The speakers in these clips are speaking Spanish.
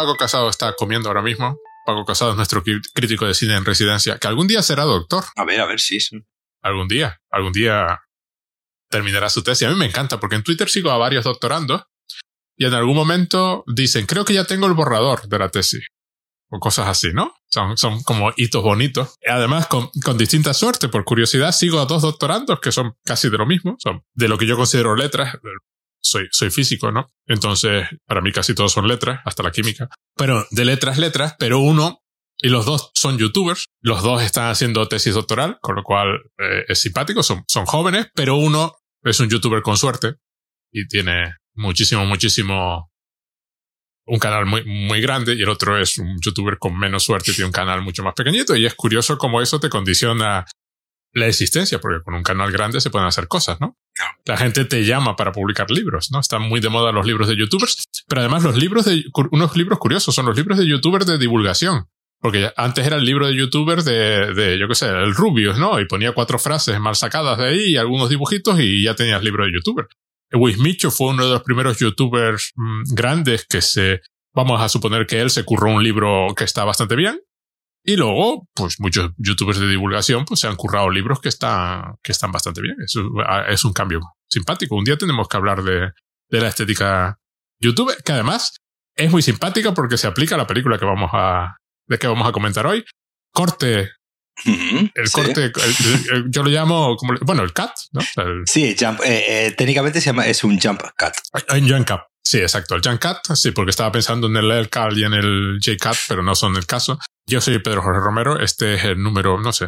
Paco Casado está comiendo ahora mismo. Paco Casado es nuestro crítico de cine en residencia, que algún día será doctor. A ver, a ver, sí. sí. Algún día, algún día terminará su tesis. A mí me encanta porque en Twitter sigo a varios doctorandos y en algún momento dicen, creo que ya tengo el borrador de la tesis. O cosas así, ¿no? Son, son como hitos bonitos. Además, con, con distinta suerte, por curiosidad, sigo a dos doctorandos que son casi de lo mismo, son de lo que yo considero letras. Soy, soy físico, ¿no? Entonces, para mí casi todos son letras, hasta la química. Pero de letras, letras, pero uno y los dos son youtubers, los dos están haciendo tesis doctoral, con lo cual eh, es simpático, son, son jóvenes, pero uno es un youtuber con suerte y tiene muchísimo, muchísimo, un canal muy, muy grande y el otro es un youtuber con menos suerte y tiene un canal mucho más pequeñito y es curioso cómo eso te condiciona la existencia, porque con un canal grande se pueden hacer cosas, ¿no? La gente te llama para publicar libros, ¿no? Están muy de moda los libros de youtubers, pero además los libros de, unos libros curiosos son los libros de youtubers de divulgación. Porque antes era el libro de youtuber de, de yo qué sé, el Rubius, ¿no? Y ponía cuatro frases mal sacadas de ahí y algunos dibujitos y ya tenías libro de youtuber. Wismicho fue uno de los primeros youtubers mm, grandes que se, vamos a suponer que él se curró un libro que está bastante bien. Y luego, pues muchos youtubers de divulgación pues se han currado libros que están, que están bastante bien. Eso es un cambio simpático. Un día tenemos que hablar de, de la estética YouTube, que además es muy simpática porque se aplica a la película que vamos a, de que vamos a comentar hoy. Corte el corte, yo lo llamo como, bueno, el cut, ¿no? sí, jump, eh, eh, técnicamente se llama, es un jump cut. Un jump cut. Sí, exacto. El jump cut, sí, porque estaba pensando en el L-cut y en el J-cut, pero no son el caso. Yo soy Pedro Jorge Romero. Este es el número, no sé,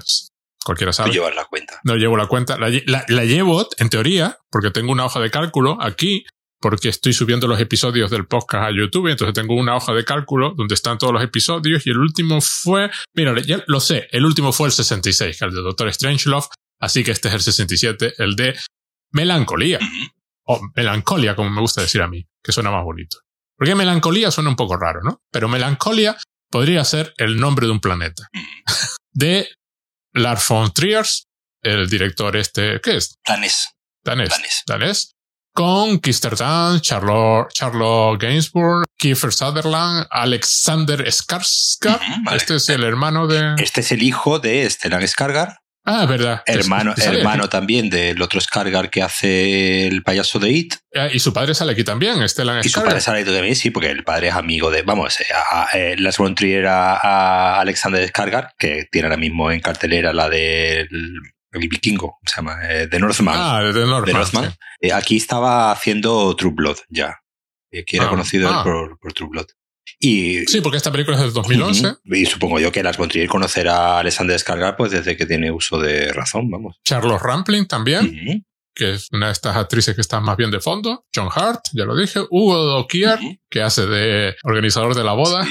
cualquiera sabe. No llevas la cuenta. No llevo la cuenta. La, la, llevo, en teoría, porque tengo una hoja de cálculo aquí porque estoy subiendo los episodios del podcast a YouTube, entonces tengo una hoja de cálculo donde están todos los episodios y el último fue, mira, ya lo sé, el último fue el 66, el de Doctor Strangelove, así que este es el 67, el de melancolía, o melancolía, como me gusta decir a mí, que suena más bonito. Porque melancolía suena un poco raro, ¿no? Pero melancolía podría ser el nombre de un planeta. de Lars von Trier, el director este, ¿qué es? Danés. Danés. Danés. Danés con Kister Dunst, Charlotte, Charlotte Gainsbourg, Kiefer Sutherland, Alexander Skarsgård. Este es el hermano de... Este es el hijo de Stellan Skarsgård. Ah, verdad. Hermano, hermano también del otro Skarsgård que hace el payaso de It. Ah, y su padre sale aquí también, Stellan. Y su padre sale aquí también, sí, porque el padre es amigo de, vamos, eh, a, a, eh, Lars von Trier a, Alexander Skarsgård, que tiene ahora mismo en cartelera la del el vikingo, se llama, eh, The Northman. Ah, The Northman. Eh, aquí estaba haciendo True Blood ya, que era ah, conocido ah. por, True Blood. Y, sí, porque esta película es del 2011. y supongo yo que las Trier conocerá a Alexander Descargar pues desde que tiene uso de razón, vamos. Charles Rampling también, que es una de estas actrices que está más bien de fondo. John Hart, ya lo dije. Hugo Dokier, que hace de organizador de la boda.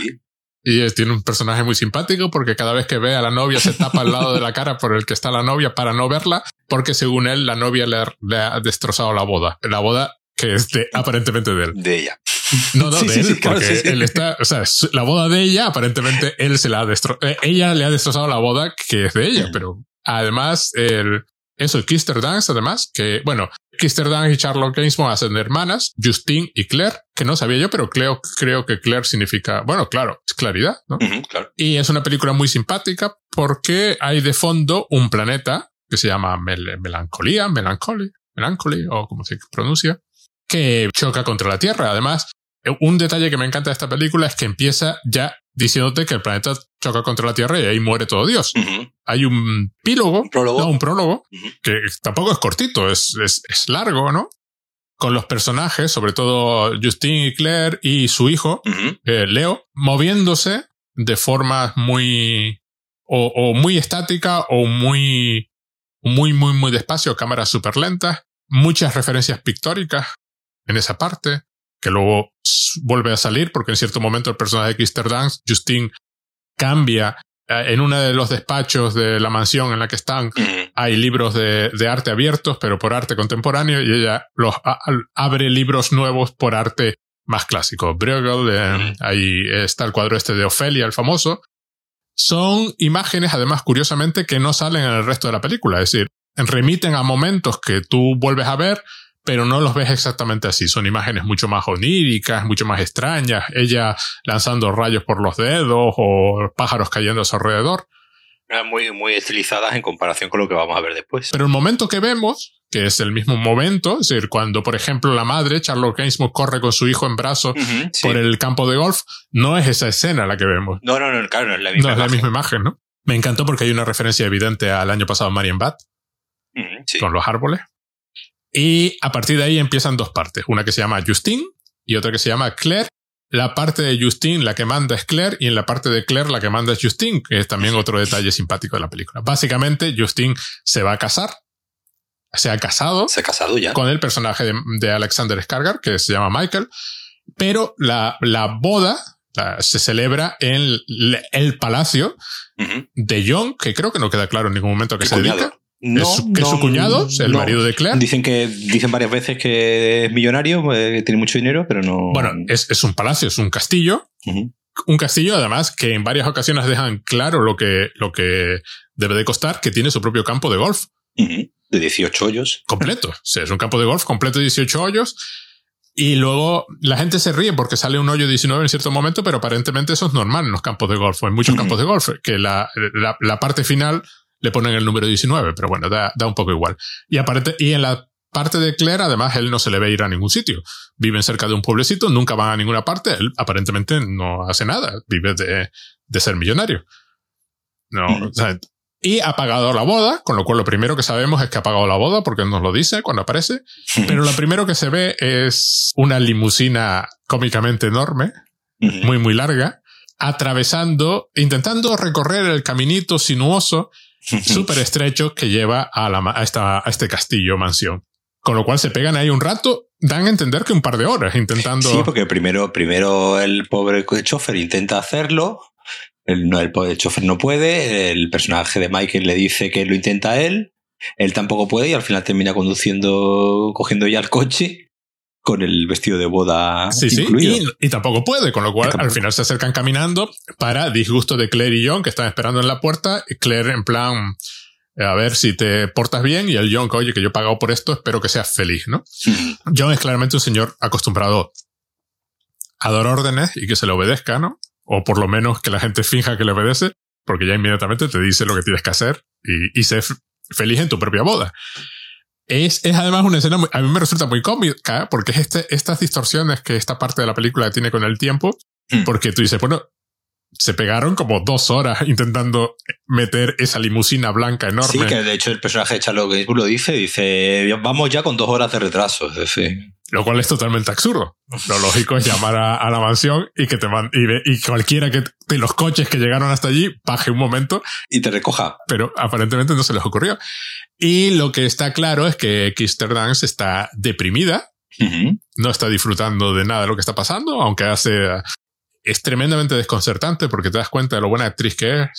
Y tiene un personaje muy simpático porque cada vez que ve a la novia se tapa al lado de la cara por el que está la novia para no verla, porque según él la novia le, ha destrozado la boda. La boda que es de, aparentemente de él. De ella. No, no, de él, porque él está, o sea, la boda de ella, aparentemente él se la ha destrozado, eh, ella le ha destrozado la boda que es de ella, pero además el, eso, Kister Dance, además, que, bueno, Kister Dance y Charlotte Gainsbourg hacen hermanas, Justine y Claire, que no sabía yo, pero creo, creo que Claire significa, bueno, claro, es claridad, ¿no? claro. Y es una película muy simpática porque hay de fondo un planeta que se llama Melancolía, Melancholy, Melancholy, o como se pronuncia, que choca contra la Tierra. Además, un detalle que me encanta de esta película es que empieza ya diciéndote que el planeta choca contra la Tierra y ahí muere todo Dios. Hay un pílogo, un prólogo, no, un prólogo que tampoco es cortito, es, es, largo, ¿no? Con los personajes, sobre todo Justine y Claire y su hijo, eh, Leo, moviéndose de forma muy o, o, muy estática o muy, muy, muy, muy despacio, cámaras súper lentas, muchas referencias pictóricas en esa parte que luego vuelve a salir porque en cierto momento el personaje de Kister Dance, Justine, cambia. Eh, en uno de los despachos de la mansión en la que están hay libros de, arte abiertos, pero por arte contemporáneo, y ella los abre libros nuevos por arte más clásico. Bruegel, ahí está el cuadro este de Ofelia, el famoso. Son imágenes, además, curiosamente, que no salen en el resto de la película. Es decir, remiten a momentos que tú vuelves a ver, pero no los ves exactamente así. Son imágenes mucho más oníricas, mucho más extrañas. Ella lanzando rayos por los dedos o pájaros cayendo a su alrededor. Muy, muy estilizadas en comparación con lo que vamos a ver después. Pero el momento que vemos, que es el mismo momento, es decir, cuando, por ejemplo, la madre, Charlotte Gainsbourg, corre con su hijo en brazos por el campo de golf, no es esa escena la que vemos. No, no, no, claro, no es la misma no es la misma imagen, ¿no? Me encantó porque hay una referencia evidente al año pasado Marion Bat, con los árboles. Y a partir de ahí empiezan dos partes. Una que se llama Justine y otra que se llama Claire. La parte de Justine la que manda es Claire y en la parte de Claire la que manda es Justine, que es también otro detalle simpático de la película. Básicamente, Justine se va a casar. Se ha casado. Se ha casado ya. Con el personaje de, Alexander Skargar, que se llama Michael. Pero la, la boda se celebra en el, palacio de John, que creo que no queda claro en ningún momento que se dedica. No, ¿Es, que su cuñado, el marido de Claire. Dicen que dicen varias veces que es millonario, que eh, tiene mucho dinero, pero no. Bueno, es, es un palacio, es un castillo. Un castillo, además, que en varias ocasiones dejan claro lo que, lo que debe de costar, que tiene su propio campo de golf. De 18 hoyos. Completo. O sea, es un campo de golf completo de 18 hoyos. Y luego la gente se ríe porque sale un hoyo 19 en cierto momento, pero aparentemente eso es normal en los campos de golf, o en muchos campos de golf, que la, la, la parte final le ponen el número 19, pero bueno, da, da un poco igual. Y aparte, y en la parte de Claire, además, él no se le ve ir a ningún sitio. Viven cerca de un pueblecito, nunca van a ninguna parte, él aparentemente no hace nada, vive de, de ser millonario. No, o sea, y ha pagado la boda, con lo cual lo primero que sabemos es que ha pagado la boda porque nos lo dice cuando aparece. Pero lo primero que se ve es una limusina cómicamente enorme, muy, muy larga, atravesando, intentando recorrer el caminito sinuoso súper estrecho que lleva a, la, a, esta, a este castillo, mansión. Con lo cual se pegan ahí un rato, dan a entender que un par de horas intentando. Sí, porque primero, primero el pobre chofer intenta hacerlo, el, no, el, el chofer no puede, el personaje de Michael le dice que lo intenta él, él tampoco puede y al final termina conduciendo, cogiendo ya el coche con el vestido de boda sí, incluido. Sí, y, tampoco puede, con lo cual al final se acercan caminando para disgusto de Claire y John, que están esperando en la puerta. Y Claire en plan, a ver si te portas bien, y el John, que oye, que yo he pagado por esto, espero que seas feliz, ¿no? John es claramente un señor acostumbrado a dar órdenes y que se le obedezca, ¿no? O por lo menos que la gente finja que le obedece, porque ya inmediatamente te dice lo que tienes que hacer y, y ser feliz en tu propia boda. Es, es además una escena, a mí me resulta muy cómica, porque es este, estas distorsiones que esta parte de la película tiene con el tiempo, hmm. porque tú dices, bueno, se pegaron como dos horas intentando meter esa limusina blanca enorme. Sí, que de hecho el personaje de Charlotte Gainsbourg lo dice, dice, vamos ya con dos horas de retraso. Lo cual es totalmente absurdo. Lo lógico es llamar a, la mansión y que te man y, y, cualquiera que de los coches que llegaron hasta allí baje un momento. Y te recoja. Pero aparentemente no se les ocurrió. Y lo que está claro es que Kister Dance está deprimida. No está disfrutando de nada de lo que está pasando, aunque hace. Es tremendamente desconcertante porque te das cuenta de lo buena actriz que es.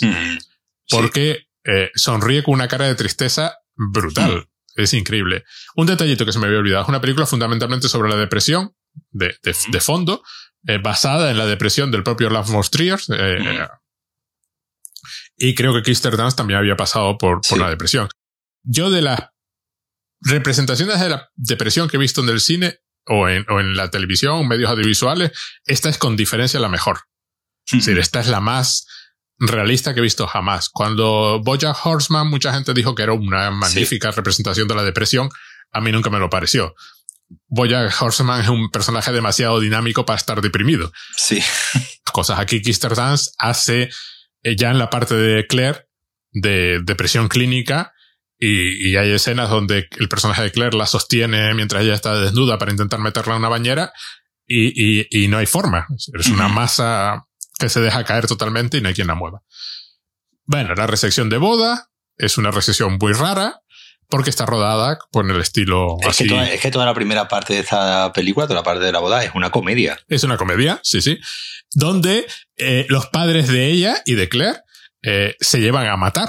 Porque eh, sonríe con una cara de tristeza brutal. Es increíble. Un detallito que se me había olvidado. Es una película fundamentalmente sobre la depresión, de, de, fondo, eh, basada en la depresión del propio Love Most Trier. Eh, y creo que Kister Dance también había pasado por, por la depresión yo de las representaciones de la depresión que he visto en el cine o en, o en la televisión, medios audiovisuales, esta es con diferencia la mejor. Es decir, esta es la más realista que he visto jamás. Cuando Bojack Horseman, mucha gente dijo que era una magnífica representación de la depresión. A mí nunca me lo pareció. Bojack Horseman es un personaje demasiado dinámico para estar deprimido. Sí. Cosas aquí Kister Dance hace eh, ya en la parte de Claire de depresión clínica y, hay escenas donde el personaje de Claire la sostiene mientras ella está desnuda para intentar meterla en una bañera y, y, no hay forma. Es una masa que se deja caer totalmente y no hay quien la mueva. Bueno, la recepción de boda es una recepción muy rara porque está rodada con el estilo es Que toda, es que toda la primera parte de esta película, toda la parte de la boda, es una comedia. Es una comedia, sí, sí. Donde eh, los padres de ella y de Claire eh, se llevan a matar.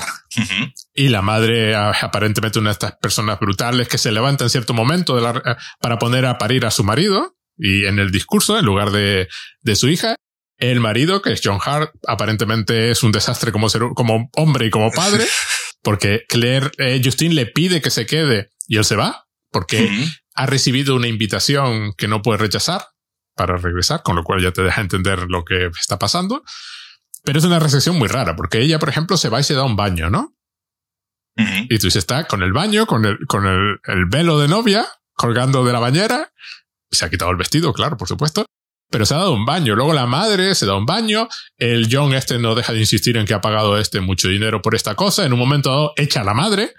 Y la madre, aparentemente una de estas personas brutales que se levanta en cierto momento de la, eh, para poner a parir a su marido y en el discurso, en lugar de, de su hija, el marido, que es John Hart, aparentemente es un desastre como, ser, como hombre y como padre, porque Claire, eh, Justin le pide que se quede y él se va, porque ha recibido una invitación que no puede rechazar para regresar, con lo cual ya te deja entender lo que está pasando. Pero es una recepción muy rara, porque ella, por ejemplo, se va y se da un baño, ¿no? Y tú dices, está con el baño, con el, con el, el velo de novia, colgando de la bañera. Se ha quitado el vestido, claro, por supuesto. Pero se ha dado un baño. Luego la madre se da un baño. El John este no deja de insistir en que ha pagado este mucho dinero por esta cosa. En un momento dado echa a la madre.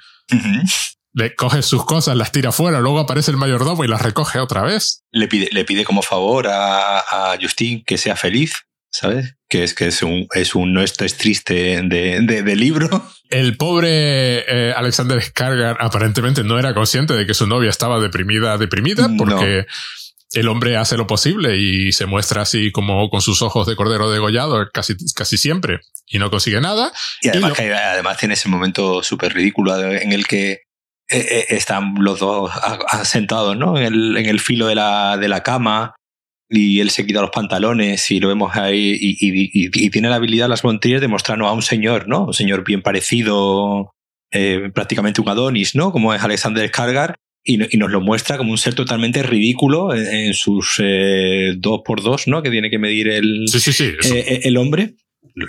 Le coge sus cosas, las tira fuera. Luego aparece el mayordomo y las recoge otra vez. Le pide, le pide como favor a, a Justin que sea feliz. ¿Sabes? Que es que es un, es un no esto es triste de, de, libro. El pobre eh, Alexander Skargar aparentemente no era consciente de que su novia estaba deprimida, deprimida, porque el hombre hace lo posible y se muestra así como con sus ojos de cordero degollado casi, casi siempre y no consigue nada. Y además, además tiene ese momento súper ridículo en el que eh, eh, están los dos sentados ¿no? en, el, en el filo de la, de la cama y él se quita los pantalones y lo vemos ahí y, tiene la habilidad las Montrier de mostrarnos a un señor, ¿no? Un señor bien parecido, eh, prácticamente un Adonis, ¿no? Como es Alexander Skargar y, nos lo muestra como un ser totalmente ridículo en, sus eh, dos por dos, ¿no? Que tiene que medir el, eh, el hombre.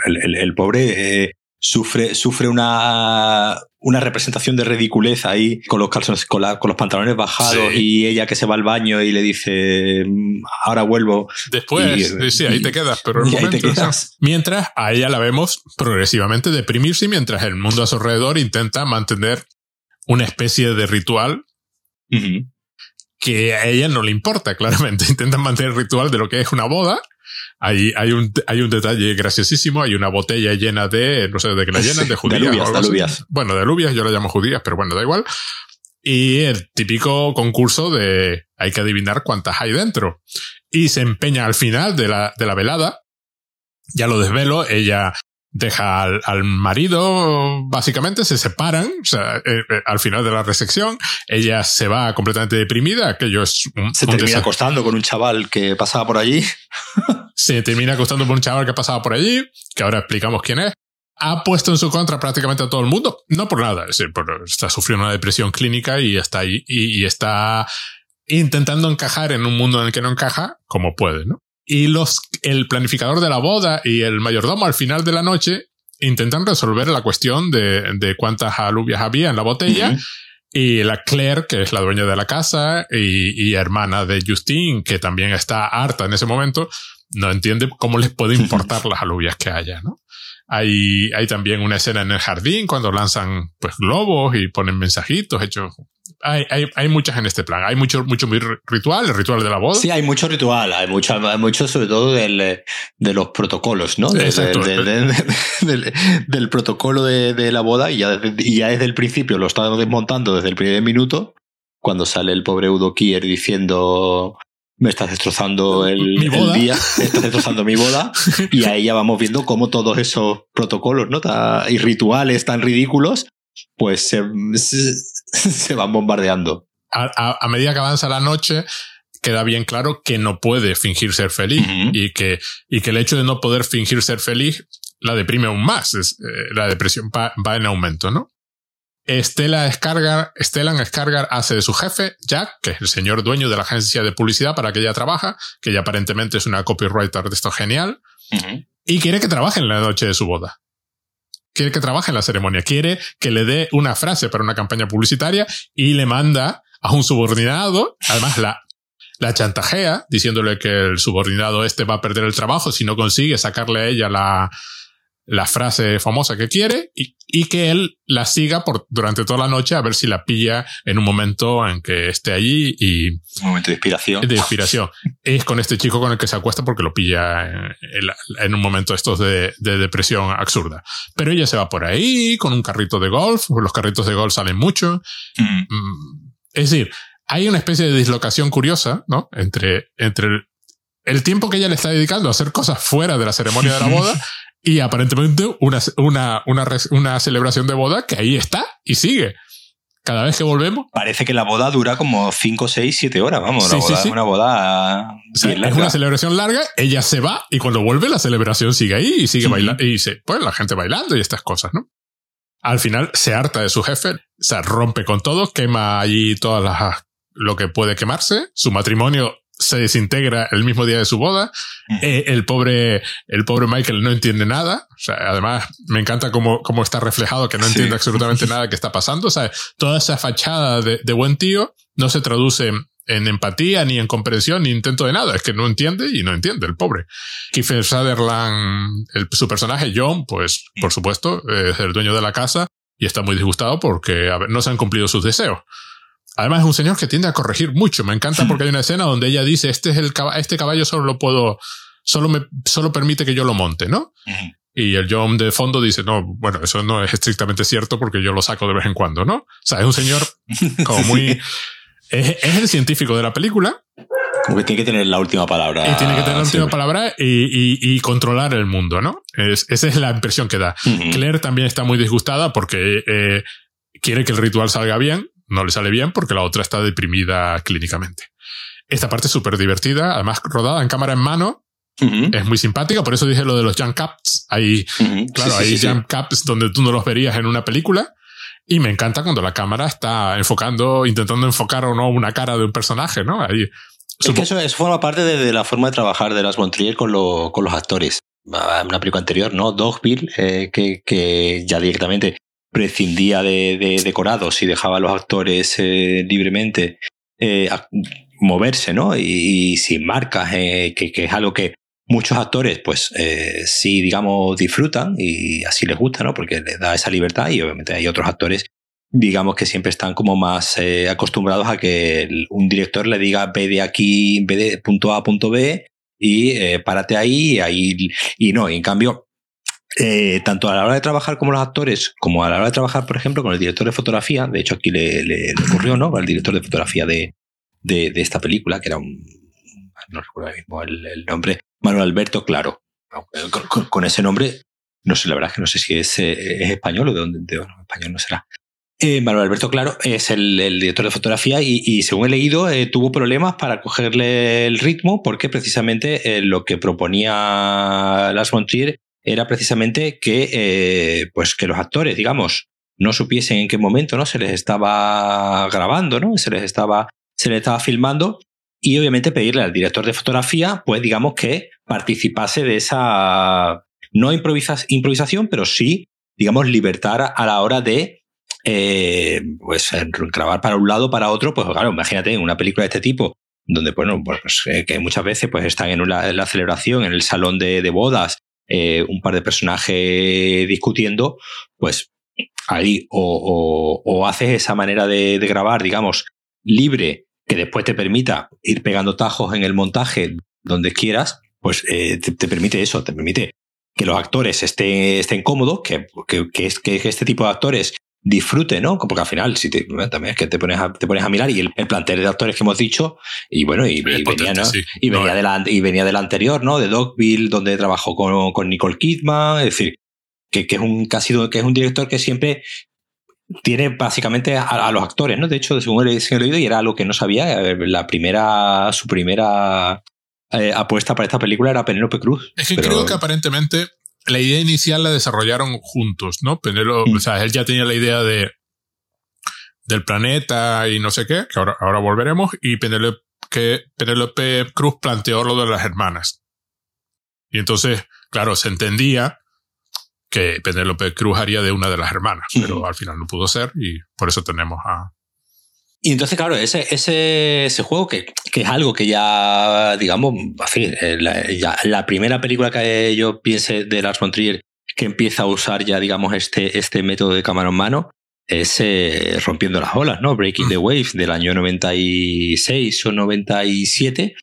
El, el pobre sufre, sufre una, una representación de ridiculez ahí con los calzones, con, los pantalones bajados y ella que se va al baño y le dice mm, ahora vuelvo. Después, sí, ahí te quedas, pero mientras a ella la vemos progresivamente deprimirse mientras el mundo a su alrededor intenta mantener una especie de ritual que a ella no le importa, claramente. Intentan mantener el ritual de lo que es una boda hay, hay, un, hay un detalle graciosísimo, hay una botella llena de, no sé de qué la llenan, de judías. de alubias, Bueno, de alubias, yo la llamo judías, pero bueno, da igual. Y el típico concurso de hay que adivinar cuántas hay dentro. Y se empeña al final de la, de la velada, ya lo desvelo, ella deja al, marido, básicamente se separan, o sea, eh, eh, al final de la recepción, ella se va completamente deprimida, aquello es Se termina acostando con un chaval que pasaba por allí. Se termina acostando con un chaval que pasaba por allí, que ahora explicamos quién es. Ha puesto en su contra prácticamente a todo el mundo, no por nada, es decir, está sufriendo una depresión clínica y está ahí, y está intentando encajar en un mundo en el que no encaja como puede, ¿no? Y los, el planificador de la boda y el mayordomo al final de la noche intentan resolver la cuestión de, de cuántas alubias había en la botella. Y la Claire, que es la dueña de la casa y, y, hermana de Justine, que también está harta en ese momento, no entiende cómo les puede importar las alubias que haya, ¿no? Hay, hay también una escena en el jardín cuando lanzan pues globos y ponen mensajitos hechos hay, hay, hay, muchas en este plan. Hay mucho, mucho ritual, el ritual de la boda. Sí, hay mucho ritual. Hay mucho, mucho sobre todo del, de los protocolos, ¿no? Exacto. Del, del, protocolo de, de, la boda y ya, desde, y ya desde el principio lo está desmontando desde el primer minuto, cuando sale el pobre Udo Kier diciendo me estás destrozando el, el, día, estás destrozando mi boda. Y ahí ya vamos viendo cómo todos esos protocolos ¿no? y rituales tan ridículos, pues se, se van bombardeando. A, medida que avanza la noche, queda bien claro que no puede fingir ser feliz y, que, y que el hecho de no poder fingir ser feliz la deprime aún más. Es, eh, la depresión va, en aumento, ¿no? Estela Skargar, Stellan Skargar hace de su jefe, Jack, que es el señor dueño de la agencia de publicidad para que ella trabaja, que ella aparentemente es una copywriter de esto genial, y quiere que trabaje en la noche de su boda. Quiere que trabaje en la ceremonia, quiere que le dé una frase para una campaña publicitaria y le manda a un subordinado, además la, la chantajea diciéndole que el subordinado este va a perder el trabajo si no consigue sacarle a ella la, la frase famosa que quiere y, y, que él la siga por, durante toda la noche a ver si la pilla en un momento en que esté allí y... Un momento de inspiración. De inspiración. es con este chico con el que se acuesta porque lo pilla en, en un momento estos de, de, depresión absurda. Pero ella se va por ahí con un carrito de golf, los carritos de golf salen mucho. Mm. Mm, es decir, hay una especie de dislocación curiosa, ¿no? Entre, entre el, el tiempo que ella le está dedicando a hacer cosas fuera de la ceremonia de la boda y aparentemente una, una, una, una celebración de boda que ahí está y sigue. Cada vez que volvemos. Parece que la boda dura como 5, 6, 7 horas, vamos. Sí, sí, sí. Una boda. es una celebración larga, ella se va y cuando vuelve la celebración sigue ahí y sigue bailando. Y se, pues la gente bailando y estas cosas, ¿no? Al final se harta de su jefe, se rompe con todo, quema allí todas las lo que puede quemarse. Su matrimonio se desintegra el mismo día de su boda. Eh, el pobre, el pobre Michael no entiende nada. O sea, además me encanta cómo, cómo está reflejado que no entiende absolutamente nada que está pasando. O sea, toda esa fachada de, de buen tío no se traduce en empatía, ni en comprensión, ni intento de nada. Es que no entiende y no entiende, el pobre. Kiefer Sutherland, el, su personaje John, pues, por supuesto, es el dueño de la casa y está muy disgustado porque no se han cumplido sus deseos. Además es un señor que tiende a corregir mucho. Me encanta porque hay una escena donde ella dice, este es el caballo, este caballo solo lo puedo, solo me, solo permite que yo lo monte, ¿no? Y el John de fondo dice, no, bueno, eso no es estrictamente cierto porque yo lo saco de vez en cuando, ¿no? O sea, es un señor como muy, es, el científico de la película. Como que tiene que tener la última palabra. Y tiene que tener la última palabra y, controlar el mundo, ¿no? esa es la impresión que da. Claire también está muy disgustada porque eh, quiere que el ritual salga bien, no le sale bien porque la otra está deprimida clínicamente. Esta parte es súper divertida, además rodada en cámara en mano. Es muy simpática, por eso dije lo de los jump caps. Hay, claro, hay jump caps donde tú no los verías en una película. Y me encanta cuando la cámara está enfocando, intentando enfocar o no una cara de un personaje, ¿no? Ahí. Es que eso, forma parte de, la forma de trabajar de las Montrier con, con los actores. Una película anterior, ¿no? Dogville, eh, que, que ya directamente prescindía de, decorados y dejaba a los actores eh, libremente eh, moverse, ¿no? Y, sin marcas, que, que, es algo que muchos actores, pues eh, sí, digamos, disfrutan y así les gusta, ¿no? Porque les da esa libertad y obviamente hay otros actores, digamos, que siempre están como más eh, acostumbrados a que un director le diga ve de aquí, ve de punto A a punto B y eh, párate ahí, ahí y no, y en cambio, eh, tanto a la hora de trabajar como los actores, como a la hora de trabajar, por ejemplo, con el director de fotografía, de hecho aquí le, le, ocurrió, ¿no? Al director de fotografía de, de, de, esta película, que era un, no recuerdo mismo el, nombre, Manuel Alberto Claro. Con, ese nombre, no sé, la verdad es que no sé si es, eh, español o de dónde, de, español no será. Eh, Manuel Alberto Claro es el, director de fotografía y, según he leído eh, tuvo problemas para cogerle el ritmo porque precisamente lo que proponía Las Montier era precisamente que, pues que los actores, digamos, no supiesen en qué momento no se les estaba grabando, ¿no? Se les estaba, se les estaba filmando y obviamente pedirle al director de fotografía, pues digamos que participase de esa, no improvisación, pero sí, digamos, libertad a la hora de eh, pues grabar para un lado, para otro, pues claro, imagínate una película de este tipo, donde bueno, pues, eh, que muchas veces pues están en, la celebración, en el salón de, bodas, eh, un par de personajes discutiendo, pues ahí o, haces esa manera de, grabar, digamos, libre que después te permita ir pegando tajos en el montaje donde quieras, pues eh, te, permite eso, te permite que los actores estén, estén cómodos, que, que, que, que este tipo de actores disfruten, ¿no? Porque al final, si te, también es que te pones a, te pones a mirar y el, plantel de actores que hemos dicho, y bueno, y, venía, ¿no? y, venía de la, y venía del anterior, ¿no? De Dogville, donde trabajó con, con Nicole Kidman, es decir, que, que, es un, que, ha sido, que es un director que siempre tiene básicamente a, los actores, ¿no? De hecho, según he, leído, y era algo que no sabía, la primera, su primera eh, apuesta para esta película era Penélope Cruz. Es que creo que aparentemente la idea inicial la desarrollaron juntos, ¿no? Penélope, mm. o sea, él ya tenía la idea de del planeta y no sé qué, que ahora, ahora volveremos, y Penélope, que Cruz planteó lo de las hermanas. Y entonces, claro, se entendía que Penélope Cruz haría de una de las hermanas, pero al final no pudo ser y por eso tenemos a... Y entonces, claro, ese, ese, ese juego que, que, es algo que ya, digamos, así, eh, la, ya, la primera película que yo piense de Lars von Trier que empieza a usar ya, digamos, este, este método de cámara en mano es eh, Rompiendo las olas, ¿no? Breaking the Waves del año 96 o 97,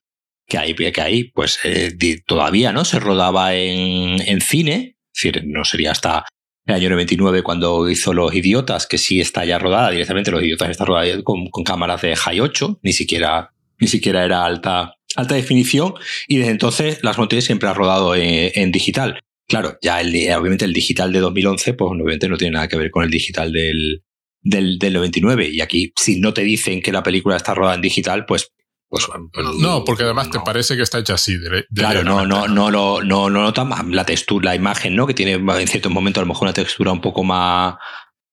que ahí, que ahí pues eh, todavía, ¿no? Se rodaba en, en cine, es decir, no sería hasta el año 99 cuando hizo Los Idiotas, que sí está ya rodada directamente. Los Idiotas está rodada con, cámaras de High 8, ni siquiera, ni siquiera era alta, alta definición. Y desde entonces Las Montañas siempre ha rodado en, digital. Claro, ya el, obviamente el digital de 2011, pues obviamente no tiene nada que ver con el digital del, del, del 99. Y aquí, si no te dicen que la película está rodada en digital, pues pues, pues, no, porque además te parece que está hecha así. claro, no, no, no, no, no, nota la textura, la imagen, ¿no? Que tiene en ciertos momentos a lo mejor una textura un poco más,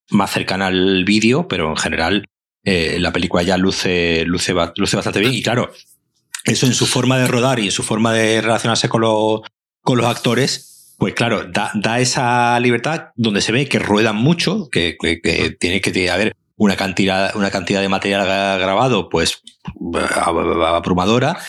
más cercana al vídeo, pero en general eh, la película ya luce, luce, luce bastante bien. Y claro, eso en su forma de rodar y en su forma de relacionarse con los, con los actores, pues claro, da, da esa libertad donde se ve que ruedan mucho, que, que, que tiene que haber una cantidad, una cantidad de material grabado, pues abrumadora.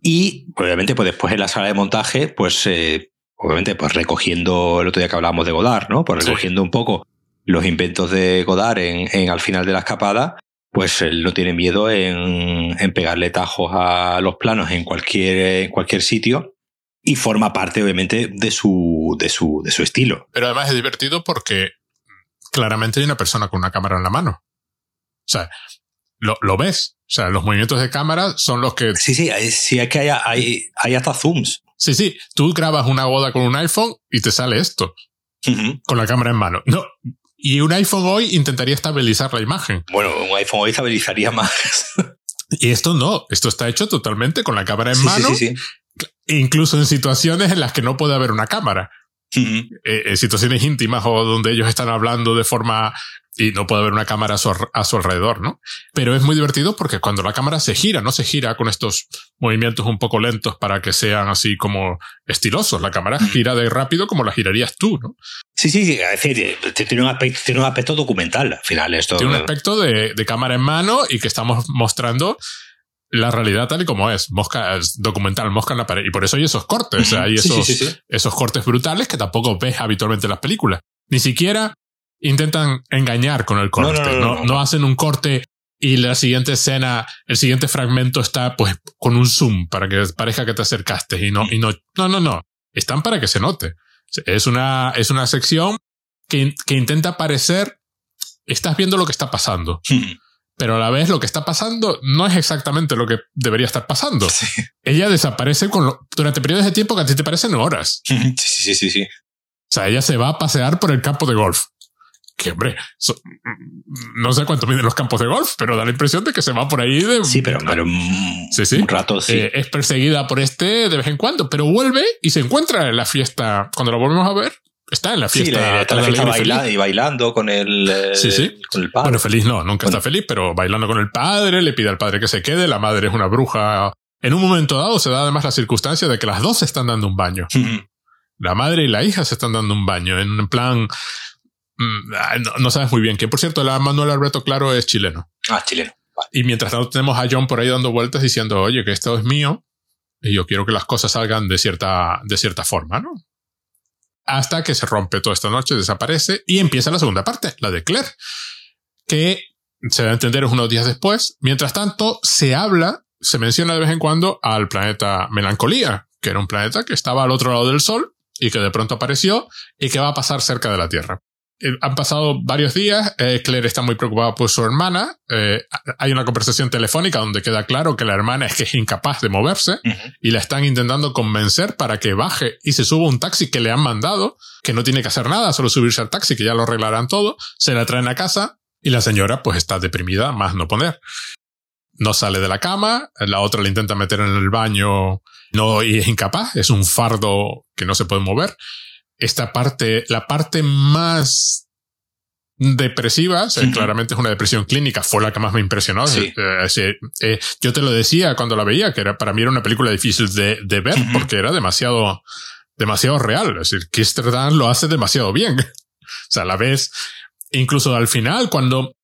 Y obviamente, pues después en la sala de montaje, pues eh, obviamente, pues recogiendo el otro día que hablábamos de Godard, ¿no? Pues recogiendo un poco los inventos de Godard en, en, al final de la escapada, pues él no tiene miedo en, en, pegarle tajos a los planos en cualquier, en cualquier sitio y forma parte, obviamente, de su, de su, de su estilo. Pero además es divertido porque claramente hay una persona con una cámara en la mano. O sea, lo, lo ves. O sea, los movimientos de cámara son los que... Sí, sí, sí, es que hay, hay, hay hasta zooms. Sí, sí, tú grabas una boda con un iPhone y te sale esto. Con la cámara en mano. No. Y un iPhone hoy intentaría estabilizar la imagen. Bueno, un iPhone hoy estabilizaría más. y esto no, esto está hecho totalmente con la cámara en mano. Sí, sí, incluso en situaciones en las que no puede haber una cámara. Eh, en situaciones íntimas o donde ellos están hablando de forma y no puede haber una cámara a su, a su, alrededor, ¿no? Pero es muy divertido porque cuando la cámara se gira, no se gira con estos movimientos un poco lentos para que sean así como estilosos. La cámara gira de rápido como la girarías tú, ¿no? Sí, sí, sí. Es decir, tiene un aspecto, tiene un aspecto documental al final. Esto, tiene un aspecto de, de cámara en mano y que estamos mostrando la realidad tal y como es. Mosca, es documental, mosca en la pared. Y por eso hay esos cortes. hay esos, sí, sí, sí, esos cortes brutales que tampoco ves habitualmente en las películas. Ni siquiera intentan engañar con el corte. No, no, hacen un corte y la siguiente escena, el siguiente fragmento está pues con un zoom para que parezca que te acercaste y no, y no, no, no, no. Están para que se note. Es una, es una sección que, que intenta parecer, estás viendo lo que está pasando. Pero a la vez lo que está pasando no es exactamente lo que debería estar pasando. Ella desaparece con durante periodos de tiempo que a ti te parecen horas. Sí, sí, sí, sí. O sea, ella se va a pasear por el campo de golf que hombre, no sé cuánto miden los campos de golf, pero da la impresión de que se va por ahí de sí, pero, pero sí, sí. un rato sí. Eh, es perseguida por este de vez en cuando, pero vuelve y se encuentra en la fiesta. Cuando lo volvemos a ver, está en la fiesta. Sí, está en la fiesta y bailando con el, eh, sí, sí. con el padre. Bueno, feliz no, nunca está feliz, pero bailando con el padre, le pide al padre que se quede, la madre es una bruja. En un momento dado se da además la circunstancia de que las dos se están dando un baño. La madre y la hija se están dando un baño en plan Mm, no, sabes muy bien que Por cierto, la Manuel Alberto Claro es chileno. Ah, chileno. Y mientras tanto tenemos a John por ahí dando vueltas diciendo, oye, que esto es mío y yo quiero que las cosas salgan de cierta, de cierta forma, ¿no? Hasta que se rompe toda esta noche, desaparece y empieza la segunda parte, la de Claire, que se va a entender unos días después. Mientras tanto, se habla, se menciona de vez en cuando al planeta Melancolía, que era un planeta que estaba al otro lado del Sol y que de pronto apareció y que va a pasar cerca de la Tierra. Eh, han pasado varios días, eh, Claire está muy preocupada por su hermana, eh, hay una conversación telefónica donde queda claro que la hermana es que es incapaz de moverse y la están intentando convencer para que baje y se suba un taxi que le han mandado, que no tiene que hacer nada, solo subirse al taxi, que ya lo arreglarán todo, se la traen a casa y la señora pues está deprimida, más no poner. No sale de la cama, la otra le intenta meter en el baño, no, y es incapaz, es un fardo que no se puede mover esta parte, la parte más depresiva, claramente es una depresión clínica, fue la que más me impresionó. Eh, eh, yo te lo decía cuando la veía, que era, para mí era una película difícil de, de ver porque era demasiado, demasiado real. Es decir, Kirsten lo hace demasiado bien. o sea, la ves incluso al final cuando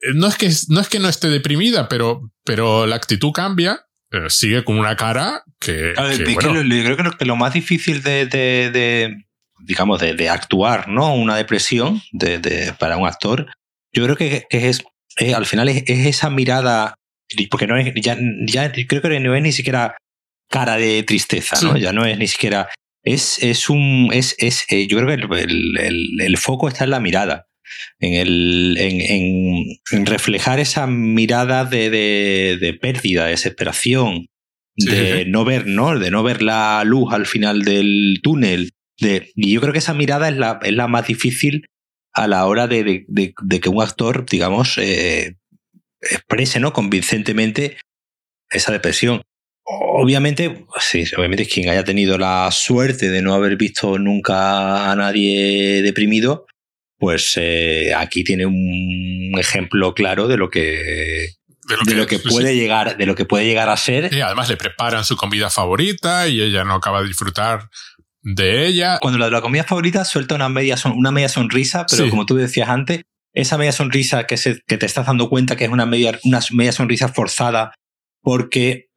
eh, no es que no es que no esté deprimida, pero, pero la actitud cambia eh, sigue con una cara que. yo creo que lo más difícil de, de, digamos, de, actuar, ¿no? Una depresión de, para un actor, yo creo que es, al final es, esa mirada, porque no es, ya, ya creo que no es ni siquiera cara de tristeza, ¿no? Ya no es ni siquiera. Es, es un. Es, es, eh, yo creo que el, el, el, foco está en la mirada en, el, en, reflejar esa mirada de, de, pérdida, de desesperación, de no ver, ¿no? De no ver la luz al final del túnel. De, y yo creo que esa mirada es la, es la más difícil a la hora de, que un actor, digamos, eh, exprese, ¿no? Convincentemente esa depresión. Obviamente, sí, obviamente quien haya tenido la suerte de no haber visto nunca a nadie deprimido, pues eh, aquí tiene un ejemplo claro de lo que De lo de que, lo que puede llegar de lo que puede llegar a ser Y además le preparan su comida favorita y ella no acaba de disfrutar de ella. cuando lo de la comida favorita suelta una media son- una media sonrisa pero Sí. como tú decías antes esa media sonrisa que se, que te estás dando cuenta que es una media una media sonrisa forzada porque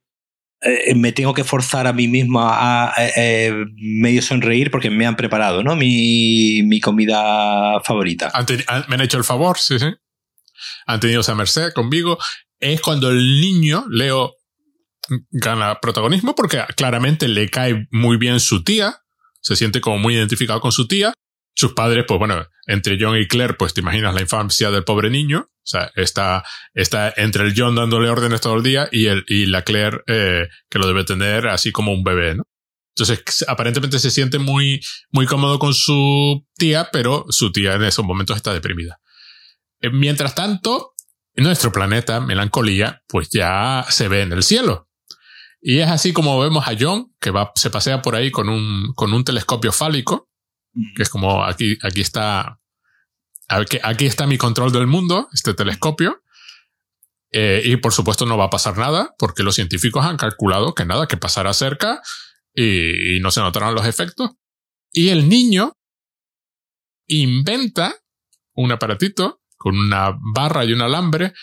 eh, me tengo que forzar a mí mismo a, eh, medio sonreír porque me han preparado no mi, mi comida favorita han- me han hecho el favor, sí, sí. Han tenido esa merced conmigo. Es cuando el niño, Leo, gana protagonismo porque claramente le cae muy bien su tía. Se siente como muy identificado con su tía. Sus padres, pues bueno, entre John y Claire, pues te imaginas la infancia del pobre niño. O sea, está, está entre el John dándole órdenes todo el día y, el, y la Claire eh, que lo debe tener así como un bebé, ¿no? Entonces, aparentemente se siente muy, muy cómodo con su tía, pero su tía en esos momentos está deprimida. Eh, Mientras tanto, nuestro planeta, Melancolía, pues ya se ve en el cielo. Y es así como vemos a John, que va, se pasea por ahí con un, con un telescopio fálico, que es como aquí, aquí está, aquí, aquí está mi control del mundo, este telescopio. Eh, y por supuesto no va a pasar nada, porque los científicos han calculado que nada, que pasará cerca y, no se notarán los efectos. Y el niño inventa un aparatito con una barra y un alambre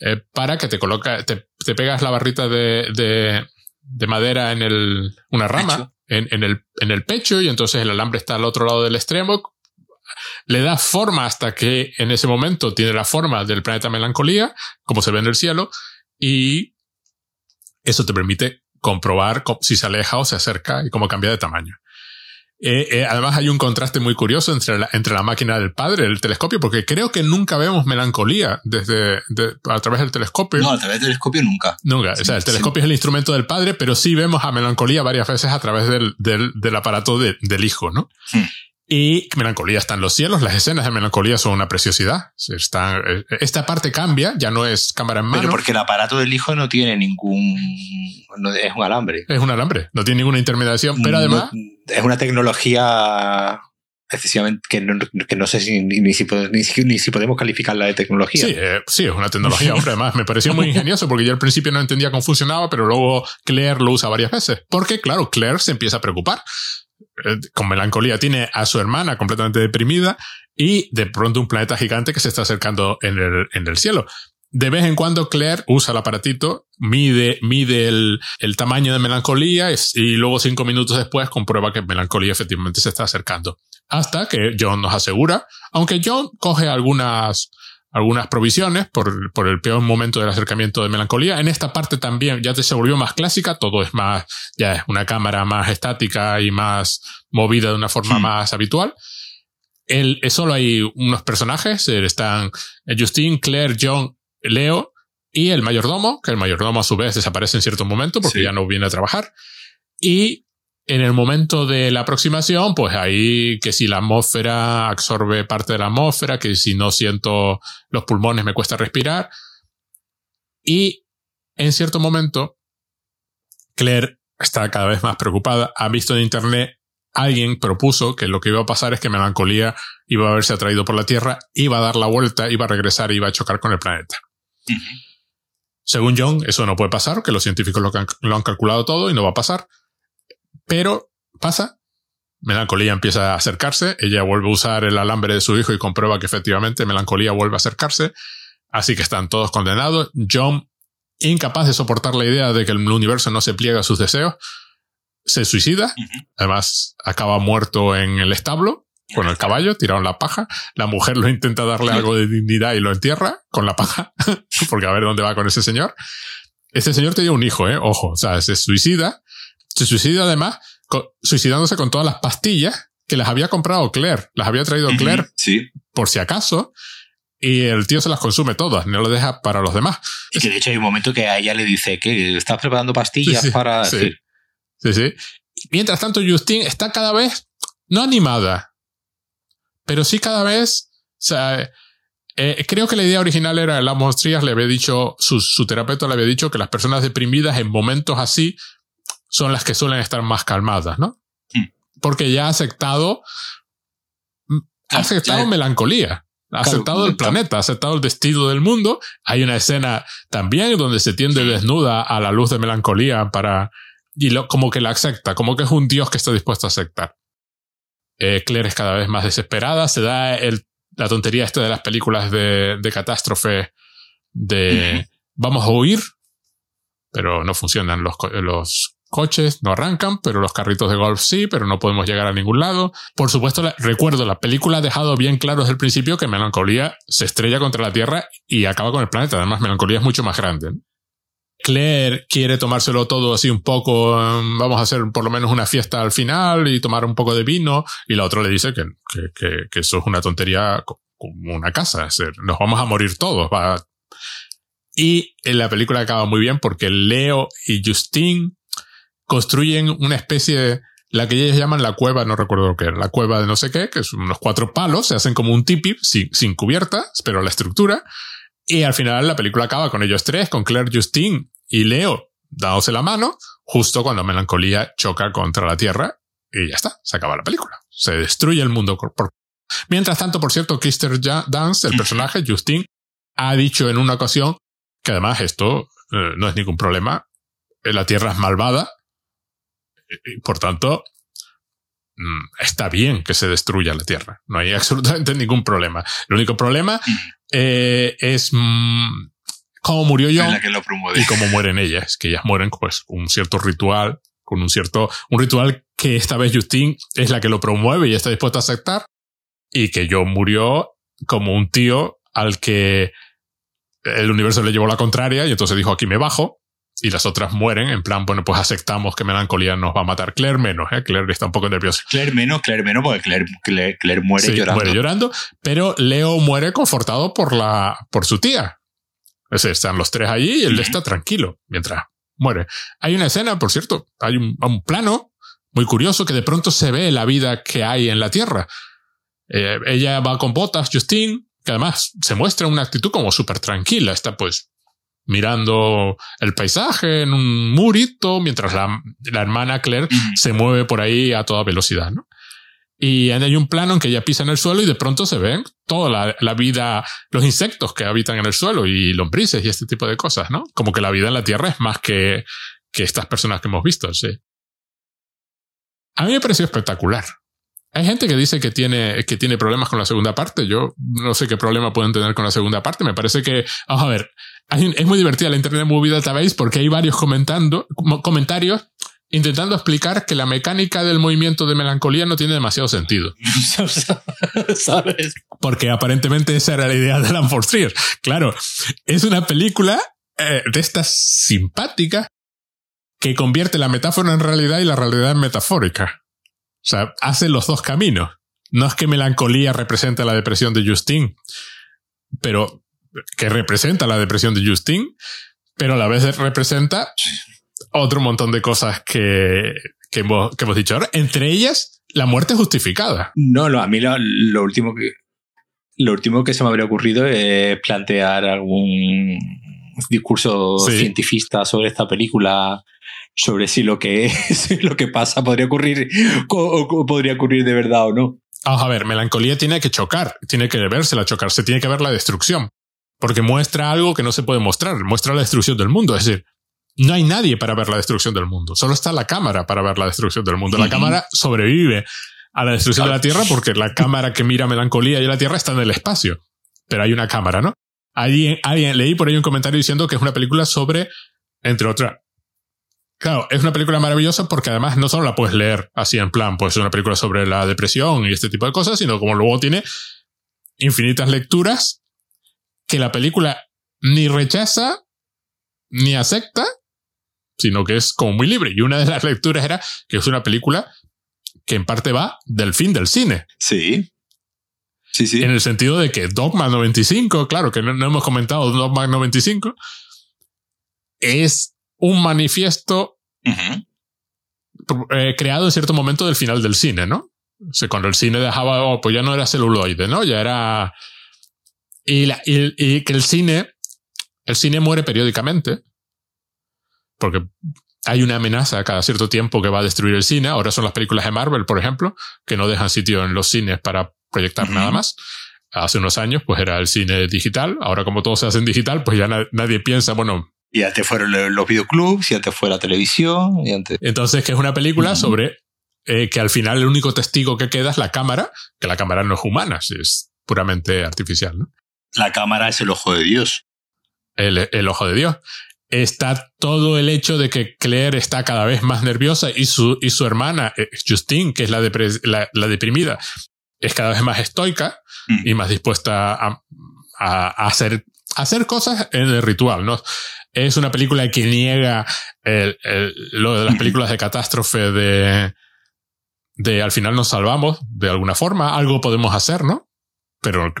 eh, para que te coloca, te, te pegas la barrita de, de, de madera en el, una rama. En, en, el, en el pecho y entonces el alambre está al otro lado del extremo. Le da forma hasta que en ese momento tiene la forma del planeta Melancolía, como se ve en el cielo, y eso te permite comprobar co- si se aleja o se acerca y cómo cambia de tamaño. Eh, eh, además hay un contraste muy curioso entre la, entre la máquina del padre, el telescopio, porque creo que nunca vemos melancolía desde de- a través del telescopio. no a través del telescopio nunca Nunca. Sí, o sea, el sí. telescopio es el instrumento del padre, pero sí vemos a melancolía varias veces a través del, del, del aparato de- del hijo, ¿no? Hmm. Y melancolía está en los cielos. Las escenas de melancolía son una preciosidad. Están, eh, esta parte cambia, ya no es cámara en mano. pero porque el aparato del hijo no tiene ningún no, es un alambre Es un alambre. No tiene ninguna intermediación, pero No- además. es una tecnología excesivamente que no, que no sé si ni, ni, si, ni si podemos calificarla de tecnología. Sí, eh, sí, es una tecnología, hombre. Además, me pareció muy ingenioso porque yo al principio no entendía cómo funcionaba, pero luego Claire lo usa varias veces. Porque, claro, Claire se empieza a preocupar. Eh, Con melancolía tiene a su hermana completamente deprimida y de pronto un planeta gigante que se está acercando en el, en el cielo. De vez en cuando Claire usa el aparatito, mide, mide el, el tamaño de melancolía y luego cinco minutos después comprueba que melancolía efectivamente se está acercando. Hasta que John nos asegura, aunque John coge algunas, algunas provisiones por, por el peor momento del acercamiento de melancolía. En esta parte también ya se volvió más clásica, todo es más, ya es una cámara más estática y más movida de una forma Hmm. más habitual. El, eh, solo hay unos personajes, eh, están Justine, Claire, John, Leo y el mayordomo, que el mayordomo a su vez desaparece en cierto momento porque Sí. ya no viene a trabajar. Y en el momento de la aproximación, pues ahí que si la atmósfera absorbe parte de la atmósfera, que si no siento los pulmones me cuesta respirar. Y en cierto momento, Claire está cada vez más preocupada. Ha visto en internet, alguien propuso que lo que iba a pasar es que Melancolía iba a verse atraído por la Tierra, iba a dar la vuelta, iba a regresar y iba a chocar con el planeta. Según John, eso no puede pasar, que los científicos lo, han- lo han calculado todo y no va a pasar. Pero pasa. Melancolía empieza a acercarse. Ella vuelve a usar el alambre de su hijo y comprueba que efectivamente Melancolía vuelve a acercarse. Así que están todos condenados. John, incapaz de soportar la idea de que el universo no se pliega a sus deseos, se suicida. Además, acaba muerto en el establo con el caballo, tirado en la paja. La mujer lo intenta darle algo de dignidad y lo entierra con la paja, porque a ver dónde va con ese señor. Ese señor tenía un hijo, eh, ojo, o sea, se suicida. Se suicida además, suicidándose con todas las pastillas que las había comprado Claire. Las había traído Claire Sí. por si acaso. Y el tío se las consume todas, no lo deja para los demás. Y que de hecho hay un momento que a ella le dice que estás preparando pastillas Sí, sí, para. sí. decir, Sí, sí. Mientras tanto, Justine está cada vez, no animada, pero sí cada vez, o sea, eh, creo que la idea original era, la Trías le había dicho, su, su terapeuta le había dicho que las personas deprimidas en momentos así son las que suelen estar más calmadas, ¿no? Mm. Porque ya ha aceptado, mm, ha aceptado melancolía. Ha aceptado el planeta, ha aceptado el destino del mundo. Hay una escena también donde se tiende desnuda a la luz de melancolía para. Y lo, como que la acepta, como que es un dios que está dispuesto a aceptar. Eh, Claire es cada vez más desesperada. Se da el, la tontería esta de las películas de, de catástrofe de vamos a huir, pero no funcionan los, los coches no arrancan, pero los carritos de golf sí, pero no podemos llegar a ningún lado. Por supuesto, recuerdo, la película ha dejado bien claro desde el principio que Melancolía se estrella contra la Tierra y acaba con el planeta. Además, Melancolía es mucho más grande. Claire quiere tomárselo todo así un poco, um, vamos a hacer por lo menos una fiesta al final y tomar un poco de vino, y la otra le dice que, que, eso es una tontería como una casa, nos vamos a morir todos. Y la película acaba muy bien porque Leo y Justine construyen una especie de la que ellos llaman la cueva, no recuerdo lo que era, la cueva de no sé qué, que son unos cuatro palos, se hacen como un tipi sin, sin cubierta, pero la estructura. Y al final la película acaba con ellos tres, con Claire, Justine y Leo dándose la mano, justo cuando Melancolía choca contra la Tierra y ya está, se acaba la película. Se destruye el mundo. Mientras tanto, por cierto, Kister Dance, el personaje, Justine, ha dicho en una ocasión que además esto eh, no es ningún problema. La Tierra es malvada por tanto, mm, está bien que se destruya la Tierra. No hay absolutamente ningún problema. El único problema eh, es mm, cómo murió yo y cómo mueren ellas, que ellas mueren pues con un cierto ritual, con un cierto, un ritual que esta vez Justin es la que lo promueve y está dispuesta a aceptar y que yo murió como un tío al que el universo le llevó la contraria y entonces dijo aquí me bajo y las otras mueren, en plan, bueno, pues aceptamos que melancolía nos va a matar. Claire menos, ¿eh? Claire está un poco nerviosa. Claire menos, Claire menos, porque Claire, Claire, muere llorando. Muere llorando, pero Leo muere confortado por la, por su tía. Es decir, están los tres allí y él está tranquilo mientras muere. Hay una escena, por cierto, hay un, plano muy curioso que de pronto se ve la vida que hay en la Tierra. Eh, ella va con botas, Justine, que además se muestra una actitud como súper tranquila. Está pues mirando el paisaje en un murito mientras la, la hermana Claire se mueve por ahí a toda velocidad, ¿no? Y hay un plano en que ella pisa en el suelo y de pronto se ven toda la, la, vida, los insectos que habitan en el suelo y lombrices y este tipo de cosas, ¿no? Como que la vida en la Tierra es más que, que estas personas que hemos visto, sí. A mí me pareció espectacular. Hay gente que dice que tiene, que tiene problemas con la segunda parte. Yo no sé qué problema pueden tener con la segunda parte. Me parece que, vamos a ver, es muy divertida la Internet Movie Database porque hay varios comentando, comentarios intentando explicar que la mecánica del movimiento de melancolía no tiene demasiado sentido. ¿Sabes? Porque aparentemente esa era la idea de Alan Trier. Claro, es una película eh, de estas simpáticas que convierte la metáfora en realidad y la realidad en metafórica. O sea, hace los dos caminos. No es que melancolía represente la depresión de Justin, pero que representa la depresión de Justin, pero a la vez representa otro montón de cosas que, que, hemos, que hemos dicho ahora, entre ellas la muerte justificada. No, no, a mí lo, lo último que lo último que se me habría ocurrido es plantear algún discurso científico sobre esta película sobre si lo que es, lo que pasa podría ocurrir o, podría ocurrir de verdad o no. Vamos a ver, melancolía tiene que chocar, tiene que la chocar, se tiene que ver la destrucción, porque muestra algo que no se puede mostrar, muestra la destrucción del mundo, es decir, no hay nadie para ver la destrucción del mundo, solo está la cámara para ver la destrucción del mundo. La cámara sobrevive a la destrucción de la Tierra porque la cámara que mira melancolía y la Tierra está en el espacio, pero hay una cámara, ¿no? Alguien, alguien leí por ahí un comentario diciendo que es una película sobre, entre otras, Claro, es una película maravillosa porque además no solo la puedes leer así en plan, pues es una película sobre la depresión y este tipo de cosas, sino como luego tiene infinitas lecturas que la película ni rechaza ni acepta, sino que es como muy libre. Y una de las lecturas era que es una película que en parte va del fin del cine. Sí. Sí, sí. En el sentido de que Dogma 95, claro que no, no hemos comentado Dogma 95, es un manifiesto eh, creado en cierto momento del final del cine, ¿no? O sea, cuando el cine dejaba, oh, pues ya no era celuloide, ¿no? Ya era... Y, y, que el cine, el cine muere periódicamente, porque hay una amenaza cada cierto tiempo que va a destruir el cine. Ahora son las películas de Marvel, por ejemplo, que no dejan sitio en los cines para proyectar nada más. Hace unos años, pues era el cine digital. Ahora, como todo se hace en digital, pues ya nadie piensa, bueno. Y antes fueron los videoclubs, y antes fue la televisión, y antes. Entonces, que es una película sobre eh, que al final el único testigo que queda es la cámara, que la cámara no es humana, es puramente artificial, ¿no? La cámara es el ojo de Dios. El, el ojo de Dios está todo el hecho de que Claire está cada vez más nerviosa y su, y su hermana, eh, Justine, que es la, la, deprimida, es cada vez más estoica y más dispuesta a, a, hacer, hacer cosas en el ritual, ¿no? Es una película que niega el, lo de las películas de catástrofe de, de al final nos salvamos de alguna forma, algo podemos hacer, ¿no? Pero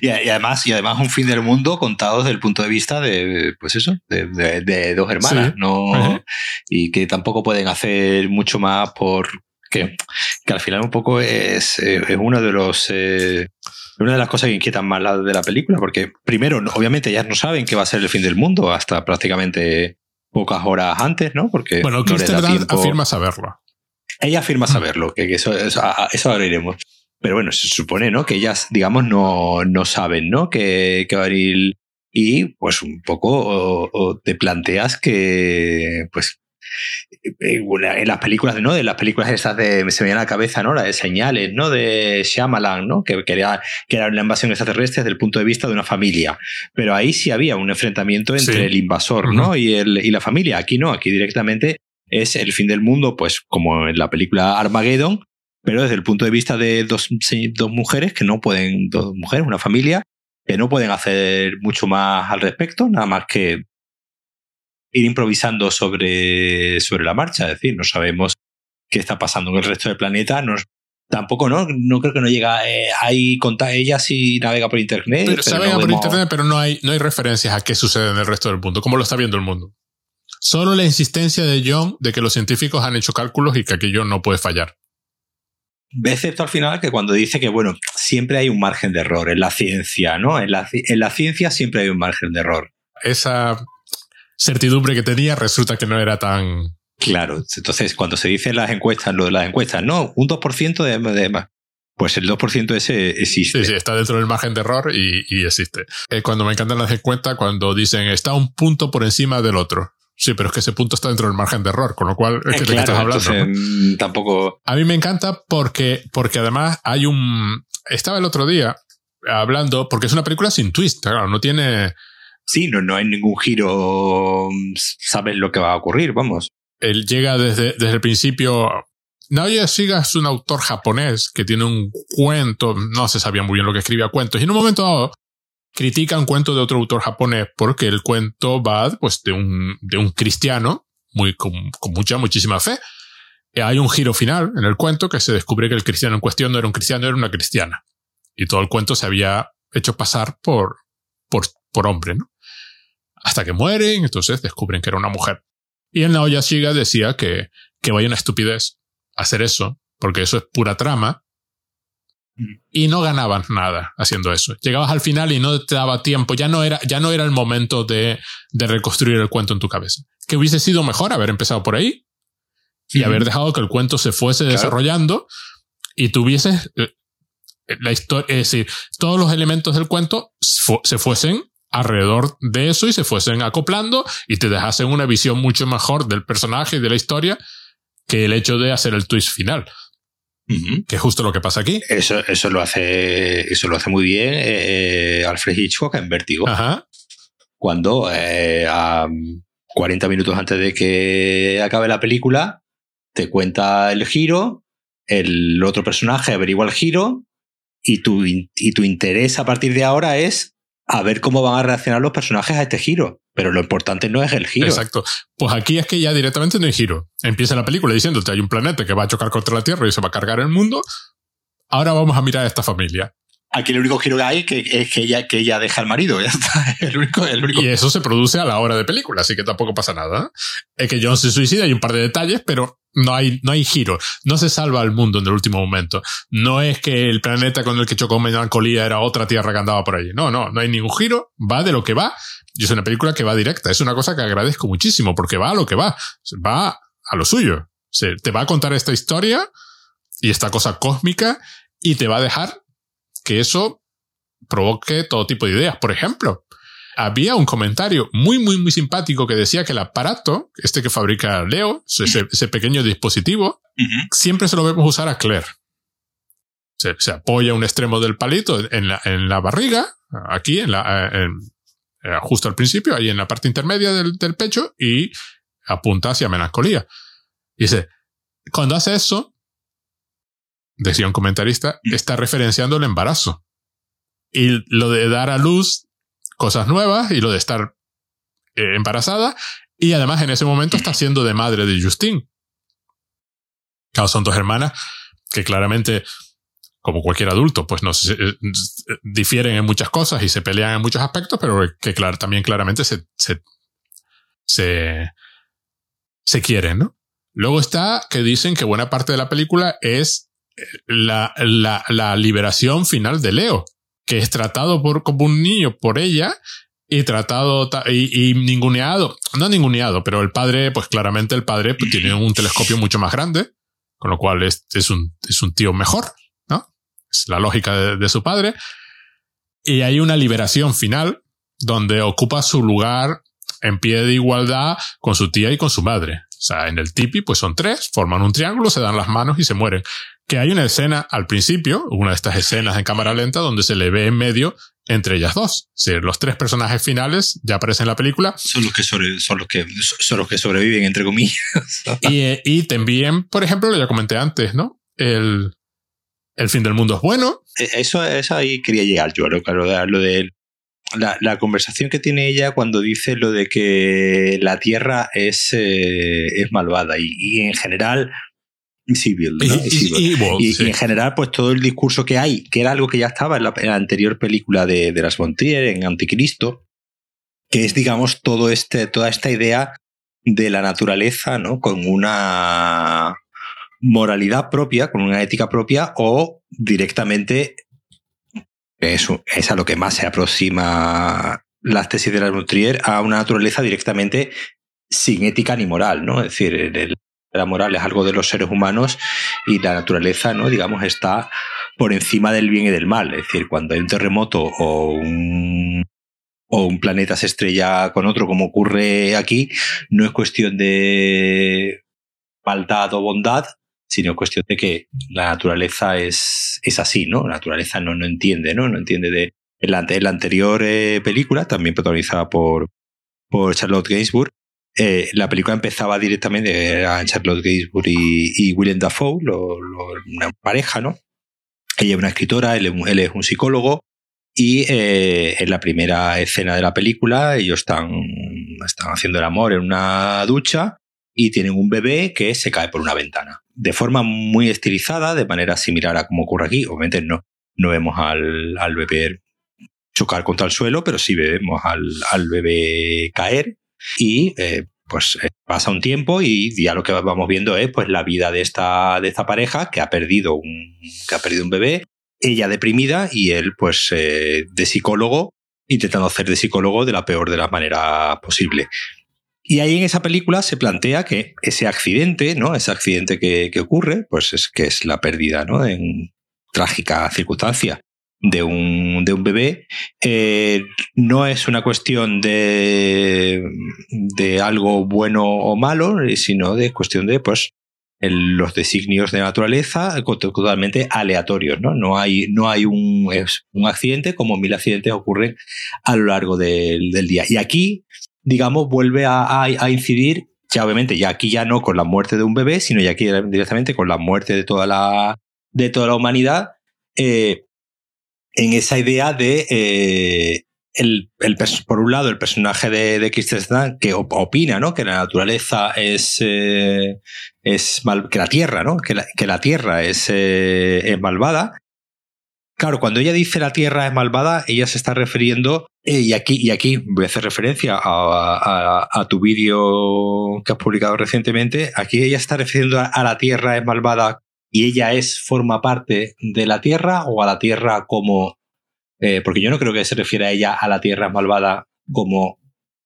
y, además y además un fin del mundo contado desde el punto de vista de pues eso de, de, dos hermanas no y que tampoco pueden hacer mucho más por que, que al final un poco es, es uno de los eh, una de las cosas que inquietan más la de la película porque primero obviamente ellas no saben que va a ser el fin del mundo hasta prácticamente pocas horas antes no porque bueno no afirma saberlo ella afirma saberlo que, eso, eso, eso ahora iremos pero bueno, se supone, ¿no? Que ellas, digamos, no, no saben, ¿no? Que, que va a venir. Y pues un poco o, te planteas que, pues, en las películas, ¿no? De las películas esas de, se me viene a la cabeza, ¿no? La de señales, ¿no? De Shyamalan, ¿no? Que, quería que era una invasión extraterrestre desde el punto de vista de una familia. Pero ahí sí había un enfrentamiento entre el invasor, ¿no? y, el, y la familia. Aquí no, aquí directamente es el fin del mundo, pues como en la película Armageddon, pero desde el punto de vista de dos, dos mujeres que no pueden, dos mujeres, una familia, que no pueden hacer mucho más al respecto, nada más que ir improvisando sobre, sobre la marcha, es decir, no sabemos qué está pasando en el resto del planeta, tampoco, ¿no? No creo que no llega. Eh, ahí contar ella si navega por internet. Pero, se navega por internet, pero no hay, no hay referencias a qué sucede en el resto del mundo, cómo lo está viendo el mundo. Solo la insistencia de John de que los científicos han hecho cálculos y que aquello no puede fallar. Excepto al final que cuando dice que, bueno, siempre hay un margen de error en la ciencia, ¿no? En la, en la ciencia siempre hay un margen de error. Esa certidumbre que tenía resulta que no era tan... Claro, entonces cuando se dice en las encuestas, lo de las encuestas, no, un 2% de, de pues el 2% ese existe. Sí, sí, está dentro del margen de error y, y existe. Eh, cuando me encantan las encuestas, cuando dicen está un punto por encima del otro. Sí, pero es que ese punto está dentro del margen de error, con lo cual es que te estás hablando. Mm, tampoco. A mí me encanta porque, porque además hay un. Estaba el otro día hablando, porque es una película sin twist, claro, no tiene. Sí, no, no hay ningún giro. Sabes lo que va a ocurrir, vamos. Él llega desde, desde el principio. Naoya Shiga es un autor japonés que tiene un cuento, no se sabía muy bien lo que escribía cuentos, y en un momento dado critica un cuento de otro autor japonés porque el cuento va pues de un, de un cristiano muy, con, mucha, muchísima fe. Y hay un giro final en el cuento que se descubre que el cristiano en cuestión no era un cristiano, era una cristiana. Y todo el cuento se había hecho pasar por, por, por hombre, ¿no? Hasta que mueren, entonces descubren que era una mujer. Y el Naoya Shiga decía que, que vaya una estupidez hacer eso, porque eso es pura trama, y no ganabas nada haciendo eso. Llegabas al final y no te daba tiempo, ya no era, ya no era el momento de, de reconstruir el cuento en tu cabeza. Que hubiese sido mejor haber empezado por ahí y haber dejado que el cuento se fuese desarrollando y tuvieses eh, la historia, es decir, todos los elementos del cuento se fuesen alrededor de eso y se fuesen acoplando y te dejasen una visión mucho mejor del personaje y de la historia que el hecho de hacer el twist final. Que es justo lo que pasa aquí. Eso, eso, lo, hace, eso lo hace muy bien eh, Alfred Hitchcock en Vértigo. Cuando eh, a 40 minutos antes de que acabe la película, te cuenta el giro, el otro personaje averigua el giro y tu, y tu interés a partir de ahora es a ver cómo van a reaccionar los personajes a este giro. Pero lo importante no es el giro. Exacto. Pues aquí es que ya directamente no hay giro. Empieza la película diciéndote hay un planeta que va a chocar contra la Tierra y se va a cargar el mundo. Ahora vamos a mirar a esta familia. Aquí el único giro que hay que, es que ella, que ella deja al marido. Ya está. El único, el único. Y eso se produce a la hora de película, así que tampoco pasa nada. Es que John se suicida, hay un par de detalles, pero no hay, no hay giro. No se salva al mundo en el último momento. No es que el planeta con el que chocó Melancolía era otra tierra que andaba por ahí. No, no, no hay ningún giro. Va de lo que va. Y es una película que va directa. Es una cosa que agradezco muchísimo porque va a lo que va. Va a lo suyo. Se, te va a contar esta historia y esta cosa cósmica y te va a dejar que eso provoque todo tipo de ideas. Por ejemplo, había un comentario muy, muy, muy simpático que decía que el aparato, este que fabrica Leo, ese, pequeño dispositivo, siempre se lo vemos usar a Claire. Se, apoya un extremo del palito en la, en la barriga, aquí, en la, eh, justo al principio, ahí en la parte intermedia del, del pecho, y apunta hacia melancolía. Y dice, cuando hace eso, decía un comentarista, está referenciando el embarazo. Y lo de dar a luz cosas nuevas y lo de estar eh, embarazada. Y además en ese momento está siendo de madre de Justine. Claro, son dos hermanas que claramente, como cualquier adulto, pues no se, eh, difieren en muchas cosas y se pelean en muchos aspectos, pero que también claramente se, se, se, quieren, ¿no? Luego está que dicen que buena parte de la película es eh, la, la liberación final de Leo que es tratado por, como un niño por ella y tratado y, ninguneado, no ninguneado, pero el padre, pues claramente el padre pues, tiene un telescopio mucho más grande, con lo cual es, es, un, es un tío mejor, ¿no? Es la lógica de, de su padre. Y hay una liberación final donde ocupa su lugar en pie de igualdad con su tía y con su madre. O sea, en el tipi, pues son tres, forman un triángulo, se dan las manos y se mueren que hay una escena al principio, una de estas escenas en cámara lenta, donde se le ve en medio entre ellas dos. Si los tres personajes finales ya aparecen en la película. Son los que, son los que, son los que sobreviven, entre comillas. y, y también, por ejemplo, lo ya comenté antes, ¿no? El, el fin del mundo es bueno. E, eso, eso ahí quería llegar yo, lo, lo de la, la, conversación que tiene ella cuando dice lo de que la Tierra es, eh, es malvada y, y, en general y, en general, pues todo el discurso que hay, que era algo que ya estaba en la, anterior película de, de las Montier, en Anticristo, que es, digamos, todo este, toda esta idea de la naturaleza, ¿no? Con una moralidad propia, con una ética propia, o directamente eso es a lo que más se aproxima las tesis de la a una naturaleza directamente sin ética ni moral, ¿no? Es decir, el, la moral es algo de los seres humanos y la naturaleza, ¿no? Digamos, está por encima del bien y del mal. Es decir, cuando hay un terremoto o un, o un planeta se estrella con otro, como ocurre aquí, no es cuestión de maldad o bondad, sino cuestión de que la naturaleza es, es así, ¿no? La naturaleza no, no entiende, ¿no? No entiende de... En la, la anterior eh, película, también protagonizada por, por Charlotte Gainsbourg, eh, la película empezaba directamente, a Charlotte Gainsbourg y, y Willem Dafoe, una pareja, ¿no? Ella es una escritora, él, es un psicólogo, y eh, en la primera escena de la película ellos están, están haciendo el amor en una ducha y tienen un bebé que se cae por una ventana. De forma muy estilizada, de manera similar a como ocurre aquí. Obviamente no, no vemos al, al bebé chocar contra el suelo, pero sí vemos al, al bebé caer y eh, pues eh, pasa un tiempo y ya lo que vamos viendo es pues la vida de esta, de esta pareja que ha perdido un, que ha perdido un bebé, ella deprimida y él pues eh, de psicólogo intentando hacer de psicólogo de la peor de las maneras posible. Y ahí en esa película se plantea que ese accidente, ¿no? Ese accidente que, que ocurre, pues es que es la pérdida, ¿no? En trágica circunstancia de un, de un bebé, eh, no es una cuestión de, de algo bueno o malo, sino de cuestión de pues, los designios de naturaleza totalmente aleatorios. No, no hay, no hay un, un accidente como mil accidentes ocurren a lo largo del, del día. Y aquí, digamos, vuelve a, a, incidir, ya obviamente, ya aquí ya no con la muerte de un bebé, sino ya aquí directamente con la muerte de toda la, de toda la humanidad. Eh, en esa idea de, eh, el, el, por un lado, el personaje de, de Kirsten que opina ¿no? que la naturaleza es, eh, es mal, que la Tierra, ¿no? que, la, que la Tierra es, eh, es malvada. Claro, cuando ella dice la Tierra es malvada, ella se está refiriendo, eh, y, aquí, y aquí voy a hacer referencia a, a, a tu vídeo que has publicado recientemente, aquí ella está refiriendo a, a la Tierra es malvada y ella es, forma parte de la Tierra o a la Tierra como... Eh, porque yo no creo que se refiera a ella a la Tierra malvada como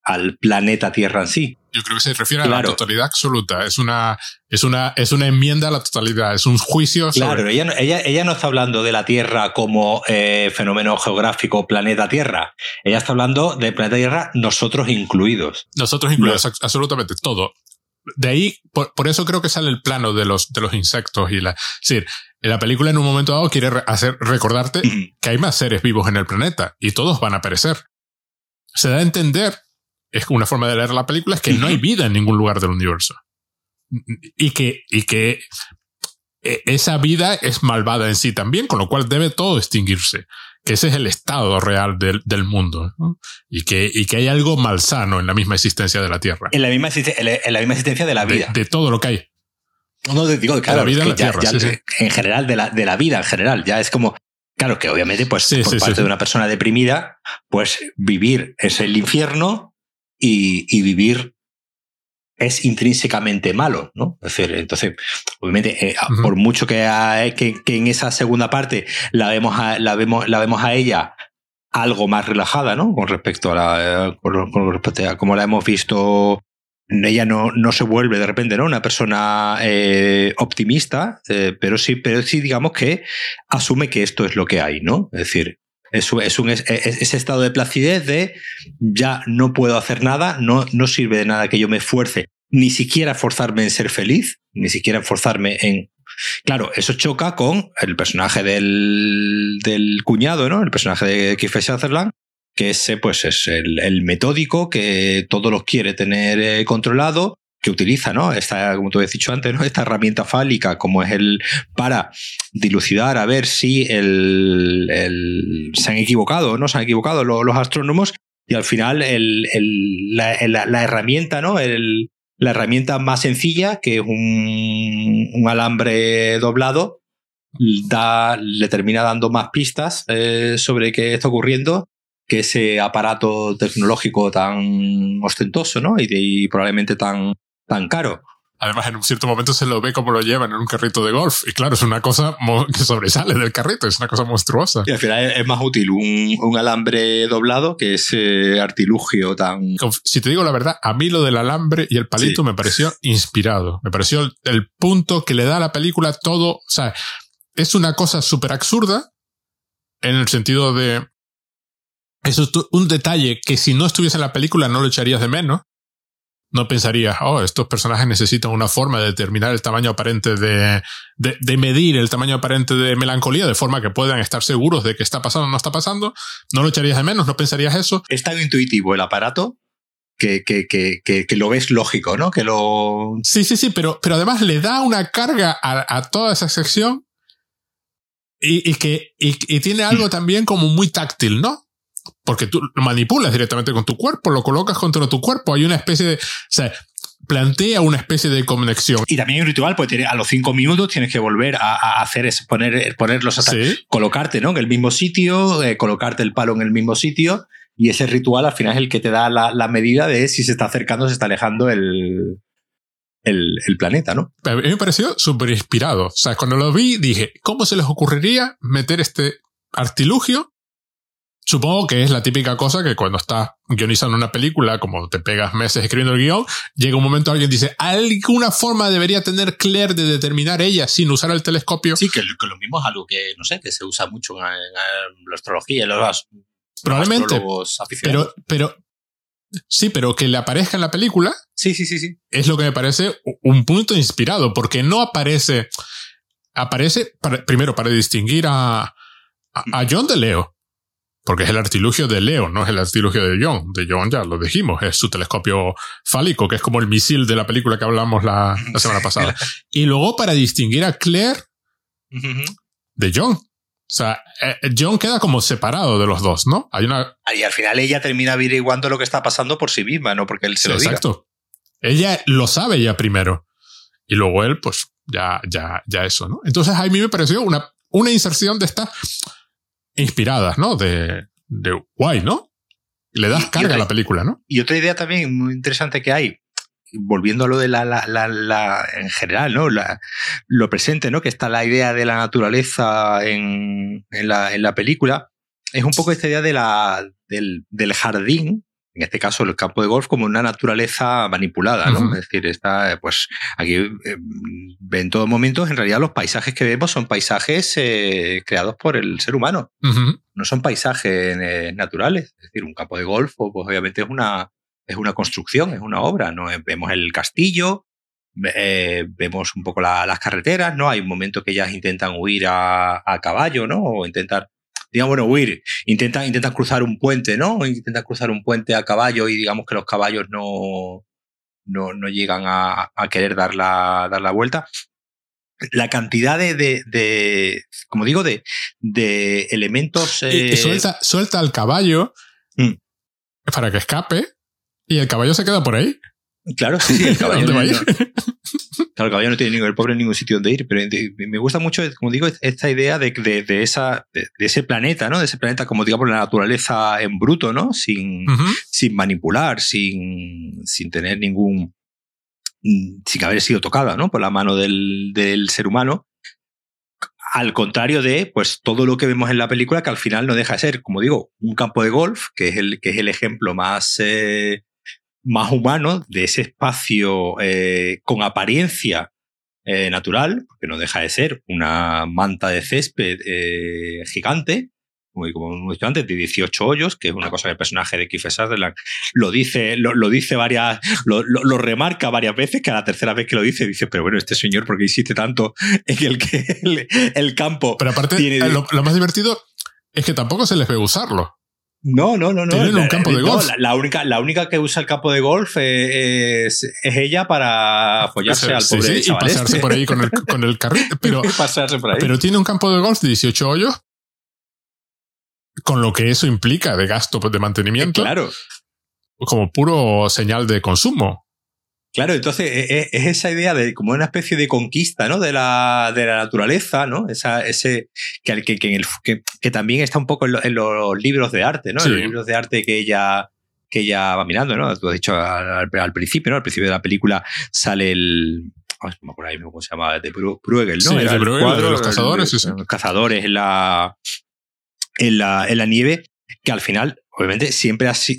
al planeta Tierra en sí. Yo creo que se refiere a la totalidad absoluta. Es una, es una, es una enmienda a la totalidad. Es un juicio. Claro, ella, ella, ella no está hablando de la Tierra como eh, fenómeno geográfico, planeta Tierra. Ella está hablando del planeta Tierra, nosotros incluidos. Nosotros incluidos, absolutamente todo. De ahí, por, eso creo que sale el plano de los, de los insectos y la. Es decir, la película en un momento dado quiere hacer recordarte que hay más seres vivos en el planeta y todos van a perecer. Se da a entender, es una forma de leer la película, es que no hay vida en ningún lugar del universo. Y que, y que e, esa vida es malvada en sí también, con lo cual debe todo extinguirse. Que ese es el estado real del, del mundo. Y, que, y que hay algo malsano en la misma existencia de la Tierra. En la misma, en la misma existencia de la vida. de todo lo que hay. No, digo, claro, la vida en, la tierra, en general, de la, de la vida en general, ya es como, claro que obviamente, pues por parte de una persona deprimida, pues vivir es el infierno y, y vivir es intrínsecamente malo, ¿no? Es decir, entonces, obviamente, eh, por mucho que, que, que, en esa segunda parte la vemos a, la vemos, la vemos a ella algo más relajada, ¿no? Con respecto a la, eh, con respecto a como la hemos visto ella no, no se vuelve de repente ¿no? una persona eh, optimista, eh, pero sí, pero sí digamos que asume que esto es lo que hay, ¿no? Es decir, es, es un ese estado de placidez de ya no puedo hacer nada, no, no sirve de nada que yo me esfuerce, ni siquiera forzarme en ser feliz, ni siquiera forzarme en Claro, eso choca con el personaje del, del cuñado, ¿no? El personaje de Kiefer Sutherland, que ese pues es el, metódico que todo lo quiere tener eh, controlado que utiliza, ¿no? Esta, como tú has dicho antes, ¿no? Esta herramienta fálica, como es el para dilucidar a ver si el, se han equivocado, ¿no? Se han equivocado los, astrónomos, y al final la, herramienta, ¿no? la herramienta más sencilla, que es un, alambre doblado, le termina dando más pistas eh, sobre qué está ocurriendo que ese aparato tecnológico tan ostentoso, ¿no? Y, probablemente tan, tan caro. Además, en un cierto momento se lo ve como lo llevan en un carrito de golf. Y claro, es una cosa que sobresale del carrito, es una cosa monstruosa. Y al final es más útil un, un alambre doblado que ese artilugio tan. Si te digo la verdad, a mí lo del alambre y el palito me pareció inspirado. Me pareció el punto que le da a la película todo. O sea, es una cosa súper absurda en el sentido de eso es un detalle que si no estuviese en la película no lo echarías de menos. No pensarías, oh, estos personajes necesitan una forma de determinar el tamaño aparente de, de, medir el tamaño aparente de melancolía de forma que puedan estar seguros de que está pasando o no está pasando. No lo echarías de menos, no pensarías eso. Es tan intuitivo el aparato que, que, que, que, lo ves lógico, ¿no? Que lo. Sí, sí, sí, pero, pero además le da una carga a, a toda esa sección y, y que y, y, tiene algo también como muy táctil, ¿no? Porque tú lo manipulas directamente con tu cuerpo, lo colocas contra tu cuerpo, hay una especie de, o sea, plantea una especie de conexión. Y también un ritual, pues a los cinco minutos tienes que volver a, hacer es poner, ponerlos hasta colocarte, ¿no? En el mismo sitio, eh, colocarte el palo en el mismo sitio. Y ese ritual al final es el que te da la, medida de si se está acercando o se está alejando el, el, el, planeta, ¿no? A mí me pareció súper inspirado. O sea, cuando lo vi dije, ¿cómo se les ocurriría meter este artilugio Supongo que es la típica cosa que cuando estás guionizando una película, como te pegas meses escribiendo el guion, llega un momento alguien dice, ¿alguna forma debería tener Claire de determinar ella sin usar el telescopio? Sí, que, lo mismo es algo que, no sé, que se usa mucho en, la astrología, en los, Probablemente. pero, pero, sí, pero que le aparezca en la película. Sí, sí, sí, sí. Es lo que me parece un punto inspirado, porque no aparece, aparece primero para distinguir a, a John de Leo porque es el artilugio de Leo, no es el artilugio de John. De John ya lo dijimos, es su telescopio fálico, que es como el misil de la película que hablamos la, semana pasada. y luego para distinguir a Claire de John. O sea, eh, John queda como separado de los dos, ¿no? Hay una. Y al final ella termina averiguando lo que está pasando por sí misma, no porque él se lo diga. Exacto. Ella lo sabe ya primero. Y luego él, pues, ya, ya, ya eso, ¿no? Entonces a mí me pareció una, una inserción de esta inspiradas, ¿no? De, de guay, ¿no? Le das carga a la película, ¿no? Y otra idea también muy interesante que hay, volviendo a lo de la, la, la, en general, ¿no? Lo presente, ¿no? Que está la idea de la naturaleza en, en, la, en la película, es un poco esta idea de la, del, del jardín, en este caso el campo de golf como una naturaleza manipulada, ¿no? Es decir, está, pues aquí eh, en todo momento, en realidad los paisajes que vemos son paisajes eh, creados por el ser humano, no son paisajes eh, naturales. Es decir, un campo de golf, pues obviamente es una, es una construcción, es una obra, ¿no? Eh, Vemos el castillo, ve- eh, vemos un poco la- las carreteras, ¿no? Hay un momento que ellas intentan huir a, a caballo, ¿no? O intentar, digamos, bueno, huir, intentan, intentan cruzar un puente, ¿no? Intentan cruzar un puente a caballo y digamos que los caballos no, no, no llegan a, a querer dar la, dar la vuelta. La cantidad de, de, de, como digo, de, de elementos... Y- y eh, suelta, suelta al caballo Mm. para que escape y el caballo se queda por ahí. Claro, sí, sí, el caballo, ¿Dónde no, claro, el caballo no tiene ningún, el pobre ningún sitio donde ir, pero me gusta mucho, como digo, esta idea de, de, de esa, de, de ese planeta, ¿no? De ese planeta, como digamos, la naturaleza en bruto, ¿no? Sin, sin manipular, sin, sin tener ningún. sin haber sido tocada, ¿no? Por la mano del, del ser humano. Al contrario de, pues, todo lo que vemos en la película, que al final no deja de ser, como digo, un campo de golf, que es el, que es el ejemplo más, eh, más humano de ese espacio eh, con apariencia eh, natural, porque no deja de ser una manta de césped eh, gigante, como, como hemos dicho antes, de 18 hoyos, que es una cosa que el personaje de Kiefer Sutherland lo dice, lo, lo dice varias, lo, lo, lo remarca varias veces, que a la tercera vez que lo dice, dice, pero bueno, este señor, ¿por qué insiste tanto en el que el, el campo Pero aparte, tiene... eh, lo, lo más divertido es que tampoco se les ve usarlo. No, no, no, no. Tienen un campo de no, golf. La, la única, la única que usa el campo de golf eh, es, es ella para follarse al pobre sí, y chaval pasarse este. por ahí con el, con el carrito. Pero, pasarse por ahí. pero tiene un campo de golf de 18 hoyos, con lo que eso implica de gasto de mantenimiento, claro, como puro señal de consumo. Claro. Entonces e- e- es, esa idea de como una especie de conquista, ¿no? De la, de la naturaleza, ¿no? Esa, ese que, que, que, en el- que- que también está un poco en, lo- en los libros de arte, ¿no? Sí. En los libros de arte que ella que ella va mirando, ¿no? Tú has dicho al, principio, ¿no? Al principio de la película sale el no me acuerdo ahí mismo cómo se llama, de Bru- Bruegel, ¿no? Sí, Era de el Bruegel, de los el- cazadores, sí, sí. los cazadores en la, en la, en la nieve, que al final, obviamente, siempre así,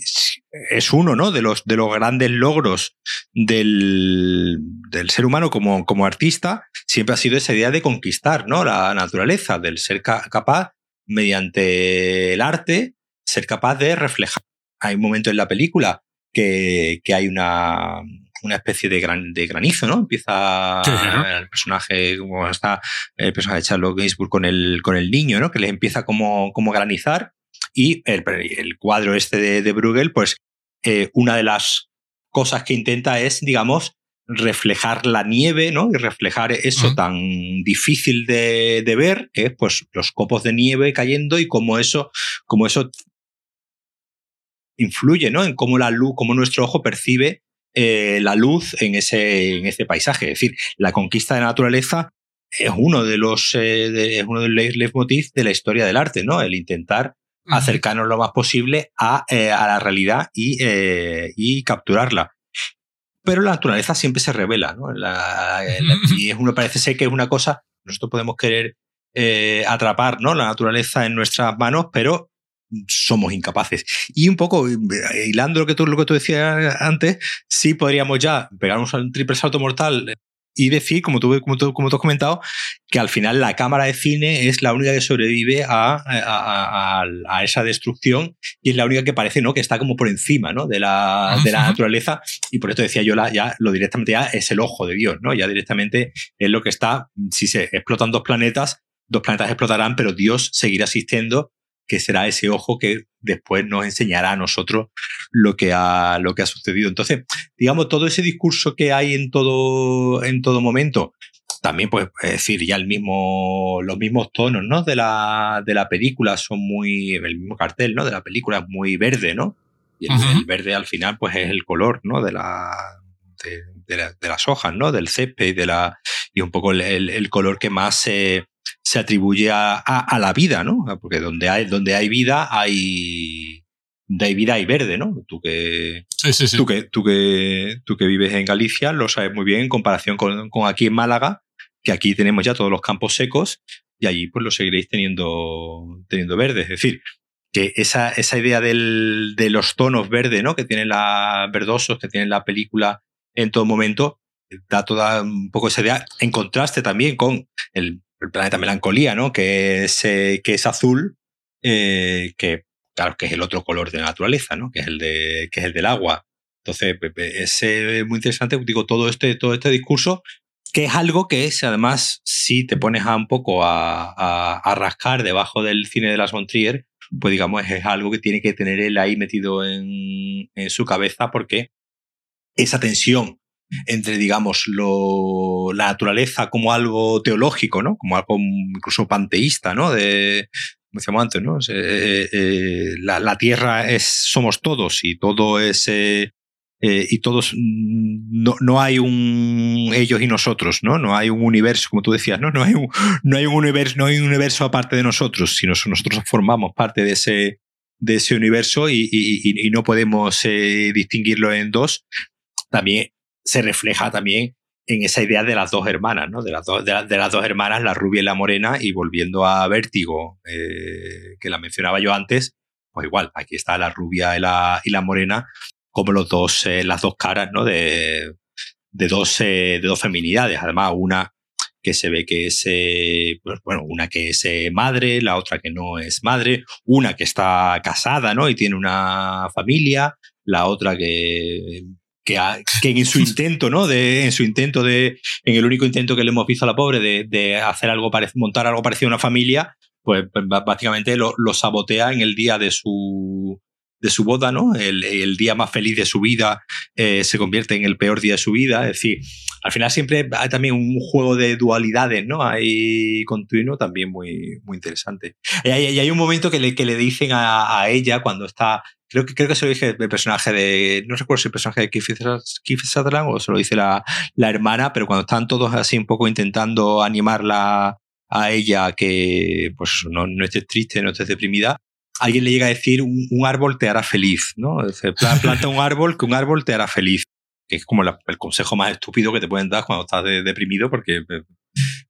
es uno, ¿no? De los, de los grandes logros del, del ser humano como, como artista, siempre ha sido esa idea de conquistar, ¿no? La naturaleza, del ser ca- capaz, mediante el arte, ser capaz de reflejar. Hay un momento en la película que, que hay una, una especie de, gran, de granizo, ¿no? Empieza Sí, ¿no? el personaje, como está el personaje de Charlotte Gainsbourg con el, con el niño, ¿no? Que les empieza como, como a granizar. Y el, el cuadro este de, de Bruegel, pues eh, una de las cosas que intenta es, digamos, reflejar la nieve, ¿no? Y reflejar eso tan difícil de, de ver, que es pues los copos de nieve cayendo y cómo eso, cómo eso influye, ¿no? En cómo la luz, cómo nuestro ojo percibe eh, la luz en ese, en ese paisaje. Es decir, la conquista de la naturaleza es uno de los eh, de- es uno de los leitmotiv de la historia del arte, ¿no? El intentar acercarnos lo más posible a, eh, a la realidad y, eh, y capturarla. Pero la naturaleza siempre se revela, ¿no? La- la- y es uno parece ser que es una cosa, nosotros podemos querer eh, atrapar, ¿no? La naturaleza en nuestras manos, pero somos incapaces. Y un poco, hilando lo que tú, lo que tú decías antes, sí podríamos ya pegarnos un triple salto mortal y decir, como tú, como tú, como tú has comentado, que al final la cámara de cine es la única que sobrevive a, a- a- esa destrucción y es la única que parece ¿no? que está como por encima ¿no? de, la, de la naturaleza y por esto decía yo la, ya lo directamente ya es el ojo de Dios, ¿no? ya directamente es lo que está, si se explotan dos planetas, dos planetas explotarán, pero Dios seguirá existiendo que será ese ojo que después nos enseñará a nosotros lo que ha, lo que ha sucedido. Entonces, digamos, todo ese discurso que hay en todo, en todo momento, también, pues, es decir, ya el mismo, los mismos tonos, ¿no? De la, de la película son muy, el mismo cartel, ¿no? De la película es muy verde, ¿no? Y el, verde al final, pues, es el color, ¿no? De la, de, de la- de las hojas, ¿no? Del césped y de la, y un poco el, el- el color que más se, se atribuye a, a- a la vida, ¿no? Porque donde hay, donde hay vida hay, donde hay vida hay verde, ¿no? Tú que, Sí, sí, sí. Tú que, tú, que, tú que vives en Galicia lo sabes muy bien en comparación con, con aquí en Málaga, que aquí tenemos ya todos los campos secos y allí pues lo seguiréis teniendo, teniendo verde. Es decir, que esa, esa idea del, de los tonos verdes, ¿no? Que tienen la verdosos, que tiene la película en todo momento, da toda un poco esa idea, en contraste también con el, planeta Melancolía, ¿no? Que es, eh, que es azul, eh, que claro, que es el otro color de la naturaleza, ¿no? Que es el de, que es el del agua. Entonces, es eh, muy interesante, digo, todo este, todo este discurso, que es algo que es, además, si te pones a un poco a, a, rascar debajo del cine de las Montrier, pues digamos, es algo que tiene que tener él ahí metido en, en su cabeza, porque esa tensión entre, digamos, lo, la naturaleza como algo teológico, ¿no? Como algo incluso panteísta, ¿no? De, como decíamos antes, ¿no? Eh, eh, la, la, tierra es, somos todos y todo es, eh, eh, y todos, mm, no, no, hay un ellos y nosotros, ¿no? No hay un universo, como tú decías, ¿no? No hay un, no hay un universo, no hay un universo aparte de nosotros, sino nosotros formamos parte de ese, de ese universo y, y, y no podemos eh, distinguirlo en dos. También se refleja también en esa idea de las dos hermanas, ¿no? De las, de, de las dos hermanas, la rubia y la morena, y volviendo a Vértigo, eh, que la mencionaba yo antes, pues igual, aquí está la rubia y la, y la morena, como los dos, eh, las dos caras, ¿no? De, de, dos, eh, de dos feminidades. Además, una que se ve que es, eh, pues, bueno, una que es eh, madre, la otra que no es madre, una que está casada, ¿no? Y tiene una familia, la otra que que, que, en su intento, ¿no? De, en su intento de, en el único intento que le hemos visto a la pobre de, de hacer algo parecido, montar algo parecido a una familia, pues, pues básicamente lo, lo, sabotea en el día de su, de su boda, ¿no? El, día más feliz de su vida eh, se convierte en el peor día de su vida. Es decir, al final siempre hay también un juego de dualidades, ¿no? Hay continuo también muy, muy interesante. Y hay, un momento que le, que le dicen a, ella cuando está. Creo que, creo que se lo dice el personaje de. No recuerdo si el personaje de Keith Sutherland o se lo dice la, la hermana, pero cuando están todos así un poco intentando animarla a ella que pues no, no estés triste, no estés deprimida, alguien le llega a decir un, un árbol te hará feliz, ¿no? planta un árbol que un árbol te hará feliz. Que es como la, el consejo más estúpido que te pueden dar cuando estás de, deprimido, porque, eh,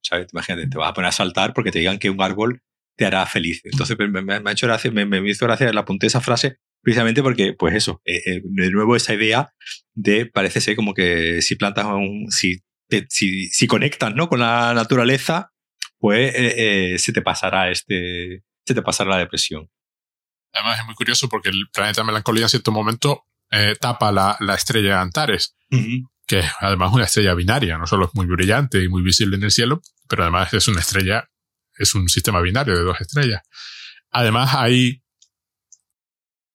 ¿sabes? Imagínate, te vas a poner a saltar porque te digan que un árbol te hará feliz. Entonces me, me, me ha hecho gracia, me, me, hizo gracia, le apunté esa frase precisamente porque, pues eso, eh, eh, de nuevo esa idea de, parece ser como que si plantas un, si, te, si, si conectas, ¿no? Con la naturaleza, pues eh, eh, se te pasará este, se te pasará la depresión. Además es muy curioso porque el planeta Melancolía en cierto momento eh, tapa la, la, estrella Antares, uh -huh. que es además una estrella binaria, no solo es muy brillante y muy visible en el cielo, pero además es una estrella, es un sistema binario de dos estrellas. Además hay,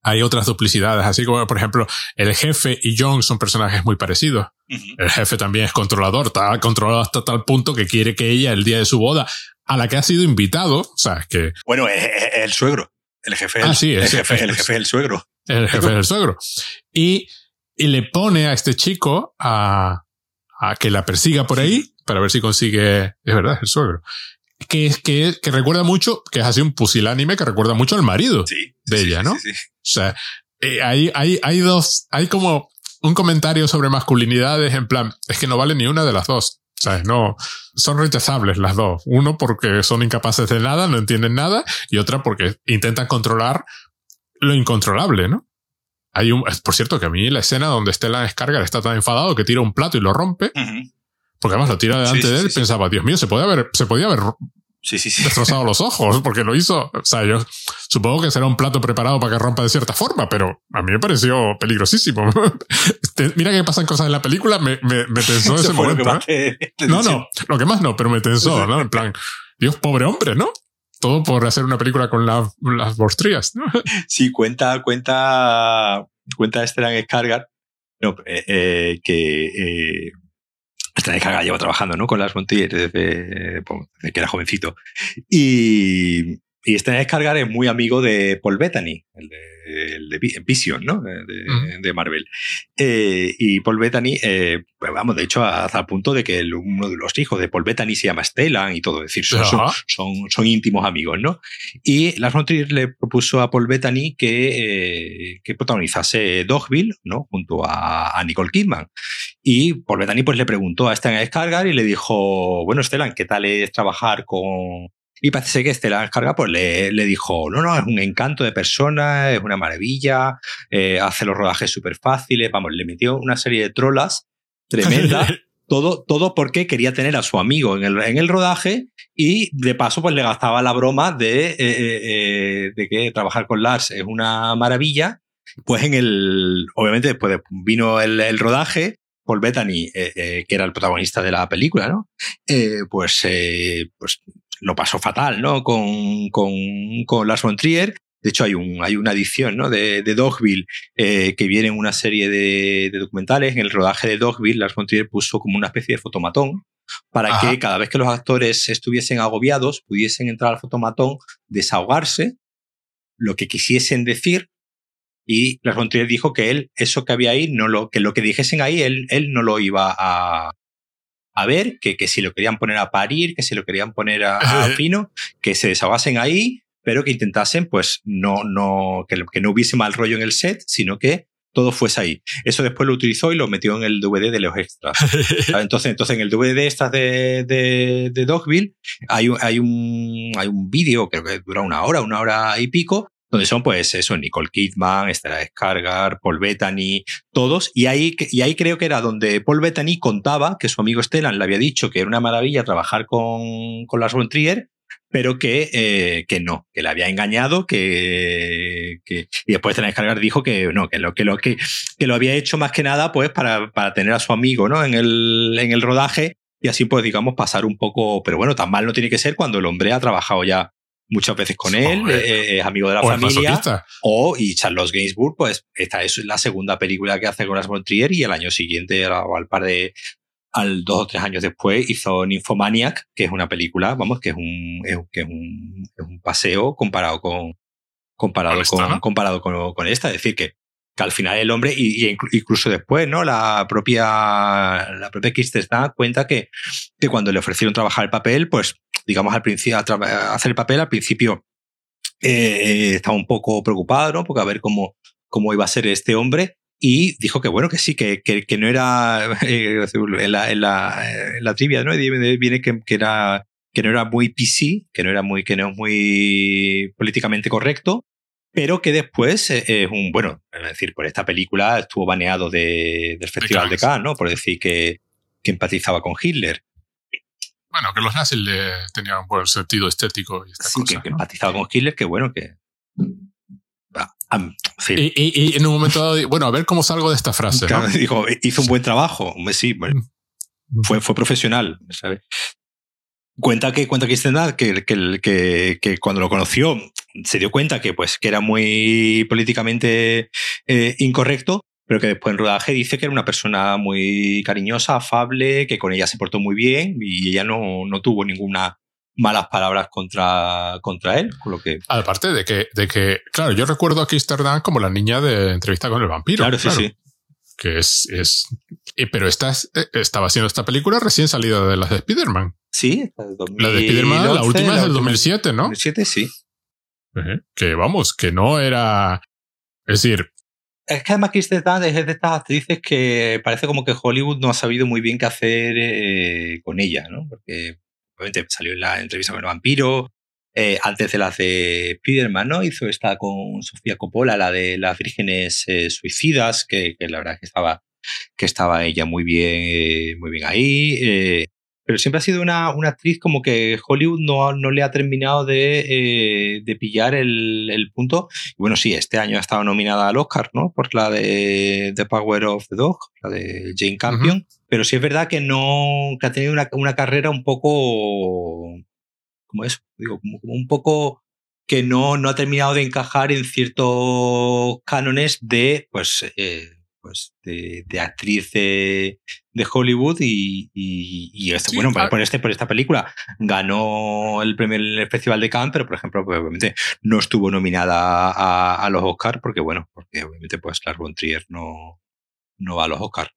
hay otras duplicidades, así como por ejemplo el jefe y John son personajes muy parecidos. Uh -huh. El jefe también es controlador, está controlado hasta tal punto que quiere que ella el día de su boda, a la que ha sido invitado, o sea, que... Bueno, es, es el suegro. El jefe, ah, sí, el, jefe, el jefe es el suegro. El jefe es el suegro. Y, y le pone a este chico a, a que la persiga por ahí para ver si consigue, es verdad, el suegro. Que, que, que recuerda mucho, que es así un pusilánime que recuerda mucho al marido sí, de sí, ella, ¿no? Sí, o sea, eh, hay, hay, hay dos, hay como un comentario sobre masculinidades en plan, es que no vale ni una de las dos. ¿Sabes? No, son rechazables las dos. Uno porque son incapaces de nada, no entienden nada, y otra porque intentan controlar lo incontrolable, ¿no? Hay un, por cierto, que a mí la escena donde Stellan Skarsgård está tan enfadado que tira un plato y lo rompe, uh -huh. porque además lo tira delante sí, de él, sí, pensaba, Dios mío, se podía haber, se podía haber sí, sí, sí. destrozado los ojos, porque lo hizo. O sea, yo supongo que será un plato preparado para que rompa de cierta forma, pero a mí me pareció peligrosísimo. Mira que pasan cosas en la película, me, me, me tensó ese momento. ¿eh? No, no, lo que más no, pero me tensó, ¿no? En plan, Dios, pobre hombre, ¿no? Todo por hacer una película con la, las bostrías, ¿no? Sí, cuenta, cuenta, cuenta Stellan Skarsgård no, eh, eh, que eh, Stellan Skarsgård lleva trabajando ¿no? con las Montier desde, desde, que era jovencito. Y, y Stellan Skarsgård es muy amigo de Paul Bettany, el de Vision, ¿no? De, mm. de Marvel. Eh, y Paul Bettany, eh, pues vamos, de hecho, hasta el punto de que el, uno de los hijos de Paul Bettany se llama Stellan y todo, es decir, son, son, son, son, íntimos amigos, ¿no? Y Lars von Trier le propuso a Paul Bettany que, eh, que protagonizase Dogville, ¿no? Junto a, a Nicole Kidman. Y Paul Bettany pues le preguntó a Stellan Skarsgård y le dijo, bueno, Stellan, ¿qué tal es trabajar con Y parece que Stellan Skarsgård pues, le, le, dijo, no, no, es un encanto de persona, es una maravilla, eh, hace los rodajes súper fáciles, vamos, le metió una serie de trolas tremendas. todo, todo porque quería tener a su amigo en el, en el rodaje y de paso pues le gastaba la broma de, eh, eh, de que trabajar con Lars es una maravilla. Pues en el, obviamente después vino el, el rodaje, Paul Bettany, eh, eh, que era el protagonista de la película, ¿no? Eh, pues, pues lo pasó fatal, ¿no? Con, con, con Lars von Trier. De hecho, hay, un, hay una edición ¿no? de, de Dogville que viene en una serie de, de, documentales. En el rodaje de Dogville, Lars von Trier puso como una especie de fotomatón para que cada vez que los actores estuviesen agobiados pudiesen entrar al fotomatón, desahogarse, lo que quisiesen decir y Lars von Trier dijo que él, eso que había ahí, no lo, que lo que dijesen ahí, él, él no lo iba a, a ver, que, que si lo querían poner a parir, que si lo querían poner a, a fino, que se desahogasen ahí, pero que intentasen, pues, no, no, que, que no hubiese mal rollo en el set, sino que todo fuese ahí. Eso después lo utilizó y lo metió en el DVD de los extras. Entonces, entonces en el DVD de estas de, de, de Dogville hay, hay un, hay un vídeo, creo que dura una hora, una hora y pico, donde son pues eso, Nicole Kidman, Stella Skarsgård, Paul Bettany, todos, y ahí, y ahí creo que era donde Paul Bettany contaba que su amigo Stellan le había dicho que era una maravilla trabajar con, con Lars von pero que, eh, que no, que le había engañado, que, que y después Stellan Skarsgård dijo que no, que lo, que lo, que, que lo había hecho más que nada pues para, para tener a su amigo, ¿no? En el, en el rodaje y así pues digamos pasar un poco, pero bueno, tan mal no tiene que ser cuando el hombre ha trabajado ya muchas veces con él, eh, es amigo de la familia. O, y Charles Gainsbourg, pues esta es la segunda película que hace con las Trier y el año siguiente, o al par de, al dos o tres años después, hizo Nymphomaniac, que es una película, vamos, que es un, es, que es un, es un paseo comparado con, comparado con, comparado con, con, esta. Es decir, que, que al final el hombre, y, y, incluso después, ¿no? La propia, la propia Kirsten cuenta que, que cuando le ofrecieron trabajar el papel, pues digamos, al principio, hacer el papel, al principio eh, estaba un poco preocupado, ¿no? Porque a ver cómo, cómo iba a ser este hombre. Y dijo que bueno, que sí, que, que, que no era eh, en, la, en, la, en la trivia, ¿no? Viene que, que, era, que no era muy PC, que no era muy, que no es muy políticamente correcto, pero que después es un, bueno, es decir, por esta película estuvo baneado de, del Festival de Cannes, ¿no? Por decir que, que empatizaba con Hitler. Bueno, que los nazis le tenían un buen sentido estético. Y sí, que, empatizaba con Hitler, que bueno, que. y, y, en un momento dado, bueno, a ver cómo salgo de esta frase. Claro, ¿no? dijo, hizo un buen trabajo. Sí, bueno, mm. fue, fue profesional, ¿sabes? Cuenta que, cuenta que, que, que, que, cuando lo conoció se dio cuenta que, pues, que era muy políticamente eh, incorrecto pero que después en rodaje dice que era una persona muy cariñosa, afable, que con ella se portó muy bien y ella no, no tuvo ninguna malas palabras contra, contra él, con lo que... Aparte de que, de que, claro, yo recuerdo a Kirsten como la niña de entrevista con el vampiro. Claro, sí, sí. Que es, es, pero esta eh, estaba haciendo esta película recién salida de las de Spider-Man. Sí, la de Spider-Man, la última es del 2007, ¿no? 2007, sí. Que vamos, que no era, es decir, es que además Kristen Dunst es de estas actrices que parece como que Hollywood no ha sabido muy bien qué hacer eh, con ella, ¿no? Porque obviamente salió en la entrevista con el vampiro, eh, antes de las de Spiderman, ¿no? Hizo esta con Sofía Coppola, la de las vírgenes eh, suicidas, que, que, la verdad que estaba, que estaba ella muy bien, muy bien ahí. Pero siempre ha sido una, una actriz como que Hollywood no, no le ha terminado de, eh, de pillar el, el, punto. Y bueno, sí, este año ha estado nominada al Oscar, ¿no? Por la de The Power of the Dog, la de Jane Campion. Uh -huh. Pero sí es verdad que no, que ha tenido una, una carrera un poco, como eso, digo, como, como un poco que no, no ha terminado de encajar en ciertos cánones de, pues, eh, pues de, de actriz de, de, Hollywood y, y, y este, sí, bueno, claro. por, este, por esta película ganó el premio en el Festival de Cannes, pero por ejemplo, pues, obviamente no estuvo nominada a, a los Oscars porque, bueno, porque obviamente pues Lars von Trier no, no va a los Oscars.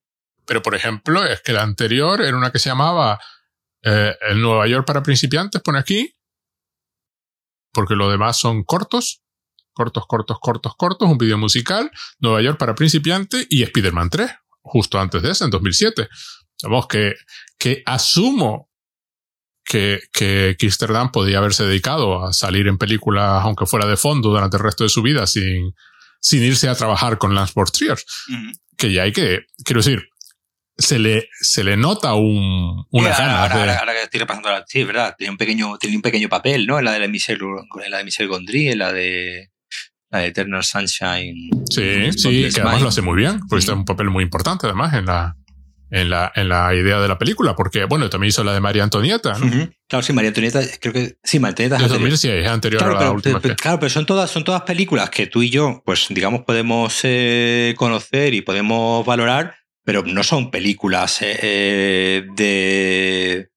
Pero por ejemplo, es que la anterior era una que se llamaba eh, El Nueva York para principiantes, pone aquí, porque lo demás son cortos cortos, cortos, cortos, cortos, un video musical, Nueva York para principiantes y Spider-Man 3, justo antes de ese, en 2007. Vamos, que, que asumo que, que Kirsterdam podía haberse dedicado a salir en películas, aunque fuera de fondo, durante el resto de su vida, sin, sin irse a trabajar con Lance Trier. Que ya hay que, quiero decir, se le, se le nota un, una gana. Ahora, ahora, que estoy repasando la, sí, es verdad, tiene un pequeño, tiene un pequeño papel, ¿no? En la de Michel, en la de Michel Gondry, en la de, la de Eternal Sunshine. Sí, sí, que además lo hace muy bien, porque está un papel muy importante además en la, en la, en la idea de la película, porque, bueno, también hizo la de María Antonieta, ¿no? Claro, sí, María Antonieta, creo que, sí, María Antonieta es anterior. es anterior claro, a la última. Pero, claro, pero son todas, son todas películas que tú y yo, pues, digamos, podemos eh, conocer y podemos valorar, pero no son películas eh, eh de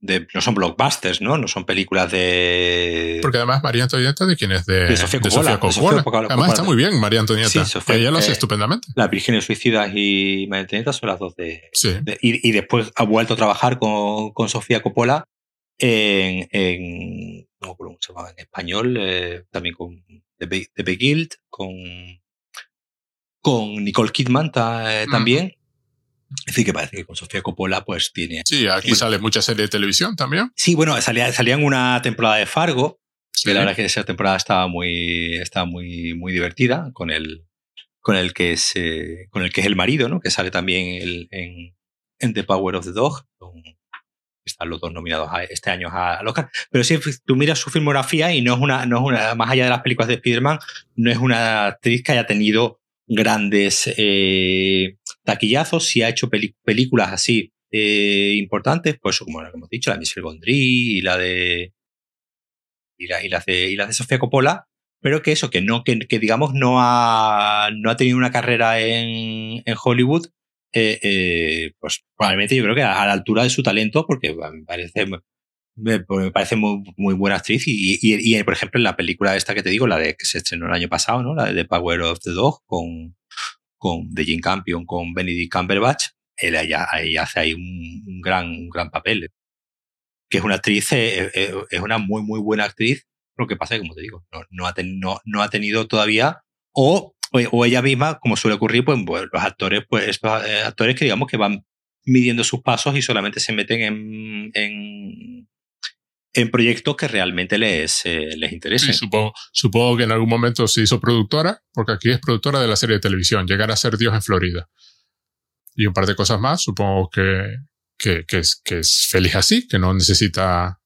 no son blockbusters, ¿no? No son películas de. Porque además María Antonieta, ¿de quién es? De, Sofía Coppola. además está muy bien María Antonieta. Sí, ella lo hace eh, estupendamente. Las Vírgenes Suicidas y María Antonieta son las dos de. Sí. y, después ha vuelto a trabajar con, con Sofía Coppola en. en no cómo se llama en español, eh, también con The, The Guild, con. con Nicole Kidman eh, también. Es decir, que parece que con Sofía Coppola pues tiene... Sí, aquí sale mucha serie de televisión también. Sí, bueno, salía, salía en una temporada de Fargo, que la verdad es que esa temporada estaba muy, estaba muy, muy divertida con el, con el que es, eh, con el que es el marido, ¿no? Que sale también el, en, en, The Power of the Dog. están los dos nominados este año al Oscar. Pero si tú miras su filmografía y no es una, no es una, más allá de las películas de Spider-Man, no es una actriz que haya tenido grandes eh, taquillazos, si ha hecho películas así eh, importantes, pues como hemos dicho, la de Michel Gondry y la de y, la, las de y de Sofía Coppola, pero que eso, que no, que, digamos no ha, no ha tenido una carrera en, Hollywood, eh, eh, pues probablemente yo creo que a, la altura de su talento, porque me parece me, parece muy, muy, buena actriz y, por ejemplo en la película esta que te digo, la de que se estrenó el año pasado, ¿no? La de Power of the Dog con, con de Jim Campion con Benedict Cumberbatch, ella, hace ahí un, gran, gran papel. Que es una actriz, eh, eh, eh, es una muy, muy buena actriz. Lo que pasa es como te digo, no, no, ha, tenido todavía, o, o, ella misma, como suele ocurrir, pues, pues los actores, pues actores que digamos que van midiendo sus pasos y solamente se meten en, en, en proyectos que realmente les, eh, les interesen. supongo, supongo que en algún momento se hizo productora, porque aquí es productora de la serie de televisión, llegar a ser Dios en Florida. Y un par de cosas más, supongo que, que, que, es, que es feliz así, que no necesita...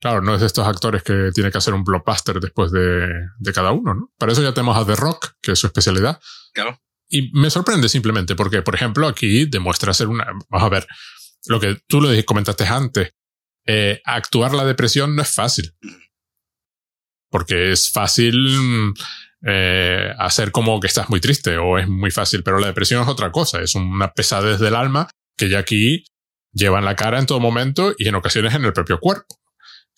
Claro, no es de estos actores que tiene que hacer un blockbuster después de, de cada uno, ¿no? Para eso ya tenemos a The Rock, que es su especialidad. Claro. Y me sorprende simplemente porque, por ejemplo, aquí demuestra ser una... Vamos a ver, lo que tú lo comentaste antes, eh, actuar la depresión no es fácil. Porque es fácil eh, hacer como que estás muy triste o es muy fácil, pero la depresión es otra cosa, es una pesadez del alma que ya aquí lleva en la cara en todo momento y en ocasiones en el propio cuerpo.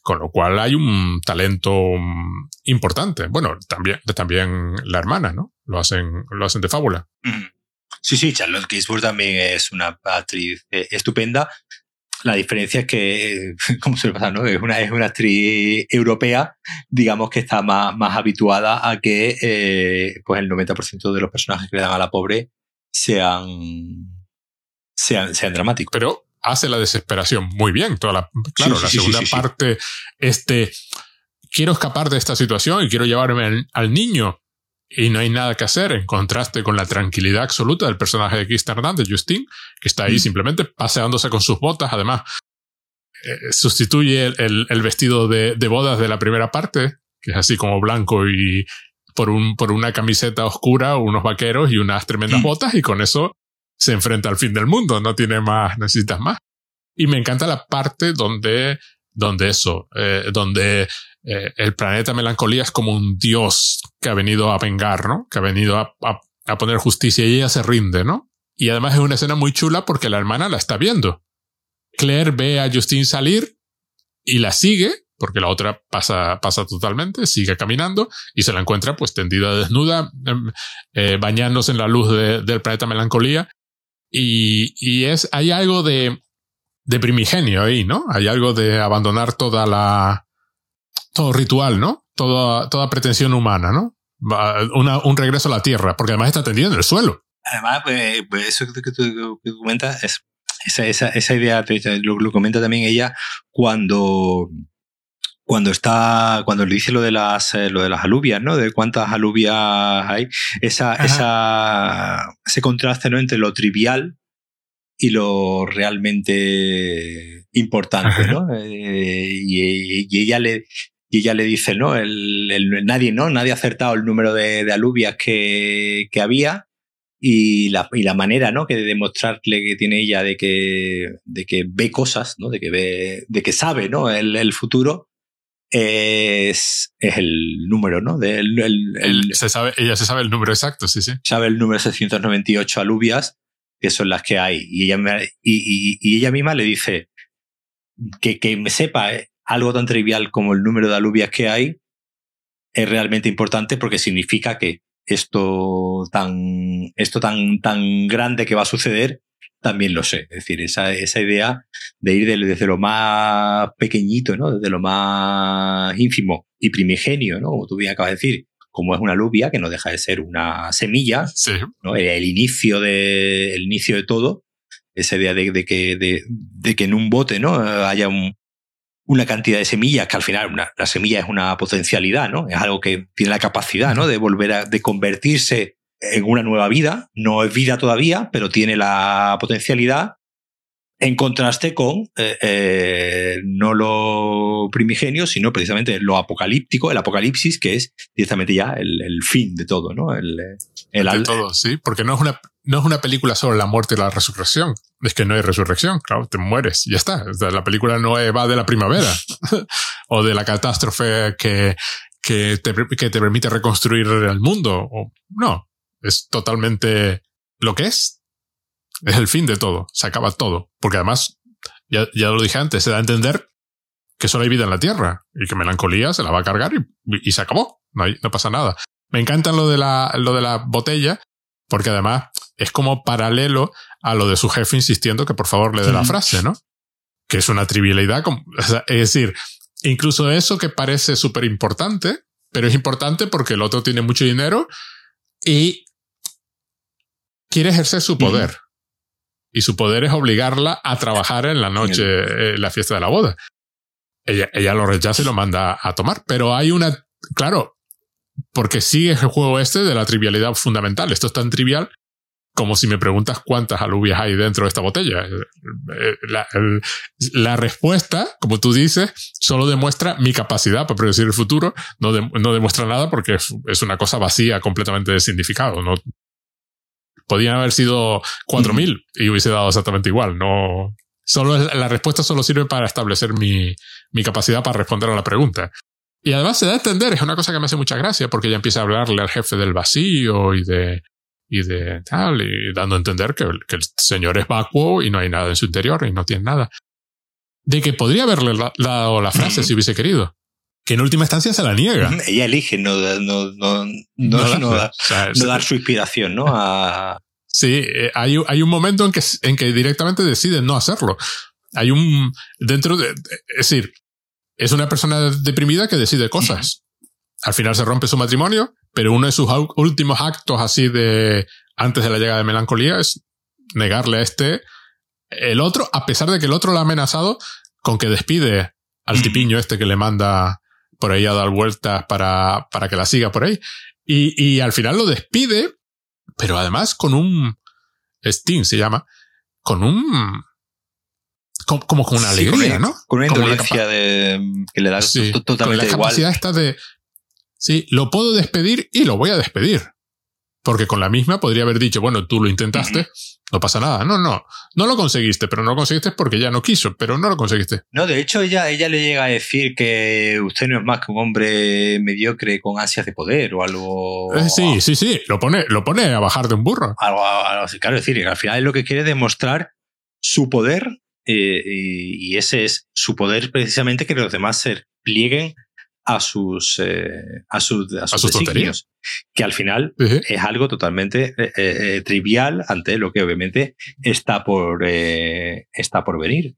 Con lo cual hay un talento mm, importante. Bueno, también, también la hermana, ¿no? Lo hacen, lo hacen de fábula. Sí, sí, Charlotte Gainsbourg también es una actriz eh, estupenda. La diferencia es que, como suele pasar, ¿no? Es una, es una actriz europea, digamos que está más, más habituada a que eh, pues el 90% de los personajes que le dan a la pobre sean, sean, sean dramáticos. Pero hace la desesperación muy bien. Toda la, claro, la segunda parte, este, quiero escapar de esta situación y quiero llevarme al niño y no hay nada que hacer en contraste con la tranquilidad absoluta del personaje de Keith de Justin, que está ahí mm. simplemente paseándose con sus botas. Además, eh, sustituye el, el, vestido de, de, bodas de la primera parte, que es así como blanco y por, un, por una camiseta oscura, unos vaqueros y unas tremendas mm. botas, y con eso se enfrenta al fin del mundo. No tiene más, necesitas más. Y me encanta la parte donde, donde eso, eh, donde eh, el planeta melancolía es como un dios que ha venido a vengar, ¿no? Que ha venido a, poner justicia y ella se rinde, ¿no? Y además es una escena muy chula porque la hermana la está viendo. Claire ve a Justine salir y la sigue, porque la otra pasa, pasa totalmente, sigue caminando y se la encuentra pues tendida desnuda, em, eh, bañándose en la luz del planeta melancolía. Y, y es, hay algo de, de primigenio ahí, ¿no? Hay algo de abandonar toda la, todo ritual, ¿no? Toda, toda pretensión humana, ¿no? Una, un regreso a la tierra, porque además está tendido en el suelo. Además, pues, pues eso que tú, comentas es, esa, esa, esa idea lo, lo, comenta también ella cuando cuando está cuando le dice lo de las eh, lo de las alubias no de cuántas alubias hay esa, esa ese contraste no entre lo trivial y lo realmente importante no eh, y, y, ella le y ella le dice no el, el, nadie no nadie ha acertado el número de, de alubias que, que había y la, y la manera ¿no? que de demostrarle que tiene ella de que, de que ve cosas, ¿no? de que ve, de que sabe ¿no? el, el futuro, es, es, el número, ¿no? De el, el, se sabe, ella se sabe el número exacto, sí, sí. Sabe el número 698 alubias, que son las que hay. Y ella, y, y, y, ella misma le dice que, que me sepa eh, algo tan trivial como el número de alubias que hay es realmente importante porque significa que esto tan, esto tan, tan grande que va a suceder, también lo sé. Es decir, esa, esa idea de ir desde lo más pequeñito, ¿no? Desde lo más ínfimo y primigenio, ¿no? Como tú bien acabas de decir, como es una alubia, que no deja de ser una semilla, sí. ¿no? el, inicio de, el inicio de todo, esa idea de, de que, de, de, que en un bote ¿no? haya un, una cantidad de semillas que al final una, la semilla es una potencialidad, ¿no? Es algo que tiene la capacidad, ¿no? De volver a, de convertirse en una nueva vida. No es vida todavía, pero tiene la potencialidad en contraste con eh, eh, no lo primigenio, sino precisamente lo apocalíptico, el apocalipsis, que es directamente ya el, el fin de todo, ¿no? El, el, de todo, sí, porque no es una no es una película sobre la muerte y la resurrección. Es que no hay resurrección, claro, te mueres y ya está. La película no va de la primavera o de la catástrofe que, que, te, que te permite reconstruir el mundo. O, no, es totalmente lo que es. Es el fin de todo, se acaba todo. Porque además, ya, ya lo dije antes, se da a entender que solo hay vida en la Tierra y que melancolía se la va a cargar y, se acabó. No pasa nada. Me encanta lo de la, lo de la botella, porque además es como paralelo a lo de su jefe insistiendo que por favor le dé la frase, ¿no? Que es una trivialidad. Es decir, incluso eso que parece súper importante, pero es importante porque el otro tiene mucho dinero y quiere ejercer su poder. Y su poder es obligarla a trabajar en la noche, en la fiesta de la boda. Ella, ella lo rechaza y lo manda a tomar. Pero hay una, claro, porque sigue el juego este de la trivialidad fundamental. Esto es tan trivial como si me preguntas cuántas alubias hay dentro de esta botella. Eh, la, el, la, respuesta, como tú dices, solo demuestra mi capacidad para predecir el futuro, no, no demuestra nada porque es, una cosa vacía, completamente de significado. No, podían haber sido 4000 y hubiese dado exactamente igual. No, solo la respuesta solo sirve para establecer mi, mi capacidad para responder a la pregunta. Y además se da a entender, es una cosa que me hace mucha gracia porque ella empieza a hablarle al jefe del vacío y de, y de tal, y dando a entender que, que, el señor es vacuo y no hay nada en su interior y no tiene nada. De que podría haberle dado la frase si hubiese querido. Que en última instancia se la niega. Ella elige no, no, no, no, no, dar, o sea, no dar su inspiración, ¿no? A... Sí, eh, hay, hay un momento en que, en que directamente decide no hacerlo. Hay un, dentro de, es decir, es una persona deprimida que decide cosas. Al final se rompe su matrimonio, pero uno de sus últimos actos así de antes de la llegada de melancolía es negarle a este el otro, a pesar de que el otro lo ha amenazado con que despide al tipiño este que le manda por ahí a dar vueltas para, para que la siga por ahí. Y, y al final lo despide, pero además con un Steam se llama, con un como, como con una alegría, sí, con una, ¿no? Con una indolencia de que le da sí, totalmente con la igual. capacidad esta de Sí, lo puedo despedir y lo voy a despedir. Porque con la misma podría haber dicho, bueno, tú lo intentaste, no pasa nada. No, no, no lo conseguiste, pero no lo conseguiste porque ya no quiso, pero no lo conseguiste. No, de hecho, ella, ella le llega a decir que usted no es más que un hombre mediocre con ansias de poder o algo. Eh, sí, sí, sí, lo pone, lo pone a bajar de un burro. Algo, algo así, claro, es decir, al final es lo que quiere demostrar su poder eh, y, y, ese es su poder precisamente que los demás se plieguen a sus, eh, a sus, a sus, ¿A sus que al final uh -huh. es algo totalmente eh, eh, trivial ante lo que obviamente está por, eh, está por venir.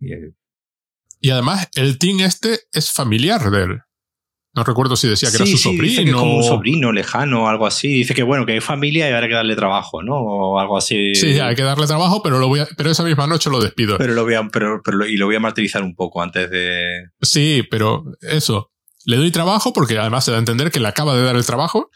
Y además, el team este es familiar de él. No recuerdo si decía que era su sí, sobrino. Dice que es como un sobrino lejano o algo así. Dice que bueno, que hay familia y habrá que darle trabajo, ¿no? O algo así. Sí, hay que darle trabajo, pero lo voy a, pero esa misma noche lo despido. Pero lo voy a, pero, pero, y lo voy a martirizar un poco antes de. Sí, pero eso. Le doy trabajo porque además se da a entender que le acaba de dar el trabajo.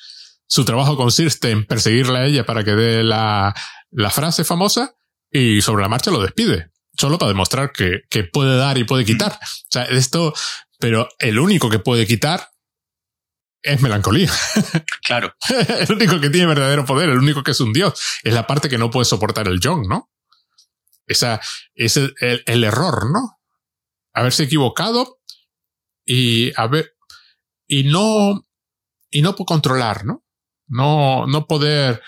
Su trabajo consiste en perseguirla a ella para que dé la, la frase famosa y sobre la marcha lo despide. Solo para demostrar que, que puede dar y puede quitar. O sea, esto, pero el único que puede quitar es melancolía. Claro. el único que tiene verdadero poder, el único que es un dios. Es la parte que no puede soportar el John, ¿no? Esa, es el, el, el error, ¿no? Haberse equivocado y haber, y no, y no controlar, ¿no? No, no poder,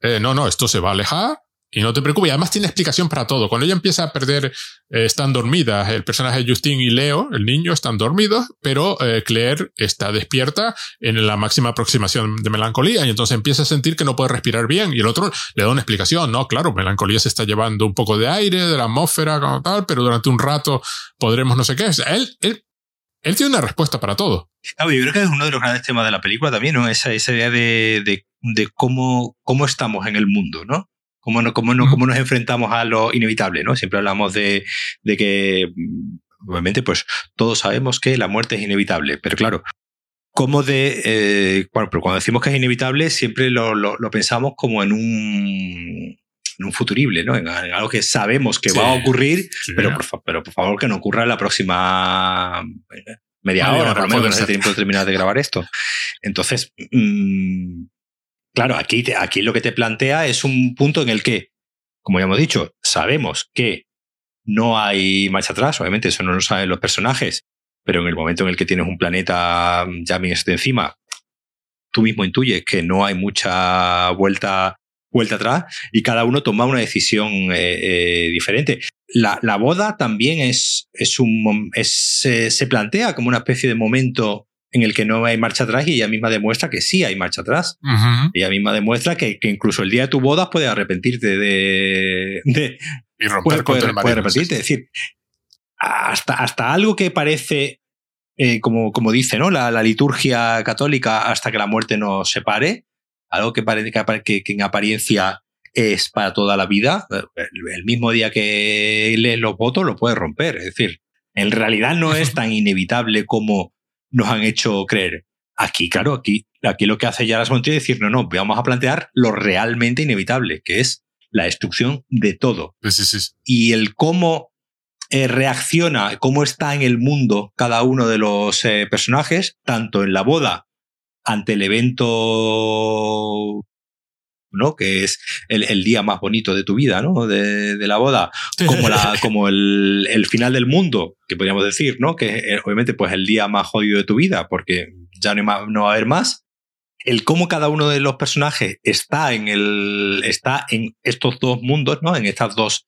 eh, no, no, esto se va a alejar y no te preocupes. Y además tiene explicación para todo. Cuando ella empieza a perder, eh, están dormidas. El personaje Justin y Leo, el niño, están dormidos, pero eh, Claire está despierta en la máxima aproximación de melancolía y entonces empieza a sentir que no puede respirar bien. Y el otro le da una explicación. No, claro, melancolía se está llevando un poco de aire, de la atmósfera, como tal, pero durante un rato podremos no sé qué. O él, él, él tiene una respuesta para todo. Claro, yo creo que es uno de los grandes temas de la película también, ¿no? Esa, esa idea de, de, de cómo, cómo estamos en el mundo, ¿no? Cómo, no, cómo, no, cómo nos enfrentamos a lo inevitable, ¿no? Siempre hablamos de, de que, obviamente, pues todos sabemos que la muerte es inevitable, pero claro, cómo de, eh, bueno, pero cuando decimos que es inevitable, siempre lo, lo, lo pensamos como en un, un futurible, ¿no? En, en algo que sabemos que Sí, va a ocurrir, sí. pero, por, fa- pero por favor que no ocurra en la próxima eh, media hora, por lo menos, que ser. se tiempo de terminar de grabar esto. Entonces, mm, claro, aquí, te- aquí lo que te plantea es un punto en el que, como ya hemos dicho, sabemos que no hay marcha atrás, obviamente eso no lo saben los personajes, pero en el momento en el que tienes un planeta ya bien encima, tú mismo intuyes que no hay mucha vuelta, vuelta atrás y cada uno toma una decisión eh, eh, diferente. La, la boda también es, es un es, eh, se plantea como una especie de momento en el que no hay marcha atrás y ella misma demuestra que sí hay marcha atrás. Ujú. Ella misma demuestra que, que incluso el día de tu boda puedes arrepentirte de, de, Y romper contra el. Es decir, hasta, hasta algo que parece, eh, como, como dice ¿no? la, la liturgia católica, hasta que la muerte nos separe, algo que parece que, que- en apariencia es para toda la vida, el, mismo día que lees los votos lo puedes romper. Es decir, en realidad no es tan inevitable como nos han hecho creer. Aquí, claro, aquí, aquí lo que hace Yara Montiel es decir, no, no, vamos a plantear lo realmente inevitable, que es la destrucción de todo Sí, sí, sí. y el cómo eh, reacciona, cómo está en el mundo cada uno de los eh, personajes, tanto en la boda, ante el evento, ¿no? Que es el, el día más bonito de tu vida, ¿no? De, de la boda, como, la, como el, el final del mundo, que podríamos decir, ¿no? Que eh, obviamente pues el día más jodido de tu vida, porque ya no, hay ma- no va a haber más. El cómo cada uno de los personajes está en el está en estos dos mundos, ¿no? En estas dos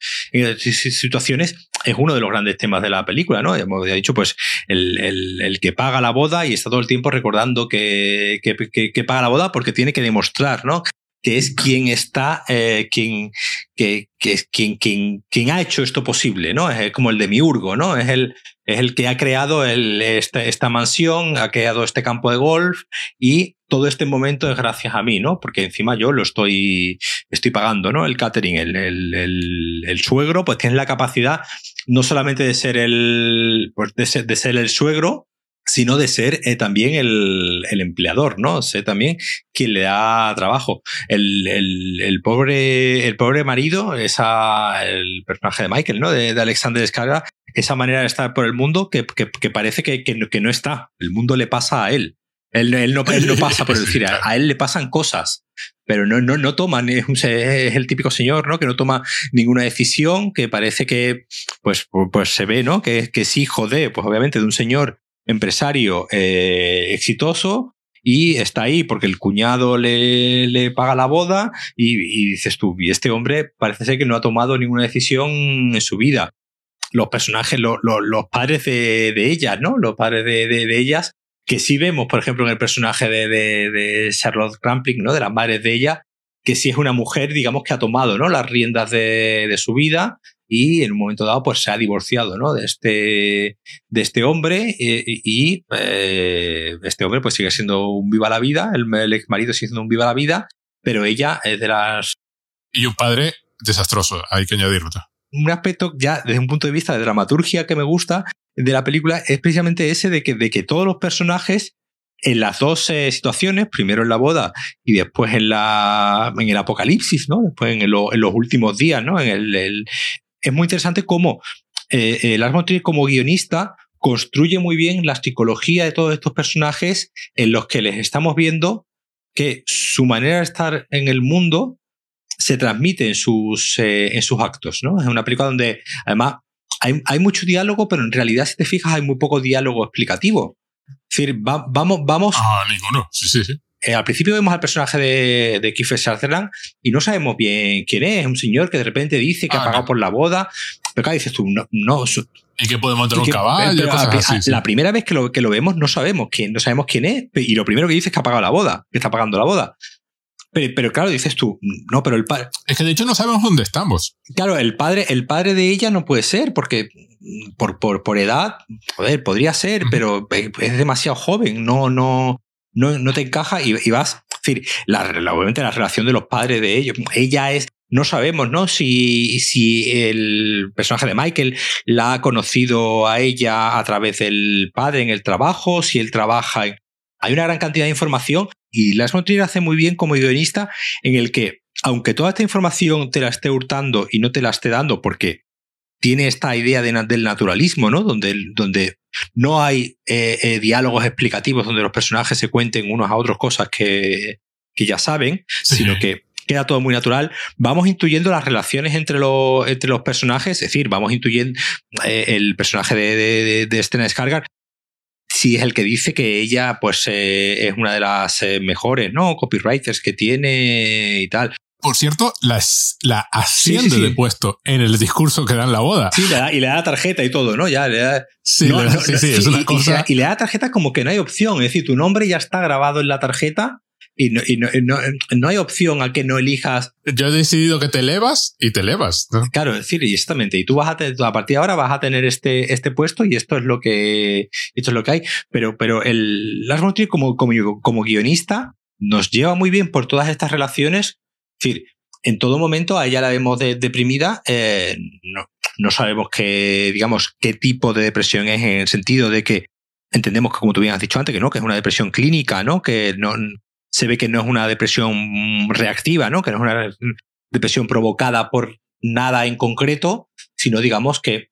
si- si- situaciones es uno de los grandes temas de la película, ¿no? Ya hemos dicho, pues, el, el- que paga la boda y está todo el tiempo recordando que, que, paga la boda porque tiene que demostrar, ¿no? Que es quien está, eh, quien, que, que es quien, quien, quien ha hecho esto posible, ¿no? Es como el demiurgo, ¿no? Es el, es el que ha creado el, esta, esta mansión, ha creado este campo de golf y todo este momento es gracias a mí, ¿no? Porque encima yo lo estoy, estoy pagando, ¿no? El catering, el, el, el, el suegro, pues tiene la capacidad no solamente de ser el, de ser, el suegro, sino de ser eh, también el, el empleador, ¿no? Ser también quien le da trabajo. El, el, el pobre, el pobre marido, esa, el personaje de Michael, ¿no? De, de Alexander Skarsgård, esa manera de estar por el mundo que, que, que parece que, que no está. El mundo le pasa a él. Él, él no, él no pasa por decir, a, a él le pasan cosas, pero no, no, no toman, es, el típico señor, ¿no? Que no toma ninguna decisión, que parece que, pues, pues se ve, ¿no? Que, que es hijo de, pues obviamente, de un señor empresario eh, exitoso y está ahí porque el cuñado le, le paga la boda y, dices tú, y este hombre parece ser que no ha tomado ninguna decisión en su vida. Los personajes, lo- lo- los padres de, de ellas, ¿no? Los padres de- de ellas, que sí vemos, por ejemplo, en el personaje de, de- de Charlotte Rampling, ¿no? De las madres de ella, que sí es una mujer, digamos, que ha tomado, ¿no? Las riendas de, de su vida y en un momento dado pues se ha divorciado ¿no? de, este, de este hombre eh, y eh, este hombre pues sigue siendo un viva la vida, el, el ex marido sigue siendo un viva la vida, pero ella es de las... Y un padre desastroso, hay que añadirlo. Un aspecto ya desde un punto de vista de dramaturgia que me gusta de la película es precisamente ese de que, de que todos los personajes en las dos situaciones, primero en la boda y después en, la, en el apocalipsis, ¿no? Después en, en los últimos días, ¿no? En el, es muy interesante cómo eh, eh Lars como guionista construye muy bien la psicología de todos estos personajes en los que les estamos viendo que su manera de estar en el mundo se transmite en sus, eh, en sus actos, ¿no? Es una película donde, además, hay, hay, mucho diálogo, pero en realidad, si te fijas, hay muy poco diálogo explicativo. Es decir, vamos, vamos. Ah, ninguno. Sí, sí, sí. Eh, al principio vemos al personaje de, de Kiefer Sutherland y no sabemos bien quién es. Es un señor que de repente dice que ha ah, pagado por la boda. Pero claro, dices tú, no. no y que puede montar un caballo. la, primera vez que lo, que lo vemos no sabemos quién, no sabemos quién es. Y lo primero que dice es que ha pagado la boda, que está pagando la boda. Pero, pero, claro, dices tú, no, pero el padre. Es que de hecho no sabemos dónde estamos. Claro, el padre, el padre de ella no puede ser, porque por, por, por edad, joder, podría ser, pero es demasiado joven, no, no, no, no te encaja y, vas. Es decir, la, obviamente la relación de los padres de ellos, ella es no sabemos, ¿no? Si, si el personaje de Michael la ha conocido a ella a través del padre en el trabajo, si él trabaja en... Hay una gran cantidad de información y Las Montrier hace muy bien como guionista en el que, aunque toda esta información te la esté hurtando y no te la esté dando porque tiene esta idea del naturalismo, ¿no? Donde, donde no hay eh, eh, diálogos explicativos donde los personajes se cuenten unos a otros cosas que, que ya saben, sino que queda todo muy natural. Vamos intuyendo las relaciones entre los, entre los personajes, es decir, vamos intuyendo eh, el personaje de, de, de, Skargar si es el que dice que ella pues es una de las mejores no copywriters que tiene y tal por cierto, la, la asciende de puesto en el discurso que da en la boda. Sí, le da, y le da tarjeta y todo, ¿no? Ya le da. Sí, sí, sí, es una cosa. Y, le da tarjeta como que no hay opción. Es decir, tu nombre ya está grabado en la tarjeta y no, y no, no, no, hay opción a que no elijas. Yo he decidido que te elevas y te elevas. Claro, es decir, exactamente. Y tú vas a tener, a partir de ahora vas a tener este, este puesto y esto es lo que, esto es lo que hay. Pero, pero el Lars von como, como, como guionista nos lleva muy bien por todas estas relaciones es decir, en todo momento a ella la vemos deprimida, eh, no, no, sabemos qué, digamos, qué tipo de depresión es en el sentido de que entendemos que, como tú bien has dicho antes, que no, que es una depresión clínica, ¿no? Que no se ve que no es una depresión reactiva, ¿no? Que no es una depresión provocada por nada en concreto, sino digamos que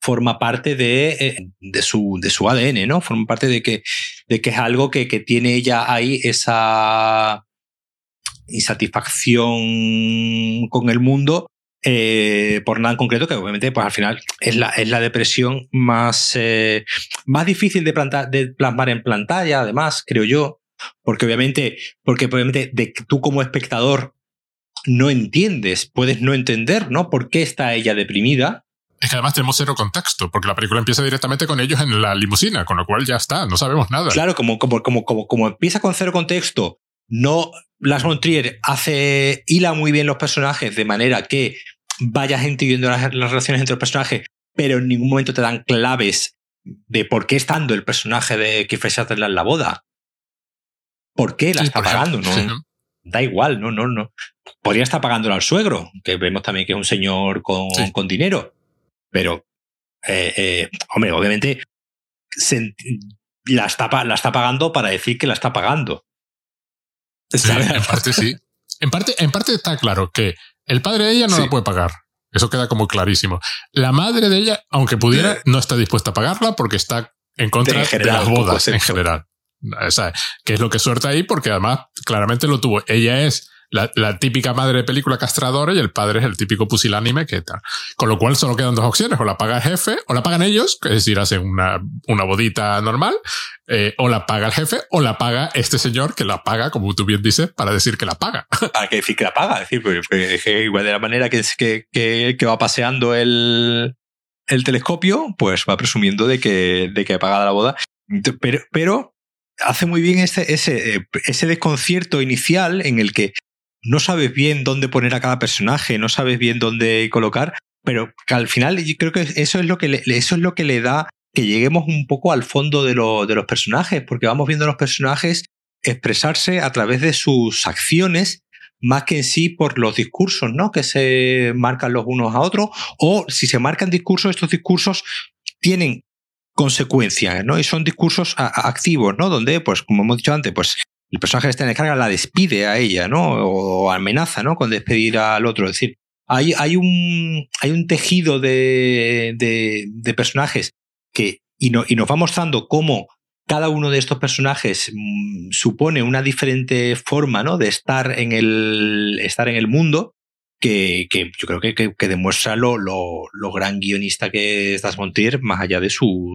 forma parte de, eh, de, su, de su ADN, ¿no? Forma parte de que, de que es algo que, que tiene ella ahí esa insatisfacción con el mundo eh, por nada en concreto, que obviamente pues al final es la, es la depresión más, eh, más difícil de, de plasmar en pantalla, además, creo yo, porque obviamente, porque obviamente de, tú como espectador no entiendes, puedes no entender, ¿no? ¿Por qué está ella deprimida? Es que además tenemos cero contexto, porque la película empieza directamente con ellos en la limusina, con lo cual ya está, no sabemos nada. Claro, como, como, como, como, como empieza con cero contexto, no las Montrier hace, hila muy bien los personajes de manera que vayas entendiendo las, las relaciones entre los personajes, pero en ningún momento te dan claves de por qué estando el personaje de Kiefer Sutherland en la boda. ¿Por qué la está pagando? No, Da igual, no, no, no. Podría estar pagándolo al suegro, que vemos también que es un señor con, con dinero. Pero, eh, eh, hombre, obviamente la, está, la está pagando para decir que la está pagando en parte sí. En parte, en parte está claro que el padre de ella no la puede pagar. Eso queda como clarísimo. La madre de ella, aunque pudiera, no está dispuesta a pagarla porque está en contra de, las bodas en general. O que es lo que suelta ahí porque además claramente lo tuvo. Ella es la, típica madre de película castradora y el padre es el típico pusilánime que tal. Con lo cual solo quedan dos opciones, o la paga el jefe, o la pagan ellos, es decir, hacen una, una bodita normal, eh, o la paga el jefe, o la paga este señor que la paga, como tú bien dices, para decir que la paga. Para que decir que la paga, es decir, porque, igual de la manera que, que, que, que va paseando el, el telescopio, pues va presumiendo de que, de que ha pagado la boda. Pero hace muy bien ese, ese, eh, ese desconcierto inicial en el que no sabes bien dónde poner a cada personaje, no sabes bien dónde colocar, pero al final yo creo que eso es lo que le, eso es lo que le da que lleguemos un poco al fondo de, de los personajes, porque vamos viendo a los personajes expresarse a través de sus acciones más que en sí por los discursos, ¿no? Que se marcan los unos a otros, o si se marcan discursos, estos discursos tienen consecuencias, ¿no? Y son discursos activos, ¿no? Donde, pues, como hemos dicho antes, pues el personaje de está en carga la despide a ella, ¿no? O, amenaza, ¿no? Con despedir al otro. Es decir, hay, hay, un, hay un tejido de, de, personajes que, y, no, y nos va mostrando cómo cada uno de estos personajes mm, supone una diferente forma ¿no? de estar en el, estar en el mundo que, que yo creo que, que, demuestra lo, lo, lo, gran guionista que es Das Montier, más allá de su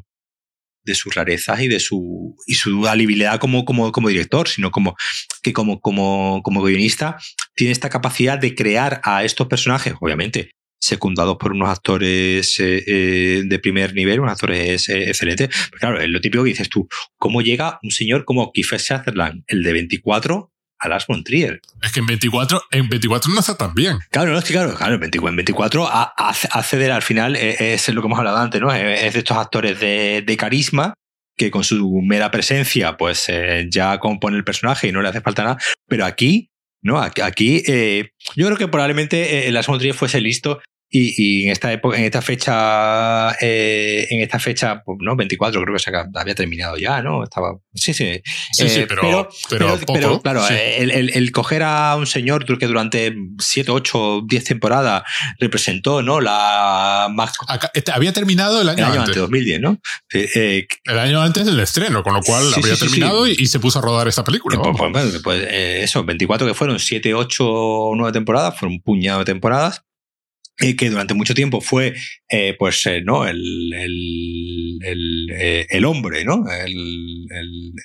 de sus rarezas y de su y su dualidad como, como, como director, sino como que como, como, como guionista tiene esta capacidad de crear a estos personajes, obviamente, secundados por unos actores eh, eh, de primer nivel, unos actores eh, excelentes. Pero claro, es lo típico que dices tú, ¿cómo llega un señor como Kiefer Sutherland, el de 24, a Lars von Trier? Es que en 24, en 24 no está tan bien. Claro, no, es que claro, claro, en 24, acceder al final es, lo que hemos hablado antes, ¿no? Es de estos actores de, de carisma que con su mera presencia, pues ya compone el personaje y no le hace falta nada. Pero aquí ¿no? Aquí, yo creo que probablemente eh, Lars von Trier fuese listo y, en esta época, en esta fecha, eh, en esta fecha, pues, ¿no? 24 creo que se había terminado ya, ¿no? Estaba. Sí, sí. Sí, sí, eh, pero, pero, pero, claro, el, el, coger a un señor que durante 7, 8, 10 temporadas representó, ¿no? La más. Este, había terminado el año, antes. 2010, ¿no? Eh, el año antes del estreno, con lo cual había terminado y, se puso a rodar esta película. Pues, pues, pues eso, 24 que fueron 7, 8, 9 temporadas, fueron un puñado de temporadas que durante mucho tiempo fue eh, pues eh, no el, el, el, eh, el, hombre no el,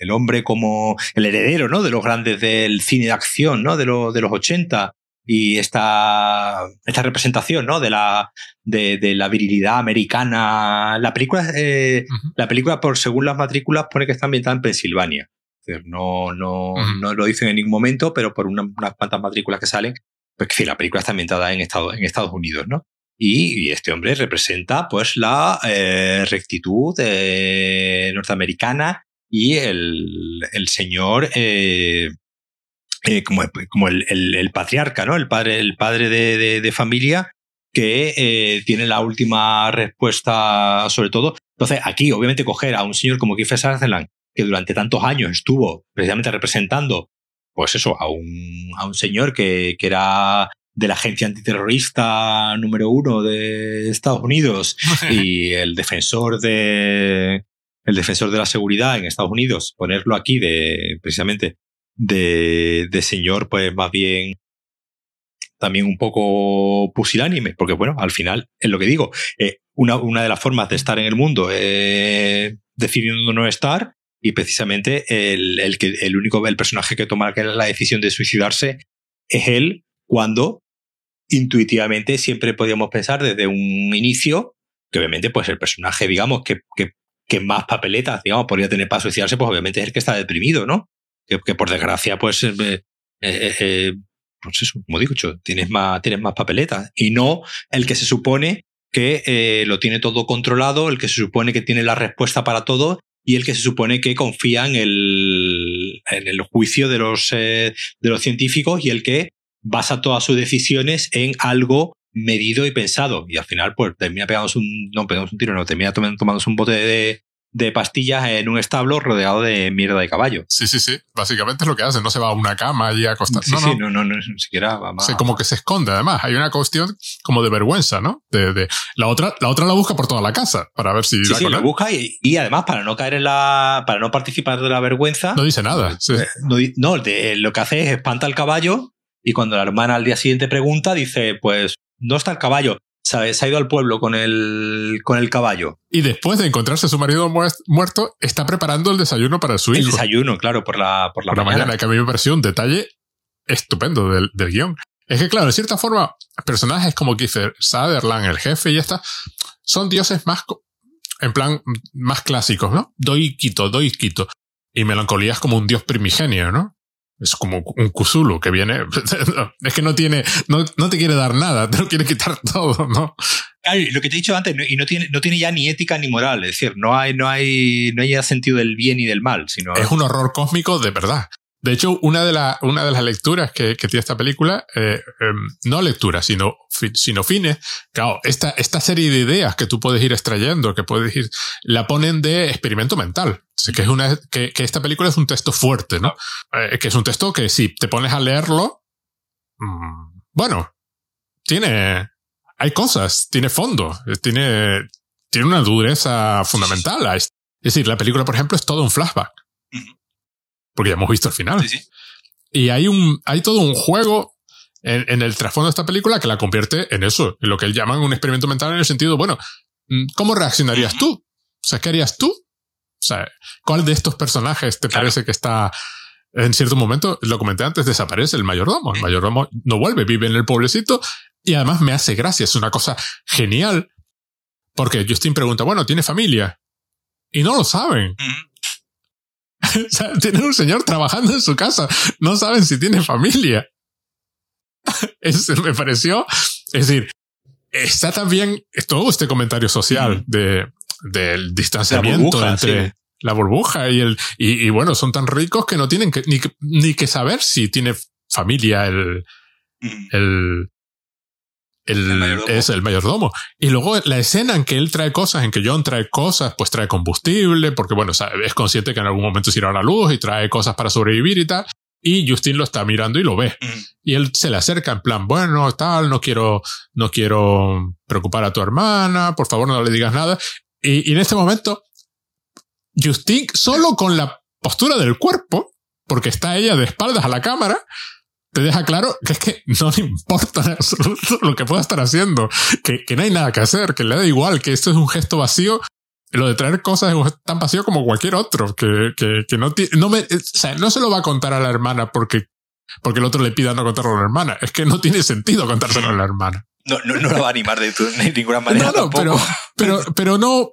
el, hombre como el heredero no de los grandes del cine de acción no de, lo, de los 80 y esta, esta representación ¿no? de, la, de, de la virilidad americana. La película, la película, por según las matrículas, pone que está ambientada en Pensilvania. No, no, no lo dicen en ningún momento, pero por unas cuantas matrículas que salen, pues que la película está ambientada en Estados, en Estados Unidos, ¿no? Y, este hombre representa pues la eh, rectitud eh, norteamericana y el, el señor eh, como, como el, el, patriarca, ¿no? El padre, el padre de, de, familia que tiene la última respuesta sobre todo. Entonces, aquí, obviamente, coger a un señor como Kiefer Sutherland, que durante tantos años estuvo precisamente representando pues eso, a un, a un señor que, que era de la agencia antiterrorista número uno de Estados Unidos y el defensor de el defensor de la seguridad en Estados Unidos, ponerlo aquí de precisamente de, de señor, pues más bien también un poco pusilánime, porque bueno, al final es lo que digo, eh, una, una de las formas de estar en el mundo es decidiendo no estar y precisamente el, el, que, el único el personaje que toma la decisión de suicidarse es él cuando intuitivamente siempre podíamos pensar desde un inicio que obviamente pues el personaje digamos que, que, más papeletas digamos podría tener para suicidarse pues obviamente es el que está deprimido no que, por desgracia pues eh, eh, eh pues eso como digo tienes más tienes más papeletas. Y no el que se supone que eh, lo tiene todo controlado el que se supone que tiene la respuesta para todo y el que se supone que confía en el, en el juicio de los, eh, de los científicos y el que basa todas sus decisiones en algo medido y pensado. Y al final, pues termina pegándose un, no pegamos un tiro, no, termina tomándose un bote de, de pastillas en un establo rodeado de mierda de caballo. Sí, sí, sí. Básicamente es lo que hace. No se va a una cama y a acostar. Sí, no, sí, no, no, no, ni siquiera va más. como que se esconde, además. Hay una cuestión como de vergüenza, ¿no? De, de, la otra, la otra la busca por toda la casa para ver si sí, sí, la busca y, y, además para no caer en la, para no participar de la vergüenza. No dice nada. Sí. Eh, no, no lo que hace es espanta al caballo y cuando la hermana al día siguiente pregunta, dice, pues, no está el caballo. ¿Sabes? Se ha ido al pueblo con el, con el caballo. Y después de encontrarse a su marido muerto, está preparando el desayuno para su hijo. El desayuno, claro, por la, por la, mañana. Que a mí me pareció un detalle estupendo del, del guion. Es que, claro, de cierta forma, personajes como Kiefer Sutherland, el jefe y esta, son dioses más, en plan, más clásicos, ¿no? Doy quito, doy quito. Y melancolía es como un dios primigenio, ¿no? Es como un Cthulhu que viene. es que no tiene, no, no, te quiere dar nada, te lo quiere quitar todo, ¿no? lo que te he dicho antes, y no tiene, no tiene ya ni ética ni moral, es decir, no hay, no hay, no hay ya sentido del bien y del mal, sino... Es un horror cósmico de verdad. De hecho, una de, la, una de las lecturas que, que tiene esta película, eh, em, no lecturas, sino, sino fines, claro, esta, esta serie de ideas que tú puedes ir extrayendo, que puedes ir, la ponen de experimento mental. que es una, que, que, esta película es un texto fuerte, ¿no? Eh, que es un texto que si te pones a leerlo, mmm, bueno, tiene, hay cosas, tiene fondo, tiene, tiene una dureza fundamental. Es decir, la película, por ejemplo, es todo un flashback. Porque ya hemos visto el final. Sí, sí. Y hay un, hay todo un juego en, en, el trasfondo de esta película que la convierte en eso, en lo que él llaman un experimento mental en el sentido, bueno, mm, ¿cómo reaccionarías tú? O sea, ¿qué harías tú? O sea, ¿cuál de estos personajes te parece que está en cierto momento, lo comenté antes, desaparece el mayordomo. El mayordomo no vuelve, vive en el pueblecito y además me hace gracia. Es una cosa genial porque Justin pregunta, bueno, ¿tiene familia? Y no lo saben. o sea, tienen un señor trabajando en su casa. No saben si tiene familia. Me pareció. Es decir, está también todo este comentario social de, del distanciamiento entre la burbuja y el, y, bueno, son tan ricos que no tienen que, ni, ni que saber si tiene familia el, el, el, es el mayordomo. Y luego la escena en que él trae cosas, en que John trae cosas, pues trae combustible, porque bueno, es consciente que en algún momento se irá a la luz y trae cosas para sobrevivir y tal. Y Justin lo está mirando y lo ve. Y él se le acerca en plan, bueno, tal, no quiero, no quiero preocupar a tu hermana, por favor no le digas nada. Y, y en este momento, Justin, solo con la postura del cuerpo, porque está ella de espaldas a la cámara, te deja claro que es que no le importa lo que pueda estar haciendo, que, que no hay nada que hacer, que le da igual, que esto es un gesto vacío. Lo de traer cosas es tan vacío como cualquier otro, que, que, que no, no, me, o sea, no se lo va a contar a la hermana porque, porque el otro le pida no contarlo a la hermana. Es que no tiene sentido contárselo a la hermana. No, no, no la va a animar de, ninguna manera. No, no, pero, pero, pero no,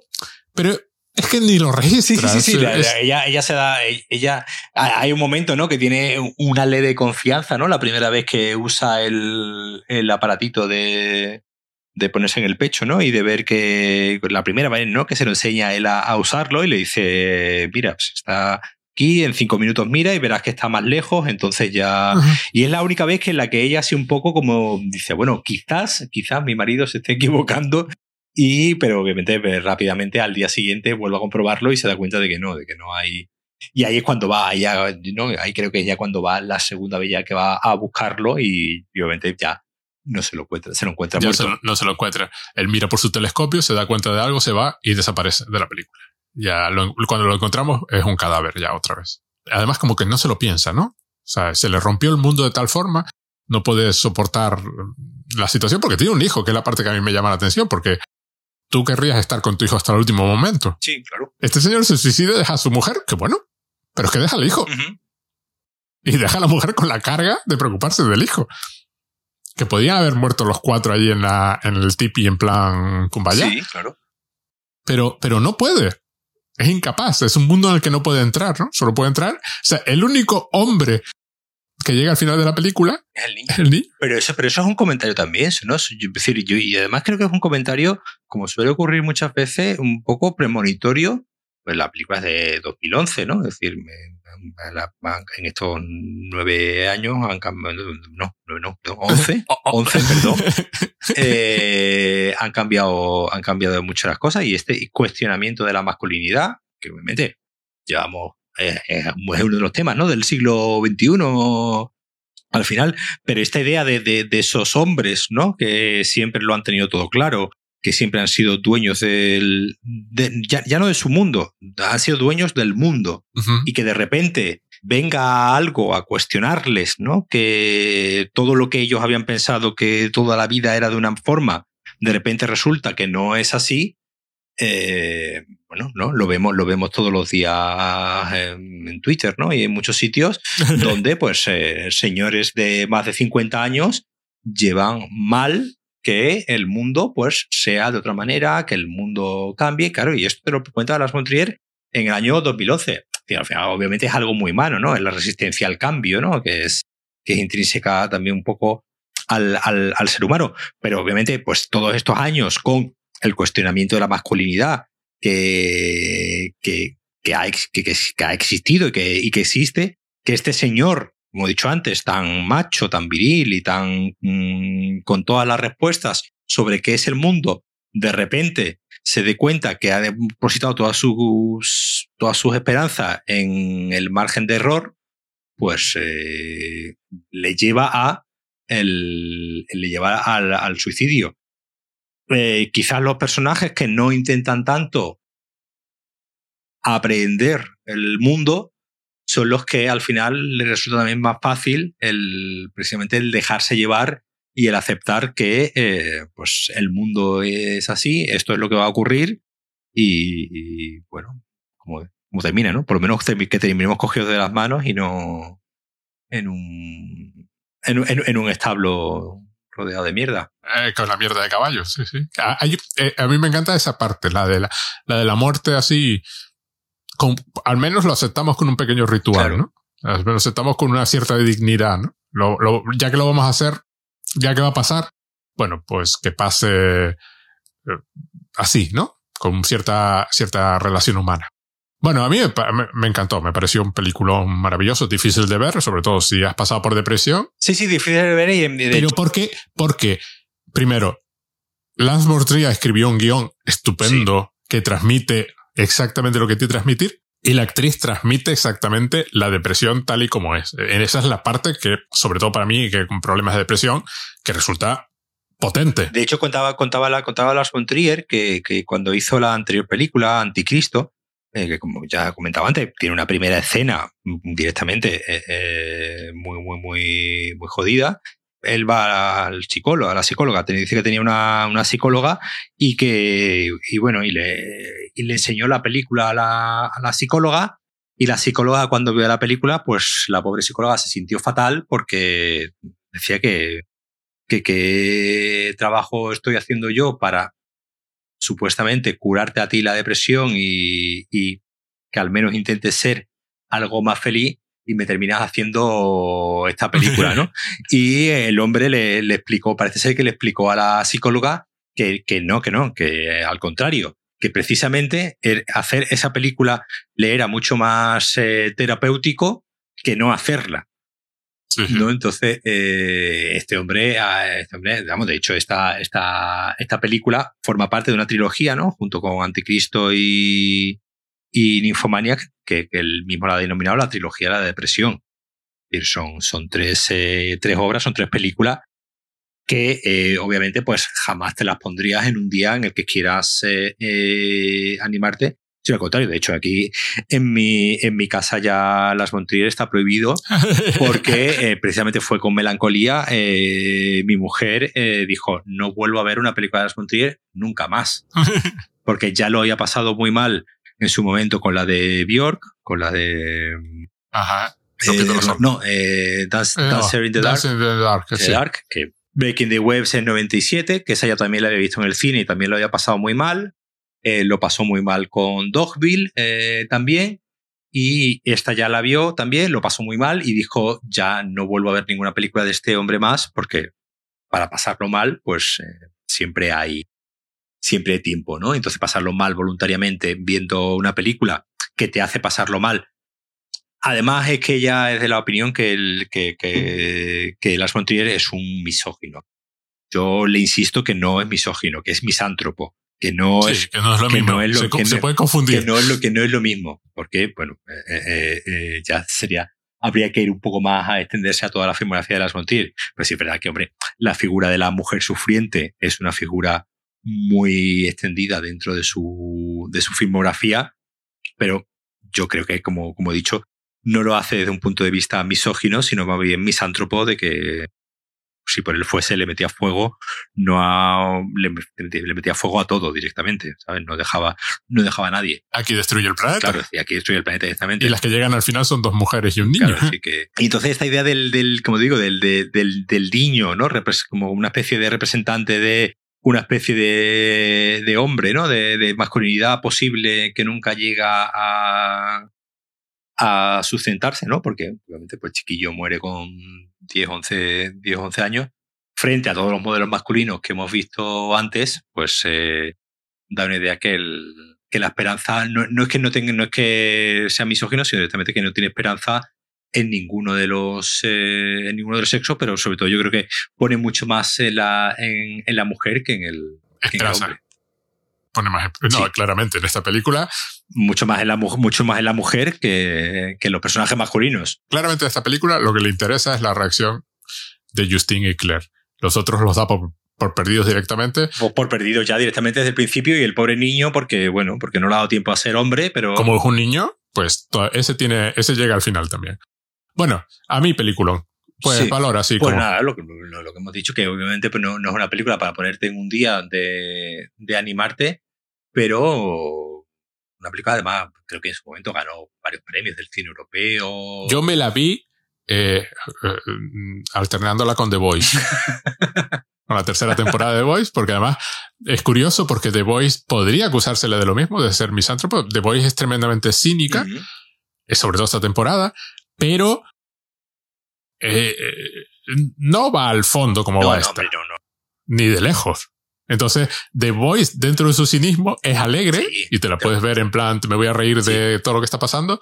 pero es que ni lo registra. Sí, sí, sí. ella, ella se da. Ella. Hay un momento, ¿no? Que tiene una ley de confianza, ¿no? La primera vez que usa el, el aparatito de, de ponerse en el pecho, ¿no? Y de ver que la primera vez, ¿no? Que se lo enseña a él a, usarlo y le dice, mira, pues está aquí, en cinco minutos mira y verás que está más lejos, entonces ya... Y es la única vez que en la que ella hace un poco como dice, bueno, quizás, quizás mi marido se esté equivocando y, pero obviamente pues, rápidamente al día siguiente vuelve a comprobarlo y se da cuenta de que no, de que no hay. Y ahí es cuando va, ahí, ¿no? ahí creo que es ya cuando va la segunda vez ya que va a buscarlo y, obviamente ya no se lo encuentra, se lo encuentra muerto. no se lo encuentra. Él mira por su telescopio, se da cuenta de algo, se va y desaparece de la película. Ya cuando lo encontramos es un cadáver ya otra vez. Además como que no se lo piensa, ¿no? O sea, se le rompió el mundo de tal forma, no puede soportar la situación porque tiene un hijo, que es la parte que a mí me llama la atención, porque tú querrías estar con tu hijo hasta el último momento. Sí, claro. Este señor se suicida y deja a su mujer, que bueno, pero es que deja al hijo. Y deja a la mujer con la carga de preocuparse del hijo. Que podían haber muerto los cuatro allí en, la, en el tipi en plan Kumbaya. Sí, claro. Pero, pero no puede. Es incapaz. Es un mundo en el que no puede entrar, ¿no? Solo puede entrar. O sea, el único hombre que llega al final de la película es el niño. Pero, eso, pero eso es un comentario también, ¿no? decir, yo, y además creo que es un comentario, como suele ocurrir muchas veces, un poco premonitorio. Pues la película es de 2011, ¿no? Es decir, en estos nueve años han cambiado, no, no, no, once, once, perdón, eh, han cambiado, han cambiado muchas las cosas y este cuestionamiento de la masculinidad, que obviamente llevamos es, uno de los temas ¿no? del siglo XXI al final, pero esta idea de, de, esos hombres, ¿no? Que siempre lo han tenido todo claro, que siempre han sido dueños del. ya, no de su mundo, han sido dueños del mundo. Y que de repente venga algo a cuestionarles, ¿no? Que todo lo que ellos habían pensado que toda la vida era de una forma, de repente resulta que no es así, eh, bueno, ¿no? Lo vemos, lo vemos todos los días en, Twitter, ¿no? Y en muchos sitios donde, pues, eh, señores de más de 50 años llevan mal que el mundo, pues, sea de otra manera, que el mundo cambie, claro, y esto te lo cuenta Las Montrier en el año 2011. al final, obviamente es algo muy malo, ¿no? Es la resistencia al cambio, ¿no? Que es, que es intrínseca también un poco al, al, ser humano. Pero obviamente, pues todos estos años con el cuestionamiento de la masculinidad que, que, que, ha, que, ha, existido y que, y que existe, que este señor, como he dicho antes, tan macho, tan viril y tan mm, con todas las respuestas sobre qué es el mundo, de repente se dé cuenta que ha depositado todas sus, todas sus esperanzas en el margen de error, pues eh, le lleva a el, le lleva al, suicidio. Eh, quizás los personajes que no intentan tanto aprender el mundo son los que al final les resulta también más fácil el precisamente el dejarse llevar y el aceptar que eh, pues el mundo es así, esto es lo que va a ocurrir y, bueno, como, como, termina, ¿no? Por lo menos que terminemos cogidos de las manos y no en un, en, un establo rodeado de mierda. Eh, con la mierda de caballos, sí, sí. A, eh, a, mí me encanta esa parte, la de la, la de la muerte así. Con, al menos lo aceptamos con un pequeño ritual, ¿no? Al menos aceptamos con una cierta dignidad, ¿no? Lo, lo, ya que lo vamos a hacer, ya que va a pasar, bueno, pues que pase eh, así, ¿no? Con cierta, cierta relación humana. Bueno, a mí me, encantó, me pareció un película maravilloso, difícil de ver, sobre todo si has pasado por depresión. Sí, sí, difícil de ver. Y Pero ¿por qué? Porque, primero, Lance Mortria escribió un guion estupendo que transmite exactamente lo que tiene que transmitir y la actriz transmite exactamente la depresión tal y como es. Esa es la parte que, sobre todo para mí, que con problemas de depresión, que resulta potente. De hecho, contaba, contaba, la, contaba Lars von Trier que, que cuando hizo la anterior película, Anticristo, eh, que como ya comentaba antes, tiene una primera escena directamente eh, eh, muy, muy, muy, muy jodida. Él va al psicólogo, a la psicóloga, dice que tenía una, una psicóloga y que, y bueno, y le, enseñó la película a la, a la psicóloga y la psicóloga cuando vio la película, pues la pobre psicóloga se sintió fatal porque decía que, que qué trabajo estoy haciendo yo para supuestamente curarte a ti la depresión y, que al menos intentes ser algo más feliz y me terminas haciendo esta película, ¿no? y el hombre le, explicó, parece ser que le explicó a la psicóloga que, que no, que no, que al contrario, que precisamente hacer esa película le era mucho más eh, terapéutico que no hacerla. ¿No? Entonces, eh, este hombre, este hombre, digamos, de hecho, esta, esta, esta película forma parte de una trilogía, ¿no? Junto con Anticristo y, y Nymphomaniac, que, que él mismo la ha denominado la trilogía de la depresión. Son, son tres, eh, tres obras, son tres películas que eh, obviamente pues jamás te las pondrías en un día en el que quieras animarte Sí, al contrario, de hecho, aquí en mi, en mi casa ya Las Montrier está prohibido porque eh, precisamente fue con melancolía. Eh, mi mujer eh, dijo, no vuelvo a ver una película de Las Montrier nunca más. Porque ya lo había pasado muy mal en su momento con la de Bjork, con la de... Ajá. no, Dance, Dancer in the Dark. In the Dark, the Dark que Breaking the Webs en 97, que esa ya también la había visto en el cine y también lo había pasado muy mal. Eh, lo pasó muy mal con Dogville eh, también. Y esta ya la vio también, lo pasó muy mal y dijo, ya no vuelvo a ver ninguna película de este hombre más porque para pasarlo mal, pues eh, siempre hay siempre hay tiempo, ¿no? Entonces pasarlo mal voluntariamente viendo una película que te hace pasarlo mal. Además es que ella es de la opinión que, el, que, que, que Las Montrier es un misógino. Yo le insisto que no es misógino, que es misántropo que no es que no es lo mismo. se, puede confundir. que no es lo que no es lo mismo porque bueno eh, eh, eh, ya sería habría que ir un poco más a extenderse a toda la filmografía de las Montier pero sí es verdad que hombre la figura de la mujer sufriente es una figura muy extendida dentro de su de su filmografía pero yo creo que como como he dicho no lo hace desde un punto de vista misógino sino más bien misántropo de que si por él fuese le metía fuego, no le, metía fuego a todo directamente, ¿sabes? No dejaba, no dejaba a nadie. Aquí destruye el planeta. Claro, y aquí destruye el planeta directamente. Y las que llegan al final son dos mujeres y un niño. Claro, así que... Y entonces esta idea del, del como digo, del, del, del niño, ¿no? Como una especie de representante de una especie de, de hombre, ¿no? De, de masculinidad posible que nunca llega a, a sustentarse, ¿no? Porque obviamente pues chiquillo muere con 10, 11, 10, 11 años, frente a todos los modelos masculinos que hemos visto antes, pues eh, da una idea que, el, que la esperanza no, no, es que no tenga, no es que sea misógino, sino directamente que no tiene esperanza en ninguno de los eh, en ninguno de los sexos, pero sobre todo yo creo que pone mucho más en la, en, en la mujer que en el, que en el hombre. Pone más, no, sí. claramente, en esta película. Mucho más en la, mucho más en la mujer que, que en los personajes masculinos. Claramente en esta película lo que le interesa es la reacción de Justine y Claire. Los otros los da por, por perdidos directamente. O por perdidos ya directamente desde el principio y el pobre niño porque, bueno, porque no le ha dado tiempo a ser hombre, pero... Como es un niño, pues ese tiene, ese llega al final también. Bueno, a mí película. Pues sí. valor así pues como... nada, lo que, lo, lo que, hemos dicho, que obviamente pues no, no, es una película para ponerte en un día de, de animarte, pero una película además creo que en su momento ganó varios premios del cine europeo. Yo me la vi eh, eh, alternándola con The Voice. con la tercera temporada de The Voice, porque además es curioso porque The Voice podría acusársele de lo mismo, de ser misántropo. The Voice es tremendamente cínica, uh -huh. sobre todo esta temporada, pero eh, no va al fondo como no, va no, esta. No. Ni de lejos. Entonces, The Voice, dentro de su cinismo, es alegre sí, y te la puedes ver en plan, me voy a reír sí. de todo lo que está pasando.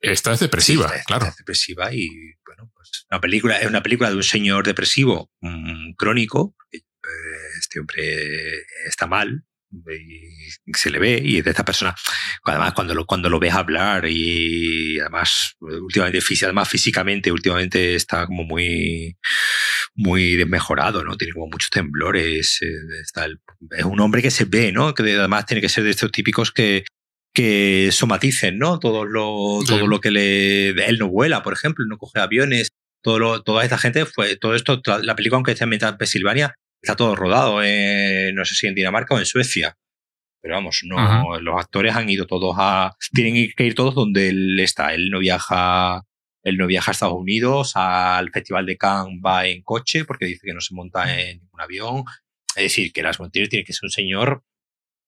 Esta es depresiva, sí, esta, claro. Esta es depresiva y, bueno, pues una película, es una película de un señor depresivo crónico. Este hombre está mal, y se le ve y es de esta persona. Además cuando lo, cuando lo ves hablar y además últimamente además físicamente últimamente está como muy muy desmejorado no tiene como muchos temblores eh, está el, es un hombre que se ve no que además tiene que ser de estos típicos que que somaticen no todo lo sí. todo lo que le él no vuela por ejemplo no coge aviones todo lo, toda esta gente fue todo esto la película aunque está ambientada en Pensilvania está todo rodado, en, no sé si en Dinamarca o en Suecia. Pero vamos, no, los actores han ido todos a. Tienen que ir todos donde él está. Él no viaja. Él no viaja a Estados Unidos, al Festival de Cannes va en coche porque dice que no se monta en ningún avión. Es decir, que Las Montier tiene que ser un señor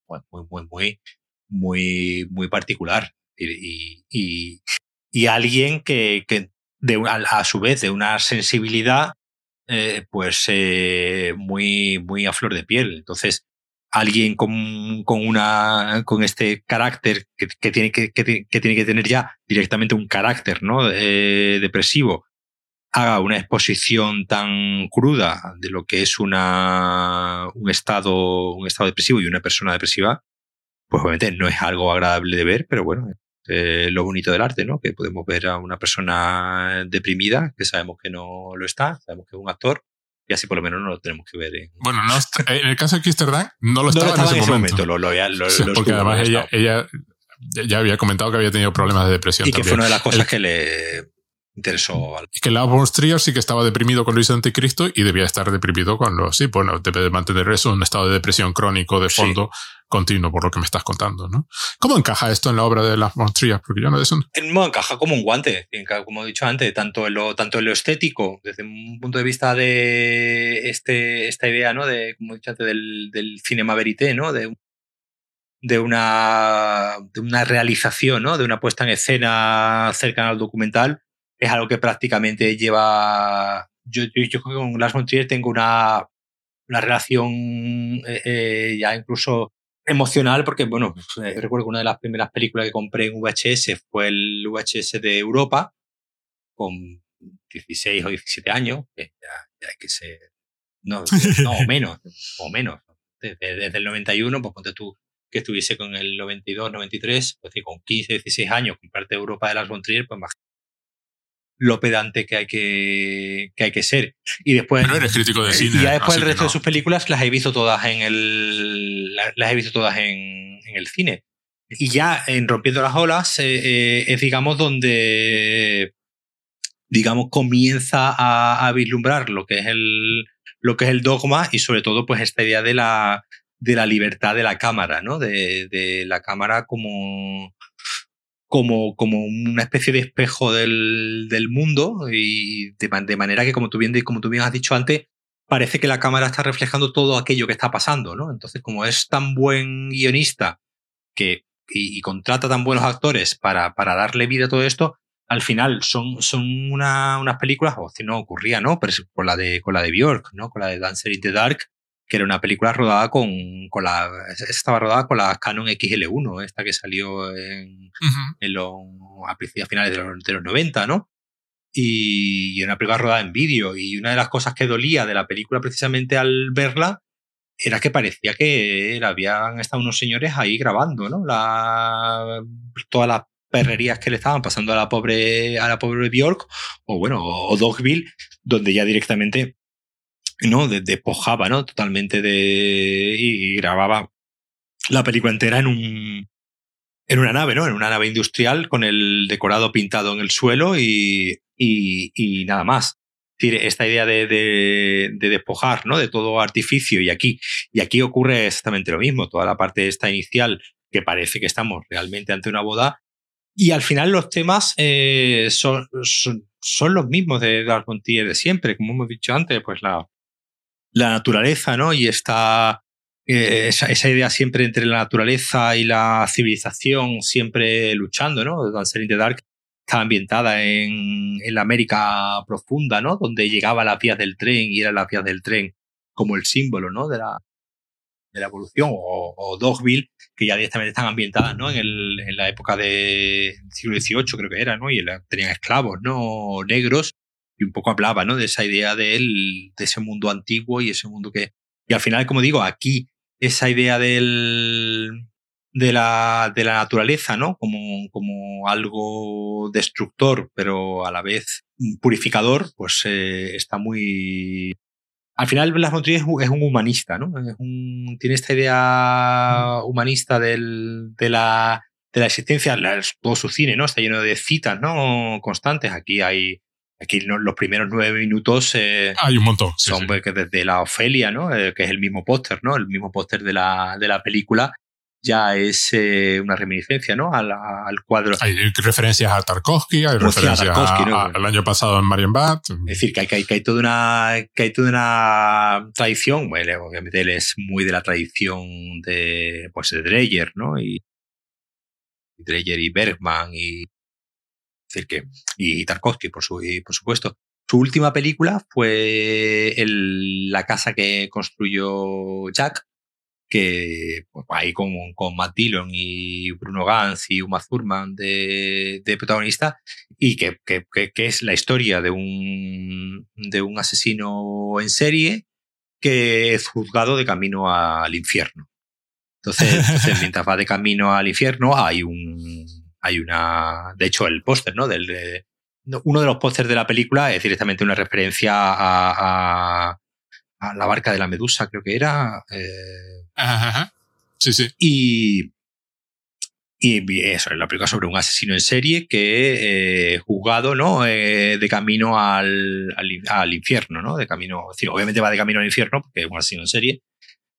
muy, muy, muy, muy, muy, muy particular. Y, y, y alguien que, que de, a, a su vez de una sensibilidad eh, pues eh, muy, muy a flor de piel. Entonces, alguien con, con una con este carácter que, tiene que, tiene que tener ya directamente un carácter ¿no? Eh, depresivo haga una exposición tan cruda de lo que es una un estado un estado depresivo y una persona depresiva pues obviamente no es algo agradable de ver pero bueno eh, lo bonito del arte, ¿no? Que podemos ver a una persona deprimida, que sabemos que no lo está, sabemos que es un actor, y así por lo menos no lo tenemos que ver. En... Bueno, no, en el caso de Kirsterdam no lo estaba, no lo estaba en ese, en ese momento. momento. Lo, lo, lo, sí, porque además ella, ella, ya había comentado que había tenido problemas de depresión. Y que también. fue una de las cosas el, que le interesó. Y que Lars von Trier sí que estaba deprimido con Luis Anticristo y debía estar deprimido con los... Sí, bueno, debe de mantener eso, un estado de depresión crónico de fondo sí. continuo, por lo que me estás contando, ¿no? ¿Cómo encaja esto en la obra de Lars von Trier? Porque yo no de eso... No, encaja como un guante, como he dicho antes, tanto en lo, tanto en lo estético, desde un punto de vista de este, esta idea, ¿no? De, como he dicho antes, del, del cinema verité, ¿no? De, de una, de una realización, ¿no? De una puesta en escena cercana al documental, es algo que prácticamente lleva. Yo, yo, yo con Lars von Trier tengo una, una relación eh, eh, ya incluso emocional, porque, bueno, pues, eh, recuerdo que una de las primeras películas que compré en VHS fue el VHS de Europa, con 16 o 17 años, que ya, ya hay que ser. No, no, o menos, o menos. Desde, desde, el 91, pues ponte tú que estuviese con el 92, 93, pues con 15, 16 años, comprarte Europa de Lars von Trier, pues más lo pedante que hay que, que hay que ser. Y después. No eres crítico de cine. Y ya después el resto no. de sus películas las he visto todas en el. Las he visto todas en, en el cine. Y ya en Rompiendo las Olas eh, eh, es, digamos, donde. Digamos, comienza a, a, vislumbrar lo que es el. lo que es el dogma y sobre todo, pues, esta idea de la. de la libertad de la cámara, ¿no? De, de la cámara como como, como una especie de espejo del, del mundo y de, manera que, como tú, bien, como tú bien has dicho antes, parece que la cámara está reflejando todo aquello que está pasando, ¿no? Entonces, como es tan buen guionista que, y, y contrata tan buenos actores para, para darle vida a todo esto, al final son, son una, unas películas, o si no ocurría, ¿no? Pero con la de, con la de Bjork, ¿no? Con la de Dancer in the Dark, que era una película rodada con, con la, estaba rodada con la Canon XL1, esta que salió en, en los, a, finales de los, de los 90, ¿no? Y, y una película rodada en vídeo. Y una de las cosas que dolía de la película precisamente al verla era que parecía que habían estado unos señores ahí grabando, ¿no? La, todas las perrerías que le estaban pasando a la pobre, a la pobre Bjork, o bueno, o Dogville, donde ya directamente ¿no? despojaba, ¿no? Totalmente de. Y, grababa la película entera en un. En una nave, ¿no? En una nave industrial con el decorado pintado en el suelo y, y, y nada más esta idea de, de, despojar ¿no? de todo artificio y aquí, y aquí ocurre exactamente lo mismo, toda la parte esta inicial que parece que estamos realmente ante una boda y al final los temas eh, son, son, los mismos de Dark de siempre, como hemos dicho antes, pues la, la naturaleza, ¿no? Y esta, eh, esa, esa, idea siempre entre la naturaleza y la civilización, siempre luchando, ¿no? Dancer in the Dark está ambientada en, en, la América profunda, ¿no? Donde llegaba las vías del tren y eran las vías del tren como el símbolo, ¿no? De la, de la evolución, o, o Dogville, que ya directamente están ambientadas, ¿no? En, el, en la época del siglo XVIII, creo que era, ¿no? Y tenían esclavos, ¿no? Negros, y un poco hablaba, ¿no? De esa idea de, él, de ese mundo antiguo y ese mundo que... Y al final, como digo, aquí esa idea del, de la, de la naturaleza, ¿no? Como, como algo destructor, pero a la vez purificador, pues eh, está muy... Al final Blas Montrier es un humanista, ¿no? Es un, tiene esta idea humanista del, de, la, de la existencia, todo su cine, ¿no? Está lleno de citas, ¿no? Constantes. Aquí hay Aquí los primeros nueve minutos eh, hay un montón. son pues, desde la Ofelia, ¿no? Eh, que es el mismo póster, ¿no? El mismo póster de la, de la película ya es eh, una reminiscencia ¿no? al, al, cuadro. Hay referencias a Tarkovsky, hay referencias al año pasado en Marienbad. Es decir, que hay, que hay, que hay, toda, una, que hay toda una tradición, bueno, obviamente él es muy de la tradición de, pues, de Dreyer, ¿no? Y Dreyer y Bergman y, decir, que, y Tarkovsky, por, su, por supuesto. Su última película fue el, La casa que construyó Jack, que pues, ahí con, con Matt Dillon y Bruno Gantz y Uma Thurman de, de protagonista y que, que, que, es la historia de un, de un asesino en serie que es juzgado de camino al infierno. Entonces, mientras va de camino al infierno hay un hay una de hecho el póster no del uno de los pósters de la película es directamente una referencia a, a, a la barca de la medusa creo que era eh, Ajá, Sí, sí. Y, y eso, es la película sobre un asesino en serie que eh, juzgado, ¿no? Eh, de camino al, al, infierno, ¿no? De camino, obviamente va de camino al infierno porque es un asesino en serie,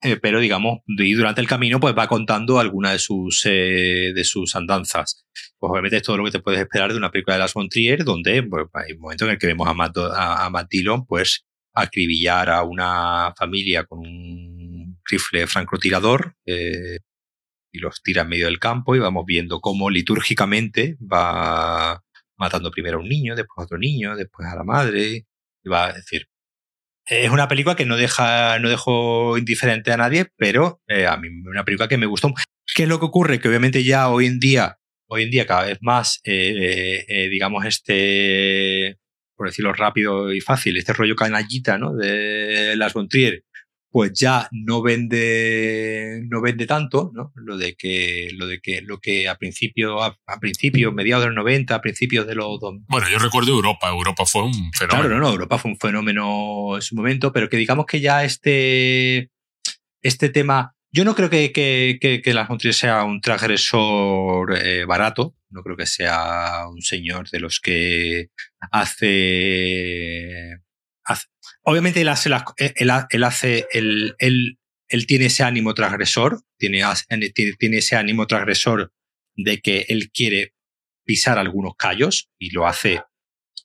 eh, pero digamos, y durante el camino pues va contando alguna de sus, eh, de sus andanzas. Pues obviamente es todo lo que te puedes esperar de una película de Las von Trier, donde hay un momento en el que vemos a Matt, a, a Dillon, pues acribillar a una familia con un rifle francotirador eh, y los tira en medio del campo y vamos viendo cómo litúrgicamente va matando primero a un niño, después a otro niño, después a la madre. Y va a decir, es una película que no deja, no dejó indiferente a nadie, pero eh, a mí una película que me gustó. ¿Qué es lo que ocurre? Que obviamente ya hoy en día, hoy en día cada vez más, eh, eh, digamos, este por decirlo rápido y fácil, este rollo canallita, ¿no? De las Bontrier, pues ya no vende, no vende tanto, ¿no? Lo de que, lo de que, lo que a principio, a, principio, mediados de los 90, a principios de los Bueno, yo recuerdo Europa, Europa fue un fenómeno. Claro, no, no, Europa fue un fenómeno en su momento, pero que digamos que ya este, este tema, yo no creo que, que, que, que las Bontrier sea un transgresor eh, barato, no creo que sea un señor de los que hace. Obviamente él hace, él, hace él, él, tiene ese ánimo transgresor, tiene, tiene ese ánimo transgresor de que él quiere pisar algunos callos y lo hace,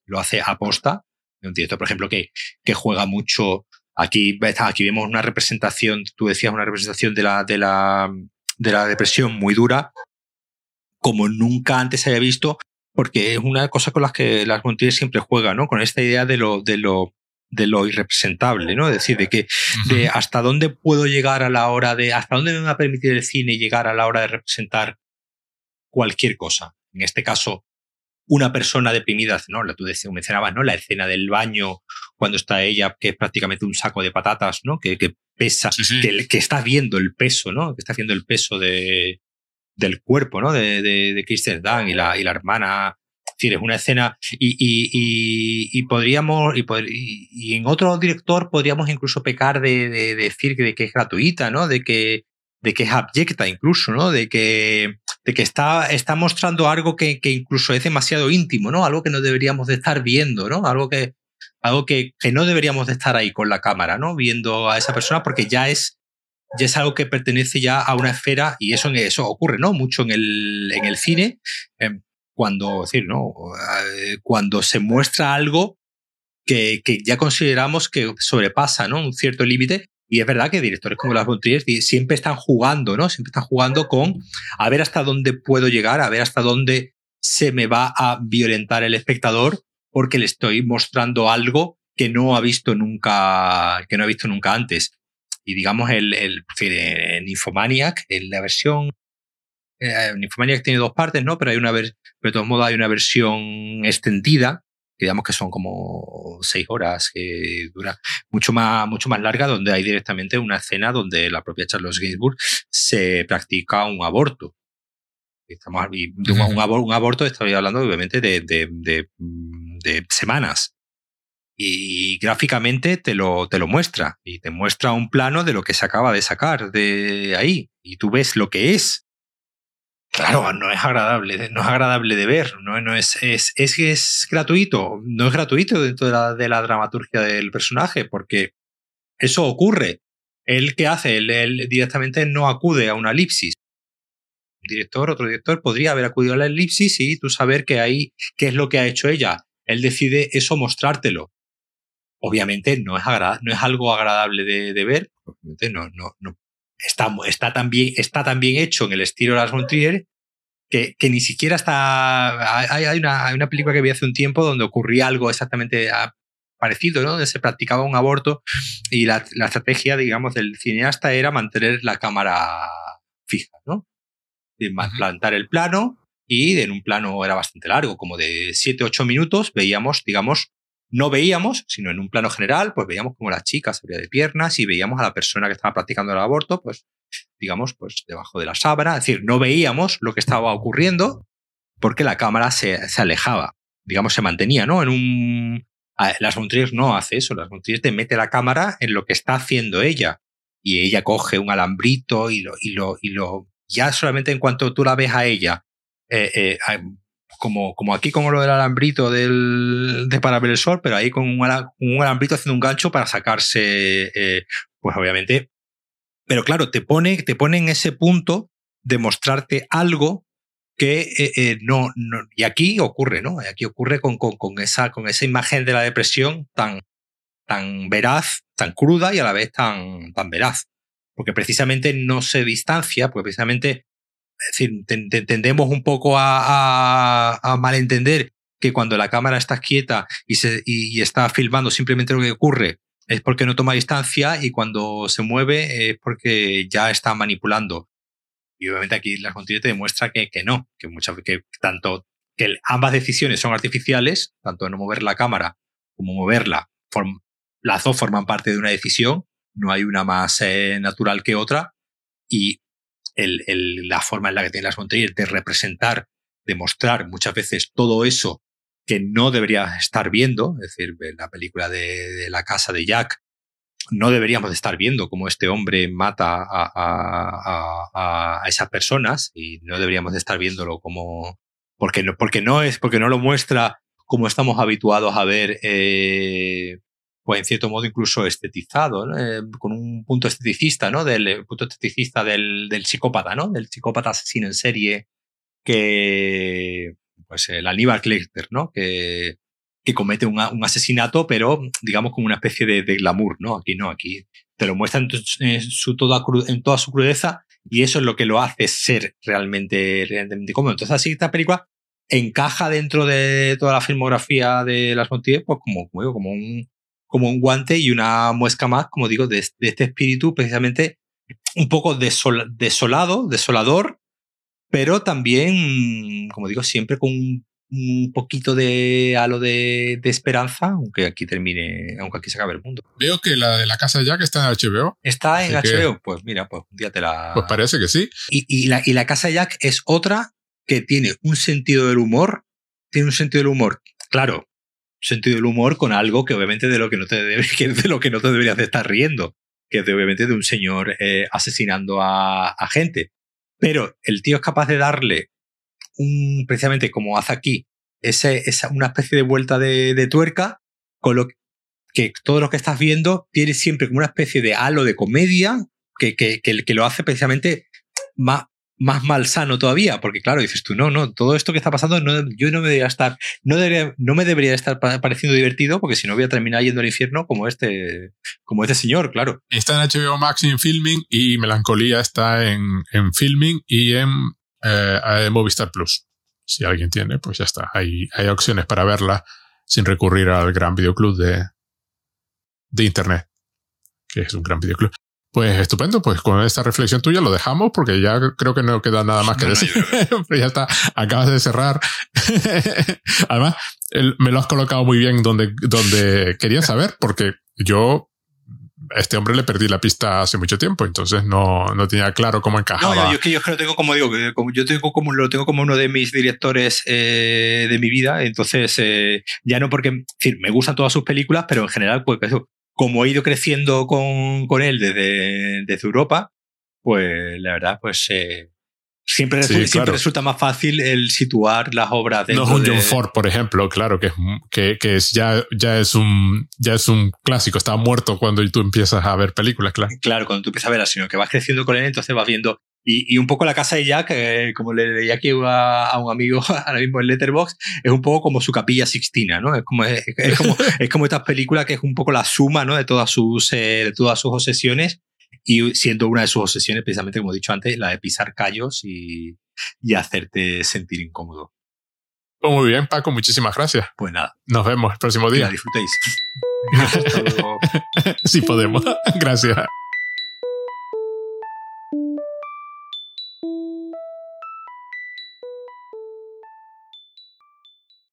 lo hace aposta. Un por ejemplo, que, juega mucho. Aquí, aquí vemos una representación, tú decías una representación de la, de la, de la depresión muy dura, como nunca antes se había visto porque es una cosa con las que las Montier siempre juegan, ¿no? Con esta idea de lo, de lo, de lo irrepresentable, ¿no? Es decir, de que de hasta dónde puedo llegar a la hora de, hasta dónde me va a permitir el cine llegar a la hora de representar cualquier cosa. En este caso, una persona deprimida, ¿no? Tú mencionabas, ¿no? La escena del baño cuando está ella, que es prácticamente un saco de patatas, ¿no? Que, que pesa, Que, que, está viendo el peso, ¿no? Que está viendo el peso de, del cuerpo, ¿no? De, de, de Dunn y la, y la hermana. Decir, es una escena y, y, podríamos, y, en otro director podríamos incluso pecar de, de, decir que, de que es gratuita, ¿no? De que, de que es abyecta incluso, ¿no? De que, de que está, está mostrando algo que, que incluso es demasiado íntimo, ¿no? Algo que no deberíamos de estar viendo, ¿no? Algo que, algo que, que no deberíamos de estar ahí con la cámara, ¿no? Viendo a esa persona porque ya es ya es algo que pertenece ya a una esfera y eso, eso ocurre ¿no? mucho en el, en el cine, em, cuando, decir, ¿no? Eh, cuando se muestra algo que, que, ya consideramos que sobrepasa ¿no? un cierto límite. Y es verdad que directores como las Bontrier siempre están jugando, ¿no? Siempre están jugando con a ver hasta dónde puedo llegar, a ver hasta dónde se me va a violentar el espectador porque le estoy mostrando algo que no ha visto nunca, que no ha visto nunca antes. Y digamos, el, el, el Nymphomaniac, en la versión. Eh, Nymphomaniac tiene dos partes, ¿no? Pero hay una pero de todos modos hay una versión extendida, que digamos que son como seis horas, que dura mucho más, mucho más larga, donde hay directamente una escena donde la propia Charles Gainsbourg se practica un aborto. Estamos, un, un, aborto, estoy hablando obviamente de, de, de, de semanas y gráficamente te lo, te lo muestra y te muestra un plano de lo que se acaba de sacar de ahí y tú ves lo que es. Claro, no es agradable, no es agradable de ver, no, es, es, es es gratuito, no es gratuito dentro de la, de la dramaturgia del personaje, porque eso ocurre. Él que hace, él, directamente no acude a una elipsis. Un director, otro director podría haber acudido a la elipsis y tú saber que ahí, qué es lo que ha hecho ella. Él decide eso mostrártelo obviamente no es, no es algo agradable de, ver, obviamente no, no, no. Está, está, tan bien, está tan bien hecho en el estilo de las Montrier que, que ni siquiera está... Hay, hay, una, hay una película que vi hace un tiempo donde ocurría algo exactamente parecido, ¿no? Donde se practicaba un aborto y la, la, estrategia, digamos, del cineasta era mantener la cámara fija, ¿no? De plantar el plano y en un plano era bastante largo, como de 7-8 minutos, veíamos, digamos, no veíamos, sino en un plano general, pues veíamos como la chica se abría de piernas y veíamos a la persona que estaba practicando el aborto, pues, digamos, pues debajo de la sábana. Es decir, no veíamos lo que estaba ocurriendo porque la cámara se, se alejaba. Digamos, se mantenía, ¿no? En un. Las Montriers no hace eso. Las Montriers te mete la cámara en lo que está haciendo ella. Y ella coge un alambrito y lo, y lo, y lo. Ya solamente en cuanto tú la ves a ella, eh, eh, como, como aquí con lo del alambrito del, de para ver el sol, pero ahí con un, un alambrito haciendo un gancho para sacarse, eh, pues obviamente. Pero claro, te pone, te pone en ese punto de mostrarte algo que eh, eh, no, no, Y aquí ocurre, ¿no? Aquí ocurre con, con, con, esa, con esa imagen de la depresión tan, tan veraz, tan cruda y a la vez tan, tan veraz. Porque precisamente no se distancia, porque precisamente es decir, tendemos un poco a, a, malentender que cuando la cámara está quieta y, está filmando simplemente lo que ocurre es porque no toma distancia y cuando se mueve es porque ya está manipulando. Y obviamente aquí la continuidad te demuestra que, no, que muchas que tanto que ambas decisiones son artificiales, tanto no mover la cámara como moverla, las dos forman parte de una decisión, no hay una más eh, natural que otra, y el, la forma en la que tiene las Montrier de representar, de mostrar muchas veces todo eso que no debería estar viendo, es decir, la película de, la casa de Jack, no deberíamos de estar viendo cómo este hombre mata a, a, a, esas personas y no deberíamos de estar viéndolo como porque no porque no es porque no lo muestra como estamos habituados a ver eh, pues en cierto modo incluso estetizado, eh, con un punto esteticista, ¿no? Del eh, punto esteticista del, del, psicópata, ¿no? Del psicópata asesino en serie que, pues el Aníbal Lecter, ¿no? Que, que comete un, un, asesinato, pero digamos como una especie de, glamour, ¿no? Aquí no, aquí te lo muestra en, su toda en toda su crudeza y eso es lo que lo hace ser realmente, realmente cómodo. Entonces así esta película encaja dentro de toda la filmografía de las Montiel, pues como, como, un, como un guante y una muesca más, como digo, de, este espíritu precisamente un poco desolado, desolador, pero también, como digo, siempre con un un poquito de halo de, de, esperanza, aunque aquí termine, aunque aquí se acabe el mundo. Veo que la de la casa Jack está en HBO. Está en HBO, pues mira, pues un día te la. Pues parece que sí. Y, y, la, y la casa Jack es otra que tiene un sentido del humor, tiene un sentido del humor, claro, sentido del humor con algo que obviamente de lo que no te debe, que de lo que no te deberías de estar riendo, que es de, obviamente de un señor eh, asesinando a, gente. Pero el tío es capaz de darle un, precisamente como hace aquí, ese, esa, una especie de vuelta de, de, tuerca, con lo que todo lo que estás viendo tiene siempre como una especie de halo de comedia que, que, que, que lo hace precisamente más, más malsano todavía, porque claro, dices tú, no, no, todo esto que está pasando, no, yo no me debería estar, no, debería, no me debería estar pareciendo divertido, porque si no voy a terminar yendo al infierno como este, como este señor, claro. Está en HBO Max en Filming y Melancolía está en, en Filming y en eh, Movistar Plus. Si alguien tiene, pues ya está. Hay, hay opciones para verla sin recurrir al gran videoclub de, de Internet, que es un gran videoclub. Pues estupendo, pues con esta reflexión tuya lo dejamos porque ya creo que no queda nada más que decir. ya está, acabas de cerrar. Además, me lo has colocado muy bien donde, donde quería saber porque yo este hombre le perdí la pista hace mucho tiempo, entonces no, no tenía claro cómo encajaba. No, yo, es que yo tengo como digo, como, yo tengo como, lo tengo como uno de mis directores eh, de mi vida, entonces eh, ya no porque, decir, me gustan todas sus películas, pero en general, pues como he ido creciendo con, con él desde, desde Europa, pues la verdad, pues eh, Siempre, siempre resulta más fácil el situar las obras de. No es un John Ford, por ejemplo, claro, que que, que es ya, ya es un, ya es un clásico, está muerto cuando tú empiezas a ver películas, claro. Claro, cuando tú empiezas a verlas, sino que vas creciendo con él, entonces vas viendo. Y, y un poco la casa de Jack, eh, como le leía aquí a, a, un amigo ahora mismo en Letterboxd, es un poco como su capilla sixtina, ¿no? Es como, es, es como, es como estas películas que es un poco la suma, ¿no? De todas sus, eh, de todas sus obsesiones y siendo una de sus obsesiones, precisamente como he dicho antes, la de pisar callos y, y hacerte sentir incómodo. Pues muy bien, Paco, muchísimas gracias. Pues nada. Nos vemos el próximo día. Que la disfrutéis. si podemos. Gracias.